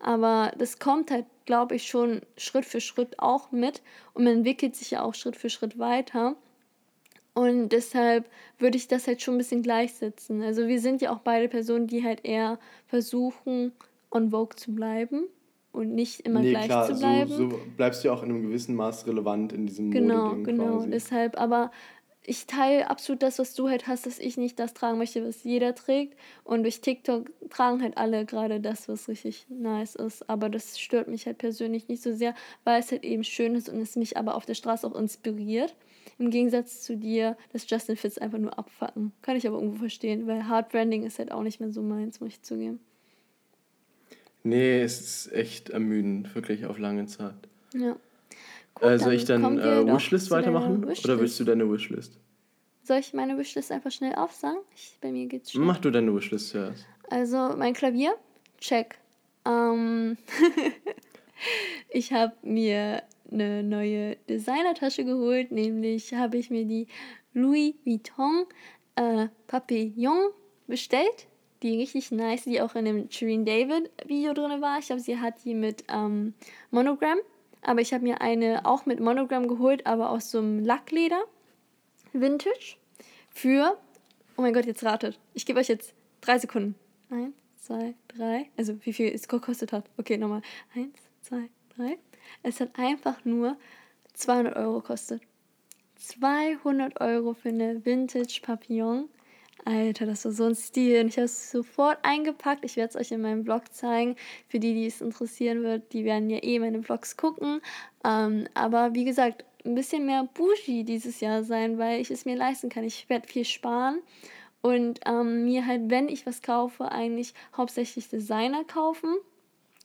Aber das kommt halt, glaube ich, schon Schritt für Schritt auch mit und man entwickelt sich ja auch Schritt für Schritt weiter. Und deshalb würde ich das halt schon ein bisschen gleichsetzen. Also wir sind ja auch beide Personen, die halt eher versuchen, on Vogue zu bleiben und nicht immer nee, gleich klar, zu bleiben. So, so bleibst du ja auch in einem gewissen Maß relevant in diesem Genau, genau. Quasi. Deshalb, aber ich teile absolut das, was du halt hast, dass ich nicht das tragen möchte, was jeder trägt. Und durch TikTok tragen halt alle gerade das, was richtig nice ist. Aber das stört mich halt persönlich nicht so sehr, weil es halt eben schön ist und es mich aber auf der Straße auch inspiriert. Im Gegensatz zu dir, dass Justin Fits einfach nur abfacken. Kann ich aber irgendwo verstehen, weil Hard Branding ist halt auch nicht mehr so meins, muss ich zugeben. Nee, es ist echt ermüdend, wirklich auf lange Zeit. Ja. Äh, soll ich dann äh, Wishlist weitermachen? Wishlist. Oder willst du deine Wishlist? Soll ich meine Wishlist einfach schnell aufsagen? Ich, bei mir geht's schnell. Mach du deine Wishlist zuerst. Also mein Klavier, check. Ähm ich habe mir eine neue Designertasche geholt, nämlich habe ich mir die Louis Vuitton äh, Papillon bestellt. Die richtig nice, die auch in dem Shireen David Video drin war. Ich glaube, sie hat die mit ähm, Monogramm aber ich habe mir eine auch mit Monogramm geholt, aber aus so einem Lackleder. Vintage. Für, oh mein Gott, jetzt ratet. Ich gebe euch jetzt drei Sekunden. Eins, zwei, drei. Also wie viel es gekostet hat. Okay, nochmal. Eins, zwei, drei. Es hat einfach nur 200 Euro gekostet. 200 Euro für eine Vintage Papillon. Alter, das war so ein Stil. Und ich habe es sofort eingepackt. Ich werde es euch in meinem Vlog zeigen. Für die, die es interessieren wird, die werden ja eh meine Vlogs gucken. Ähm, aber wie gesagt, ein bisschen mehr Bougie dieses Jahr sein, weil ich es mir leisten kann. Ich werde viel sparen und ähm, mir halt, wenn ich was kaufe, eigentlich hauptsächlich Designer kaufen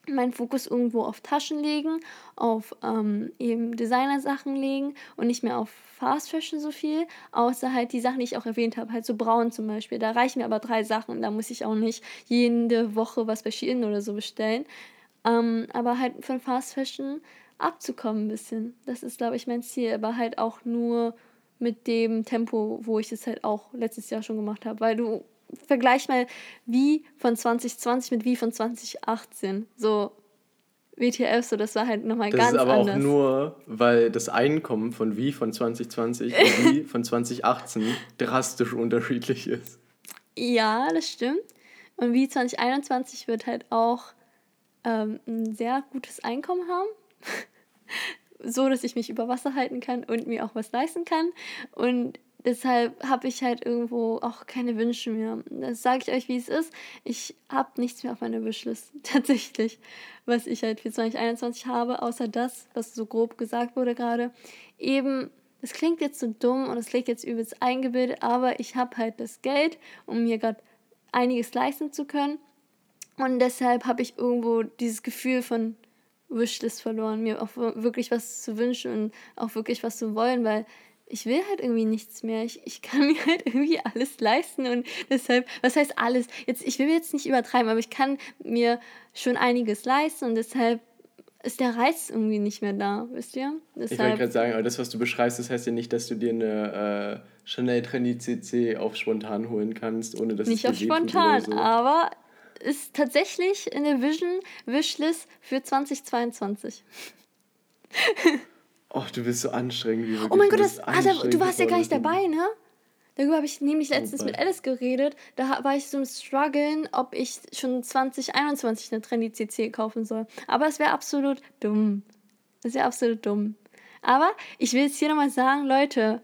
meinen Fokus irgendwo auf Taschen legen, auf ähm, eben Designersachen legen und nicht mehr auf Fast Fashion so viel, außer halt die Sachen, die ich auch erwähnt habe, halt so braun zum Beispiel. Da reichen mir aber drei Sachen, da muss ich auch nicht jede Woche was bei Shein oder so bestellen. Ähm, aber halt von Fast Fashion abzukommen ein bisschen. Das ist, glaube ich, mein Ziel, aber halt auch nur mit dem Tempo, wo ich es halt auch letztes Jahr schon gemacht habe, weil du vergleich mal wie von 2020 mit wie von 2018. So WTF, so das war halt nochmal ganz anders. Das ist aber anders. auch nur, weil das Einkommen von wie von 2020 und wie von 2018 drastisch unterschiedlich ist. Ja, das stimmt. Und wie 2021 wird halt auch ähm, ein sehr gutes Einkommen haben. so, dass ich mich über Wasser halten kann und mir auch was leisten kann. Und deshalb habe ich halt irgendwo auch keine Wünsche mehr. Das sage ich euch, wie es ist. Ich habe nichts mehr auf meiner Wishlist, tatsächlich, was ich halt für 2021 habe, außer das, was so grob gesagt wurde gerade. Eben, das klingt jetzt so dumm und es klingt jetzt übelst eingebildet, aber ich habe halt das Geld, um mir gerade einiges leisten zu können. Und deshalb habe ich irgendwo dieses Gefühl von Wishlist verloren, mir auch wirklich was zu wünschen und auch wirklich was zu wollen, weil ich will halt irgendwie nichts mehr. Ich, ich kann mir halt irgendwie alles leisten und deshalb, was heißt alles? Jetzt, ich will jetzt nicht übertreiben, aber ich kann mir schon einiges leisten und deshalb ist der Reiz irgendwie nicht mehr da, wisst ihr? Deshalb, ich wollte gerade sagen, aber das, was du beschreibst, das heißt ja nicht, dass du dir eine äh, Chanel Trendy CC auf spontan holen kannst, ohne dass nicht es Nicht auf spontan, so. aber ist tatsächlich in der Vision Wishlist für 2022. oh, du bist so anstrengend. Wie oh mein Gott, das, ah, du warst ja gar nicht dabei, ne? Darüber habe ich nämlich oh letztens oh, mit Alice geredet. Da war ich so im Struggeln, ob ich schon 2021 eine Trendy CC kaufen soll. Aber es wäre absolut dumm. Das wäre absolut dumm. Aber ich will jetzt hier nochmal sagen, Leute,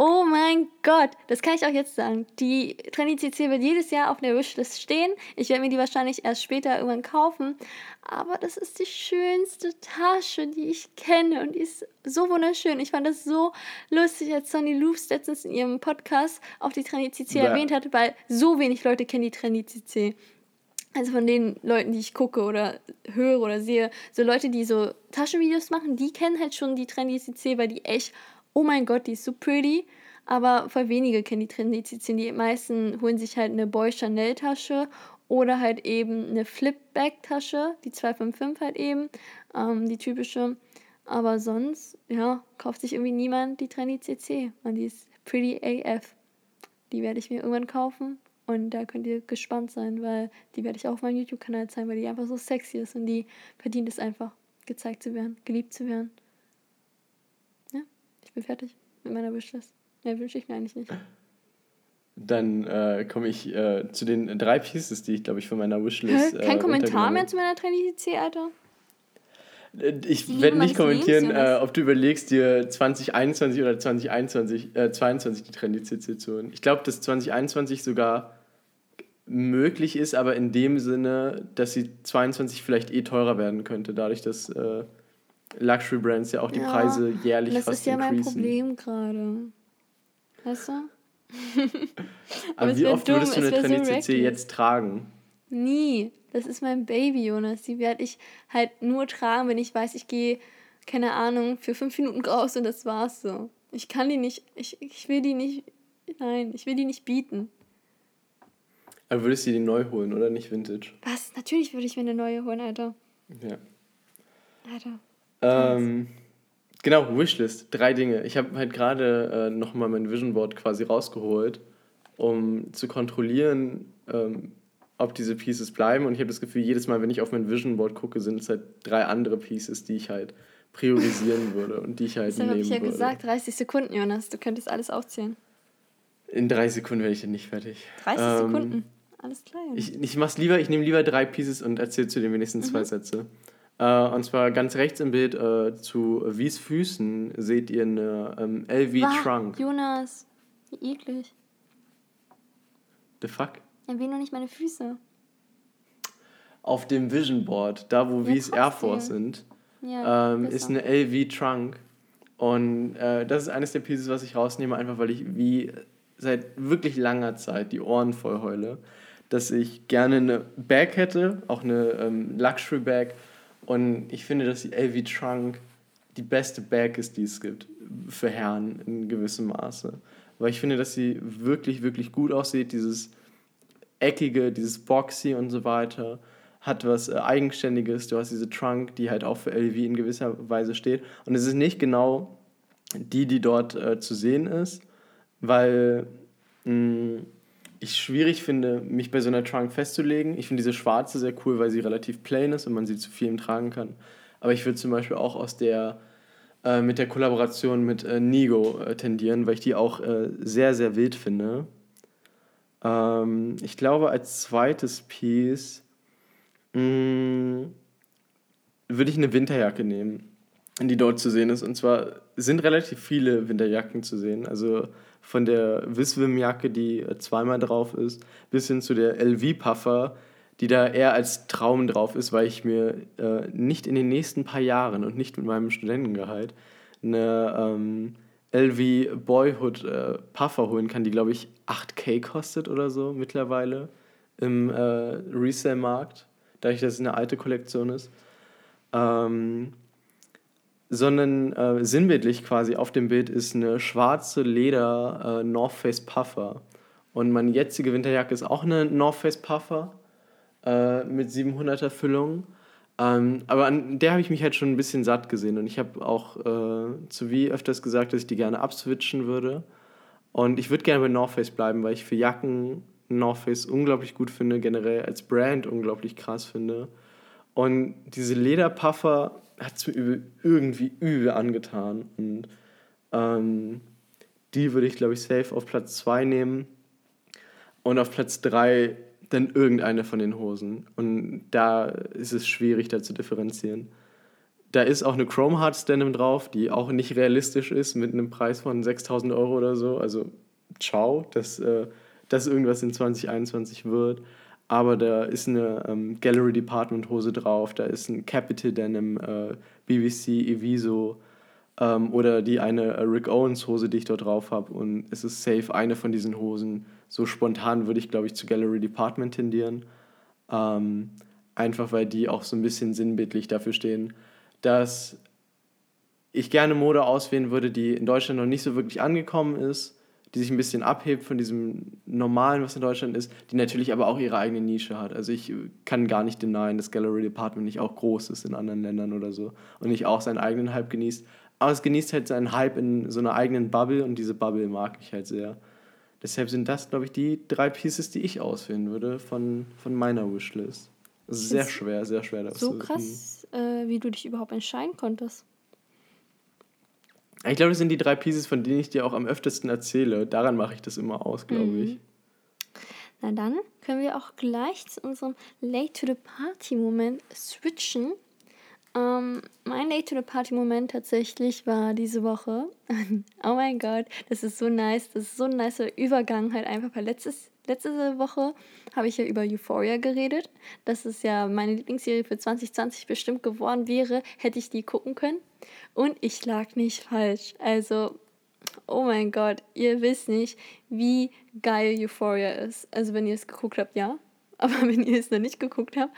Oh mein Gott, das kann ich auch jetzt sagen. Die Trendy CC wird jedes Jahr auf der Wishlist stehen. Ich werde mir die wahrscheinlich erst später irgendwann kaufen. Aber das ist die schönste Tasche, die ich kenne. Und die ist so wunderschön. Ich fand das so lustig, als Sonny Loops letztens in ihrem Podcast auch die Trendy CC ja. erwähnt hat, weil so wenig Leute kennen die Trendy CC. Also von den Leuten, die ich gucke oder höre oder sehe, so Leute, die so Taschenvideos machen, die kennen halt schon die Trendy CC, weil die echt oh mein Gott, die ist so pretty. Aber voll wenige kennen die Trendy-CC. Die meisten holen sich halt eine Boy Chanel Tasche oder halt eben eine Flip-Bag-Tasche, die 255 halt eben, ähm, die typische. Aber sonst, ja, kauft sich irgendwie niemand die Trendy CC. Und die ist pretty AF. Die werde ich mir irgendwann kaufen. Und da könnt ihr gespannt sein, weil die werde ich auch auf meinem YouTube-Kanal zeigen, weil die einfach so sexy ist und die verdient es einfach, gezeigt zu werden, geliebt zu werden bin fertig mit meiner Wishlist. Mehr wünsche ich mir eigentlich nicht. Dann äh, komme ich äh, zu den drei Pieces, die ich, glaube ich, von meiner Wishlist. Äh, Kein Kommentar mehr zu meiner Trinity Alter. Äh, ich werde nicht kommentieren, äh, ob du überlegst, dir 2021 oder 2021, äh, 22 die CC zu holen. Ich glaube, dass 2021 sogar möglich ist, aber in dem Sinne, dass sie 22 vielleicht eh teurer werden könnte, dadurch, dass äh, Luxury Brands ja auch die ja, Preise jährlich das fast Das ist ja mein Problem gerade. Weißt du? Aber, wie oft dumm, würdest du eine Trendy so CC jetzt tragen? Nie. Das ist mein Baby, Jonas. Die werde ich halt nur tragen, wenn ich weiß, ich gehe, keine Ahnung, für fünf Minuten raus und das war's so. Ich kann die nicht, ich, ich will die nicht, nein, ich will die nicht bieten. Aber würdest du die neu holen oder nicht Vintage? Was? Natürlich würde ich mir eine neue holen, Alter. Ja. Alter. Ähm, genau, Wishlist. Drei Dinge. Ich habe halt gerade äh, nochmal mein Vision Board quasi rausgeholt, um zu kontrollieren, ähm, ob diese Pieces bleiben. Und ich habe das Gefühl, jedes Mal, wenn ich auf mein Vision Board gucke, sind es halt drei andere Pieces, die ich halt priorisieren würde und die ich halt Deshalb nehmen habe ich ja würde. gesagt, 30 Sekunden, Jonas. Du könntest alles aufzählen. In drei Sekunden werde ich dann nicht fertig. 30 ähm, Sekunden. Alles klar. Ich, ich mach's lieber, ich nehme lieber drei Pieces und erzähle zu den wenigsten mhm. zwei Sätze. Äh, und zwar ganz rechts im Bild äh, zu Wies Füßen seht ihr eine ähm, LV wow, Trunk. Jonas, wie eklig. The fuck? Erwähne nur nicht meine Füße. Auf dem Vision Board, da wo ja, Wies Air Force sind, ja, ähm, ist eine LV Trunk. Und äh, das ist eines der Pieces, was ich rausnehme, einfach weil ich wie seit wirklich langer Zeit die Ohren voll heule, dass ich gerne eine Bag hätte, auch eine ähm, Luxury Bag, und ich finde, dass die LV Trunk die beste Bag ist, die es gibt für Herren in gewissem Maße. Weil ich finde, dass sie wirklich, wirklich gut aussieht. Dieses eckige, dieses boxy und so weiter hat was äh, Eigenständiges. Du hast diese Trunk, die halt auch für LV in gewisser Weise steht. Und es ist nicht genau die, die dort äh, zu sehen ist, weil mh, mm, ich schwierig finde, mich bei so einer Trunk festzulegen. Ich finde diese schwarze sehr cool, weil sie relativ plain ist und man sie zu vielem tragen kann. Aber ich würde zum Beispiel auch aus der äh, mit der Kollaboration mit äh, Nigo äh, tendieren, weil ich die auch äh, sehr, sehr wild finde. Ähm, ich glaube, als zweites Piece mh, würde ich eine Winterjacke nehmen, die dort zu sehen ist. Und zwar sind relativ viele Winterjacken zu sehen. Also von der Wiswim-Jacke, die zweimal drauf ist, bis hin zu der LV-Puffer, die da eher als Traum drauf ist, weil ich mir äh, nicht in den nächsten paar Jahren und nicht mit meinem Studentengehalt eine ähm, LV Boyhood äh, Puffer holen kann, die glaube ich 8k kostet oder so mittlerweile im äh, Resale-Markt, dadurch, dass es eine alte Kollektion ist. Ähm, sondern äh, sinnbildlich quasi auf dem Bild ist eine schwarze Leder äh, North Face Puffer. Und meine jetzige Winterjacke ist auch eine North Face Puffer äh, mit 700er Füllung. Ähm, aber an der habe ich mich halt schon ein bisschen satt gesehen. Und ich habe auch äh, zu wie öfters gesagt, dass ich die gerne abswitchen würde. Und ich würde gerne bei North Face bleiben, weil ich für Jacken North Face unglaublich gut finde, generell als Brand unglaublich krass finde. Und diese Lederpuffer hat es mir irgendwie übel angetan. Und ähm, die würde ich, glaube ich, safe auf Platz 2 nehmen. Und auf Platz 3 dann irgendeine von den Hosen. Und da ist es schwierig, da zu differenzieren. Da ist auch eine Chrome Hearts Denim drauf, die auch nicht realistisch ist, mit einem Preis von 6000 Euro oder so. Also, ciao, dass äh, das irgendwas in 2021 wird. Aber da ist eine ähm, Gallery Department Hose drauf, da ist ein Capital Denim, äh, BBC, Eviso ähm, oder die eine äh, Rick Owens Hose, die ich dort drauf habe. Und es ist safe eine von diesen Hosen so spontan würde ich, glaube ich, zu Gallery Department tendieren. Ähm, einfach weil die auch so ein bisschen sinnbildlich dafür stehen, dass ich gerne Mode auswählen würde, die in Deutschland noch nicht so wirklich angekommen ist, die sich ein bisschen abhebt von diesem Normalen, was in Deutschland ist, die natürlich aber auch ihre eigene Nische hat. Also ich kann gar nicht denyen, dass Gallery Department nicht auch groß ist in anderen Ländern oder so und nicht auch seinen eigenen Hype genießt. Aber es genießt halt seinen Hype in so einer eigenen Bubble und diese Bubble mag ich halt sehr. Deshalb sind das, glaube ich, die drei Pieces, die ich auswählen würde von, von meiner Wishlist. Sehr schwer, sehr schwer. Das so krass, äh, wie du dich überhaupt entscheiden konntest. Ich glaube, das sind die drei Pieces, von denen ich dir auch am öftesten erzähle. Daran mache ich das immer aus, glaube mhm. ich. Na dann können wir auch gleich zu unserem Late to the Party Moment switchen. Ähm, mein Late to the Party Moment tatsächlich war diese Woche. oh mein Gott, das ist so nice. Das ist so ein nicer Übergang halt einfach. Weil letztes, letzte Woche habe ich ja über Euphoria geredet. Das ist ja meine Lieblingsserie für 2020 bestimmt geworden wäre, hätte ich die gucken können. Und ich lag nicht falsch. Also, oh mein Gott, ihr wisst nicht, wie geil Euphoria ist. Also, wenn ihr es geguckt habt, ja. Aber wenn ihr es noch nicht geguckt habt,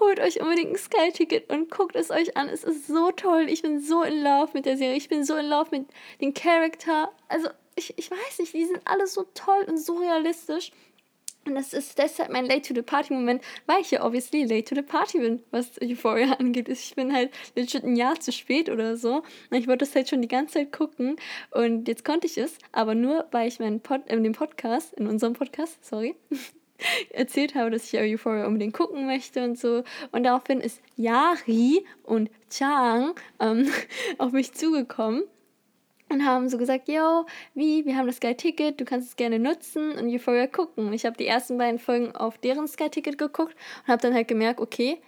holt euch unbedingt ein Sky-Ticket und guckt es euch an. Es ist so toll. Ich bin so in Love mit der Serie. Ich bin so in Love mit dem Charakter. Also, ich, ich weiß nicht, die sind alle so toll und so realistisch. Und das ist deshalb mein Late to the Party Moment, weil ich ja obviously late to the Party bin, was Euphoria angeht. Ich bin halt legit ein Jahr zu spät oder so. Und ich wollte das halt schon die ganze Zeit gucken. Und jetzt konnte ich es, aber nur, weil ich meinen Pod, in dem Podcast, in unserem Podcast, sorry, erzählt habe, dass ich Euphoria unbedingt gucken möchte und so. Und daraufhin ist Yari und Chang ähm, auf mich zugekommen und haben so gesagt, yo, wie, wir haben das Sky-Ticket, du kannst es gerne nutzen und Euphoria gucken. Ich habe die ersten beiden Folgen auf deren Sky-Ticket geguckt und habe dann halt gemerkt, okay,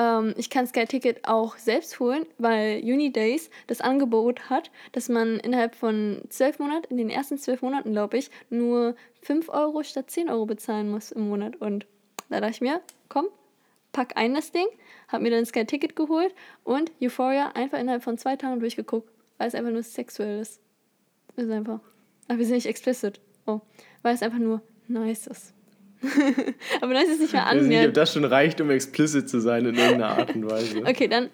ähm, ich kann Sky Ticket auch selbst holen, weil Unidays das Angebot hat, dass man innerhalb von zwölf Monaten, in den ersten zwölf Monaten, glaube ich, nur 5 Euro statt 10 Euro bezahlen muss im Monat. Und da dachte ich mir, komm, pack ein das Ding, hab mir dann Sky Ticket geholt und Euphoria einfach innerhalb von zwei Tagen durchgeguckt, weil es einfach nur sexuell ist. Ist einfach. Aber wir sind nicht explicit. Oh. Weil es einfach nur nice ist. Aber dann ist nicht mehr annähernd. Ich weiß nicht, ob das schon reicht, um explicit zu sein in irgendeiner Art und Weise. okay, dann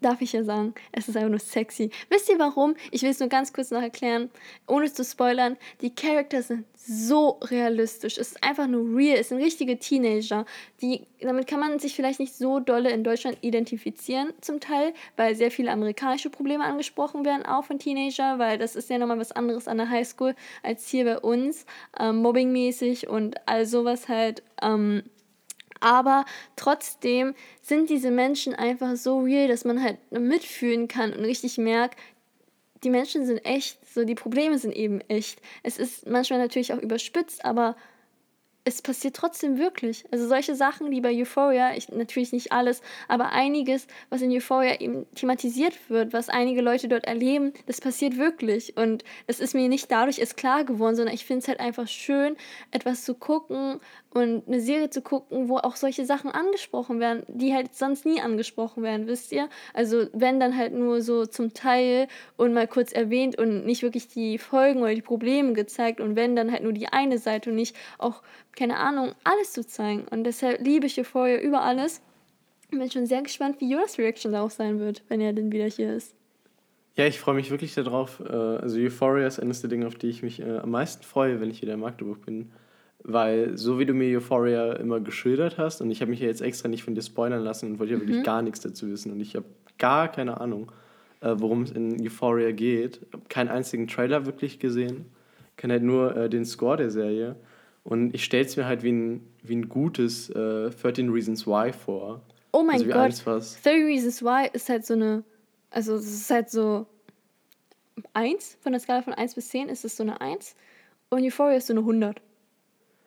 darf ich ja sagen, es ist einfach nur sexy. Wisst ihr warum? Ich will es nur ganz kurz noch erklären, ohne zu spoilern. Die Charakter sind so realistisch. Es ist einfach nur real. Es sind richtige Teenager. Die, damit kann man sich vielleicht nicht so dolle in Deutschland identifizieren, zum Teil, weil sehr viele amerikanische Probleme angesprochen werden, auch von Teenager, weil das ist ja nochmal was anderes an der Highschool als hier bei uns. Ähm, Mobbingmäßig und all sowas halt. Ähm, aber trotzdem sind diese Menschen einfach so real, dass man halt mitfühlen kann und richtig merkt, die Menschen sind echt, so die Probleme sind eben echt. Es ist manchmal natürlich auch überspitzt, aber es passiert trotzdem wirklich. Also solche Sachen, die bei Euphoria, ich, natürlich nicht alles, aber einiges, was in Euphoria eben thematisiert wird, was einige Leute dort erleben, das passiert wirklich. Und das ist mir nicht dadurch erst klar geworden, sondern ich finde es halt einfach schön, etwas zu gucken und eine Serie zu gucken, wo auch solche Sachen angesprochen werden, die halt sonst nie angesprochen werden, wisst ihr? Also wenn dann halt nur so zum Teil und mal kurz erwähnt und nicht wirklich die Folgen oder die Probleme gezeigt und wenn dann halt nur die eine Seite und nicht auch, keine Ahnung, alles zu zeigen. Und deshalb liebe ich Euphoria über alles. Und bin schon sehr gespannt, wie Jonas Reaction auch sein wird, wenn er denn wieder hier ist. Ja, ich freue mich wirklich darauf. Äh, also Euphoria ist eines der Dinge, auf die ich mich äh, am meisten freue, wenn ich wieder in Magdeburg bin weil so wie du mir Euphoria immer geschildert hast, und ich habe mich ja jetzt extra nicht von dir spoilern lassen und wollte ja mhm. wirklich gar nichts dazu wissen und ich habe gar keine Ahnung, äh, worum es in Euphoria geht. Habe keinen einzigen Trailer wirklich gesehen, kenne halt nur äh, den Score der Serie und ich stelle es mir halt wie ein, wie ein gutes äh, 13 Reasons Why vor. Oh mein also Gott, eins, 30 Reasons Why ist halt so eine, also es ist halt so 1, von der Skala von 1 bis 10 ist es so eine 1 und Euphoria ist so eine 100.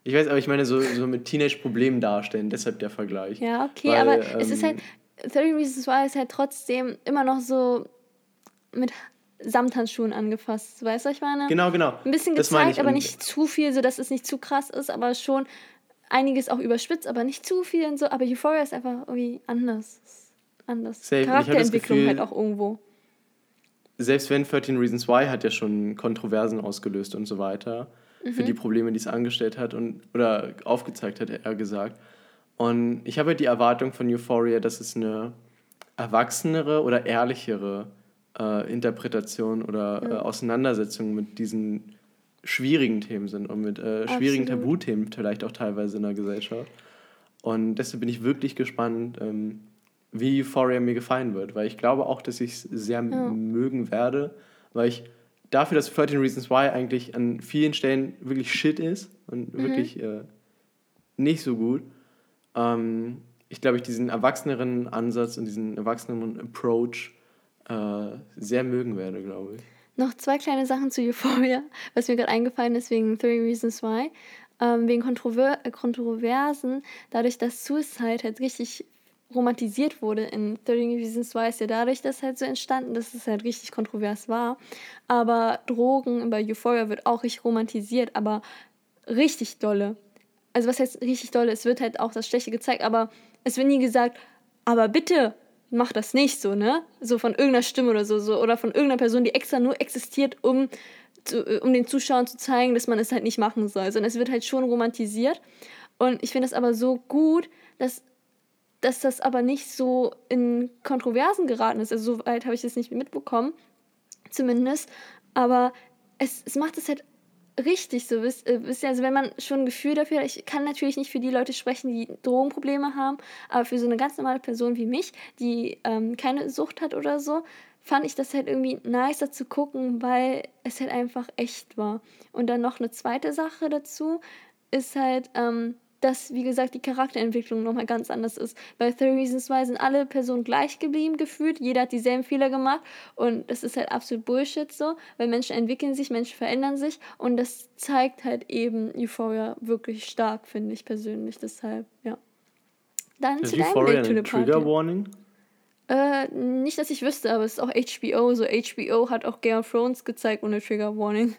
Ich weiß, aber ich meine, so, so mit Teenage-Problemen darstellen, deshalb der Vergleich. Ja, okay, Weil, aber ähm, es ist halt, 30 Reasons Why ist halt trotzdem immer noch so mit Samthandschuhen angefasst. Weißt du, ich meine? Genau, genau. Ein bisschen gezeigt, aber nicht zu viel, sodass es nicht zu krass ist, aber schon einiges auch überspitzt, aber nicht zu viel und so. Aber Euphoria ist einfach irgendwie anders. Anders. Safe. Charakterentwicklung Gefühl, halt auch irgendwo. Selbst wenn 13 Reasons Why hat ja schon Kontroversen ausgelöst und so weiter mhm. für die Probleme, die es angestellt hat und oder aufgezeigt hat, eher gesagt. Und ich habe halt die Erwartung von Euphoria, dass es eine erwachsenere oder ehrlichere äh, Interpretation oder ja. äh, Auseinandersetzung mit diesen schwierigen Themen sind und mit äh, schwierigen Tabuthemen vielleicht auch teilweise in der Gesellschaft. Und deshalb bin ich wirklich gespannt, ähm, wie Euphoria mir gefallen wird, weil ich glaube auch, dass ich es sehr ja. mögen werde, weil ich dafür, dass 13 Reasons Why eigentlich an vielen Stellen wirklich shit ist und mhm. wirklich äh, nicht so gut, ähm, ich glaube, ich diesen erwachseneren Ansatz und diesen erwachseneren Approach äh, sehr mögen werde, glaube ich. Noch zwei kleine Sachen zu Euphoria, was mir gerade eingefallen ist wegen Three Reasons Why. Ähm, wegen Kontrover Kontroversen, dadurch, dass Suicide halt richtig romantisiert wurde in 13 Reasons Why, ist ja dadurch das halt so entstanden, dass es halt richtig kontrovers war. Aber Drogen bei Euphoria wird auch richtig romantisiert, aber richtig dolle. Also was heißt richtig dolle? Es wird halt auch das Schlechte gezeigt, aber es wird nie gesagt, aber bitte mach das nicht so, ne? So von irgendeiner Stimme oder so, so oder von irgendeiner Person, die extra nur existiert, um, zu, um den Zuschauern zu zeigen, dass man es halt nicht machen soll. Sondern es wird halt schon romantisiert. Und ich finde es aber so gut, dass dass das aber nicht so in Kontroversen geraten ist. Also soweit habe ich das nicht mitbekommen, zumindest. Aber es, es macht es halt richtig so. Wisst, äh, wisst ihr, also wenn man schon ein Gefühl dafür hat, ich kann natürlich nicht für die Leute sprechen, die Drogenprobleme haben, aber für so eine ganz normale Person wie mich, die ähm, keine Sucht hat oder so, fand ich das halt irgendwie nicer zu gucken, weil es halt einfach echt war. Und dann noch eine zweite Sache dazu ist halt, ähm, dass, wie gesagt, die Charakterentwicklung nochmal ganz anders ist. Bei Three Reasons Why sind alle Personen gleich geblieben gefühlt, jeder hat dieselben Fehler gemacht und das ist halt absolut Bullshit so, weil Menschen entwickeln sich, Menschen verändern sich und das zeigt halt eben Euphoria wirklich stark, finde ich persönlich, deshalb, ja. Dann ist zu deinem Euphoria eine Trigger Warning? Äh, nicht, dass ich wüsste, aber es ist auch HBO, so HBO hat auch Game of Thrones gezeigt ohne Trigger Warning.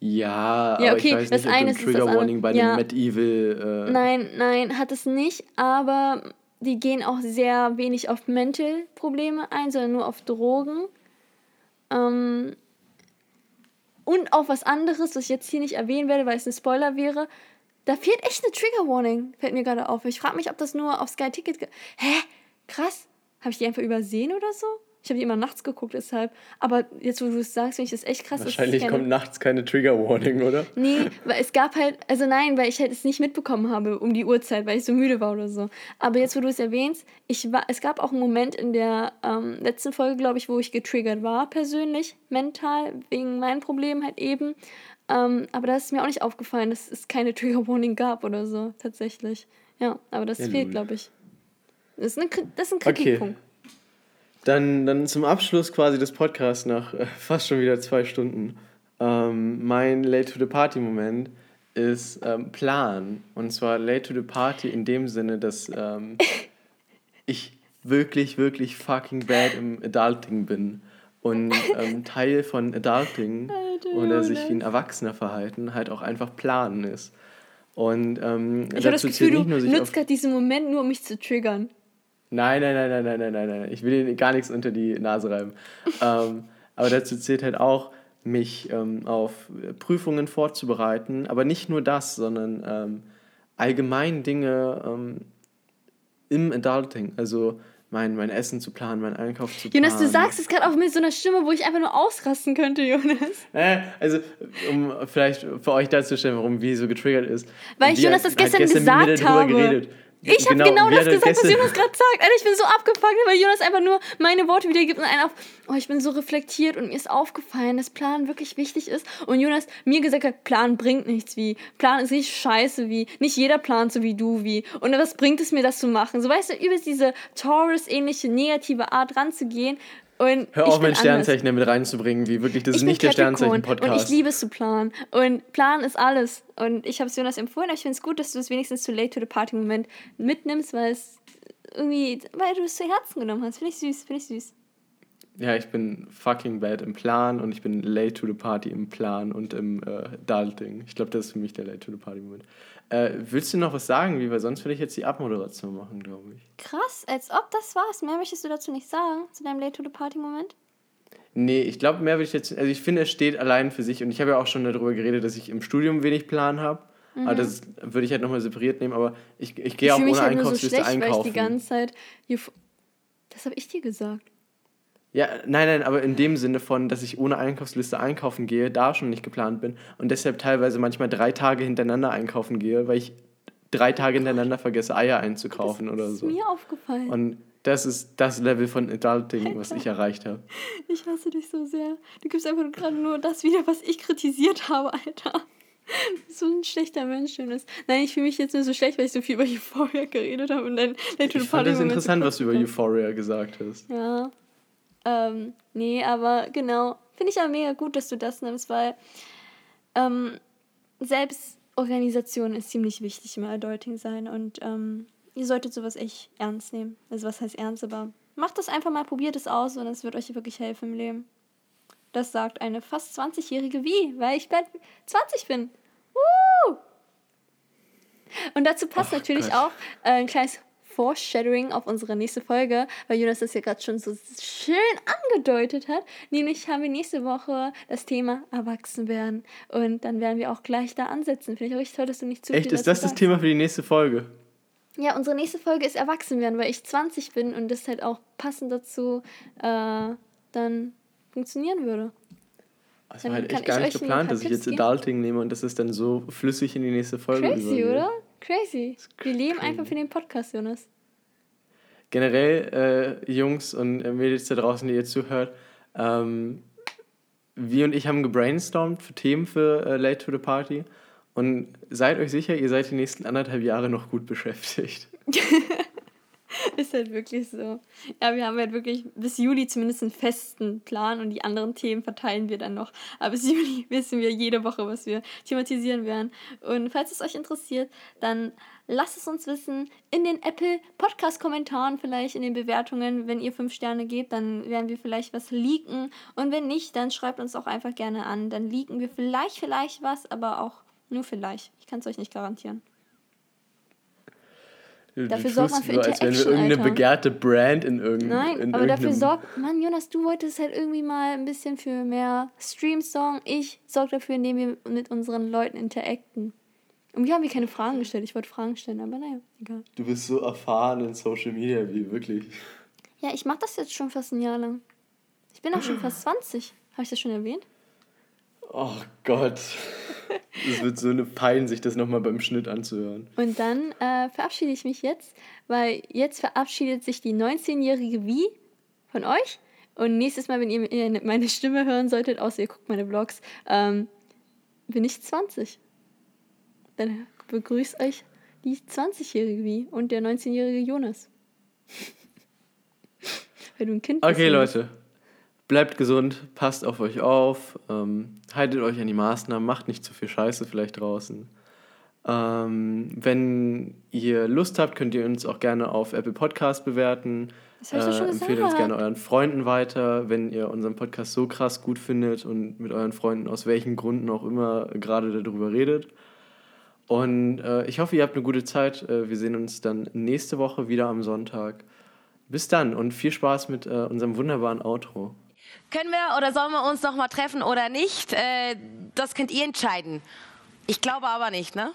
Ja, ja okay, aber ich weiß das nicht, eine ist Trigger Warning bei ja. dem Medieval. Äh nein, nein, hat es nicht, aber die gehen auch sehr wenig auf Mental-Probleme ein, sondern nur auf Drogen. Ähm, und auf was anderes, was ich jetzt hier nicht erwähnen werde, weil es ein Spoiler wäre. Da fehlt echt eine Trigger Warning, fällt mir gerade auf. Ich frage mich, ob das nur auf Sky Ticket. Hä? Krass. Habe ich die einfach übersehen oder so? Ich habe die immer nachts geguckt, deshalb. Aber jetzt, wo du es sagst, finde ich das echt krass. Wahrscheinlich keine... kommt nachts keine Trigger Warning, oder? Nee, weil es gab halt, also nein, weil ich halt es nicht mitbekommen habe um die Uhrzeit, weil ich so müde war oder so. Aber jetzt, wo du es erwähnst, ich war, es gab auch einen Moment in der ähm, letzten Folge, glaube ich, wo ich getriggert war, persönlich, mental, wegen meinen Problemen halt eben. Ähm, aber da ist mir auch nicht aufgefallen, dass es keine Trigger Warning gab oder so, tatsächlich. Ja, aber das ja, fehlt, glaube ich. Das ist, eine, das ist ein Kritikpunkt. Okay. Dann, dann zum Abschluss quasi des Podcasts nach äh, fast schon wieder zwei Stunden. Ähm, mein Late to the Party Moment ist ähm, Plan. Und zwar Late to the Party in dem Sinne, dass ähm, ich wirklich, wirklich fucking bad im Adulting bin. Und ähm, Teil von Adulting oder sich wie ein Erwachsener verhalten halt auch einfach planen ist. Und ähm, Ich habe das Gefühl, du nutzt gerade diesen Moment nur, um mich zu triggern. Nein, nein, nein, nein, nein, nein, nein, nein. Ich will dir gar nichts unter die Nase reiben. ähm, aber dazu zählt halt auch, mich ähm, auf Prüfungen vorzubereiten. Aber nicht nur das, sondern ähm, allgemein Dinge ähm, im Adulting. Also mein, mein Essen zu planen, meinen Einkauf zu planen. Jonas, du sagst es gerade auch mit so einer Stimme, wo ich einfach nur ausrasten könnte, Jonas. Äh, also, um vielleicht für euch darzustellen, warum wie so getriggert ist. Weil ich Jonas das hat gestern mit mir gesagt habe. Geredet. Ich habe genau, wir das hatten gesagt, was Jonas gerade sagt. Alter, ich bin so abgefuckt, weil Jonas einfach nur meine Worte wiedergibt und einen auf, oh, ich bin so reflektiert und mir ist aufgefallen, dass Plan wirklich wichtig ist. Und Jonas mir gesagt hat, Plan bringt nichts wie. Plan ist nicht scheiße wie. Nicht jeder plant so wie du wie. Und was bringt es mir, das zu machen? So, weißt du, über diese Taurus-ähnliche negative Art ranzugehen. Und Hör auf, anders. Sternzeichen mit reinzubringen, wie wirklich, das Ich ist nicht der Sternzeichen-Podcast. Und ich liebe es zu planen. Und Plan ist alles. Und ich habe es Jonas empfohlen, aber ich finde es gut, dass du es wenigstens zu Late to the Party Moment mitnimmst, weil es irgendwie, weil du es zu Herzen genommen hast. Finde ich süß, finde ich süß. Ja, ich bin fucking bad im Plan und ich bin late to the party im Plan und im äh, Adulting. Ich glaube, das ist für mich der late to the party Moment. Äh, willst du noch was sagen, wie? Weil sonst würde ich jetzt die Abmoderation machen, glaube ich. Krass, als ob das war's. Mehr möchtest du dazu nicht sagen, zu deinem Late to the Party Moment? Nee, ich glaube, mehr würde ich jetzt. Also, ich finde, es steht allein für sich und ich habe ja auch schon darüber geredet, dass ich im Studium wenig Plan habe. Aber das würde ich halt nochmal separiert nehmen. Aber ich, ich gehe auch ohne halt nur so Einkaufsliste schlecht, weil ich einkaufen. die ganze Zeit. Das habe ich dir gesagt. Ja, nein, nein, aber in dem Sinne von, dass ich ohne Einkaufsliste einkaufen gehe, da schon nicht geplant bin und deshalb teilweise manchmal drei Tage hintereinander einkaufen gehe, weil ich drei Tage hintereinander vergesse, Eier einzukaufen oder Das ist so. mir aufgefallen. Und das ist das Level von Adulting, was ich erreicht habe. Ich hasse dich so sehr. Du gibst einfach gerade nur das wieder, was ich kritisiert habe, Alter. So ein schlechter Mensch, Jonas. Nein, ich fühle mich jetzt nur so schlecht, weil ich so viel über Euphoria geredet habe und dann the Ich fand das interessant, so was du über Euphoria gesagt hast. Ja. Ähm, nee, aber genau. Finde ich aber mega gut, dass du das nimmst, weil ähm, Selbstorganisation ist ziemlich wichtig im Adulting sein und ähm, ihr solltet sowas echt ernst nehmen. Also was heißt ernst, aber macht das einfach mal, probiert es aus und es wird euch wirklich helfen im Leben. Das sagt eine fast 20-jährige Wie, weil ich bald 20 bin. Woo! Und dazu passt Ach natürlich Gott. auch äh, ein kleines Foreshadowing auf unsere nächste Folge, weil Jonas das ja gerade schon so schön angedeutet hat. Nämlich haben wir nächste Woche das Thema Erwachsenwerden. Und dann werden wir auch gleich da ansetzen. Finde ich auch richtig toll, dass du nicht zu Echt, ist das das sagst. Thema für die nächste Folge? Ja, unsere nächste Folge ist Erwachsenwerden, weil ich 20 bin und das halt auch passend dazu äh, dann funktionieren würde. Das Dann war halt echt gar ich nicht geplant, dass ich jetzt. Adulting nehme und dass es dann so flüssig in die nächste Folge Crazy, übergeht. oder? Crazy. Wir leben einfach für den Podcast, Jonas. generell, äh, Jungs und äh, Mädels da draußen, die ihr zuhört, ähm, wir und ich haben gebrainstormt für Themen für äh, Late to the Party. Und seid euch sicher, ihr seid die nächsten anderthalb Jahre noch gut beschäftigt. Ist halt wirklich so. Ja, wir haben halt wirklich bis Juli zumindest einen festen Plan und die anderen Themen verteilen wir dann noch. Aber bis Juli wissen wir jede Woche, was wir thematisieren werden. Und falls es euch interessiert, dann lasst es uns wissen in den Apple Podcast-Kommentaren, vielleicht in den Bewertungen. Wenn ihr fünf Sterne gebt, dann werden wir vielleicht was leaken. Und wenn nicht, dann schreibt uns auch einfach gerne an. Dann leaken wir vielleicht, vielleicht was, aber auch nur vielleicht. Ich kann es euch nicht garantieren. Dafür sorgt man für so, als wären wir Interaction, irgendeine Alter. begehrte Brand in, irgend, Nein, in aber dafür irgendeinem... sorgt, Mann, Jonas, du wolltest halt irgendwie mal ein bisschen für mehr Streams sorgen. Ich sorge dafür, indem wir mit unseren Leuten interacten. Und wir haben hier keine Fragen gestellt. Ich wollte Fragen stellen, aber naja, egal. Du bist so erfahren in Social Media, wie wirklich. Ja, ich mache das jetzt schon fast ein Jahr lang. Ich bin auch schon fast 20. Habe ich das schon erwähnt? Oh Gott. Es wird so eine Pein, sich das nochmal beim Schnitt anzuhören. Und dann äh, verabschiede ich mich jetzt, weil jetzt verabschiedet sich die 19-jährige Wie von euch. Und nächstes Mal, wenn ihr meine Stimme hören solltet, außer ihr guckt meine Vlogs, ähm, bin ich 20. Dann begrüßt euch die 20-jährige Wie und der 19-jährige Jonas. weil du ein Kind bist. Okay, Leute. Bleibt gesund, passt auf euch auf, ähm, haltet euch an die Maßnahmen, macht nicht zu viel Scheiße vielleicht draußen. Ähm, wenn ihr Lust habt, könnt ihr uns auch gerne auf Apple Podcast bewerten. Das doch schon empfehlt uns gesagt. gerne euren Freunden weiter, wenn ihr unseren Podcast so krass gut findet und mit euren Freunden aus welchen Gründen auch immer gerade darüber redet. Und äh, ich hoffe, ihr habt eine gute Zeit. Äh, wir sehen uns dann nächste Woche wieder am Sonntag. Bis dann und viel Spaß mit äh, unserem wunderbaren Outro. Können wir oder sollen wir uns noch mal treffen oder nicht? Äh, das könnt ihr entscheiden. Ich glaube aber nicht, ne?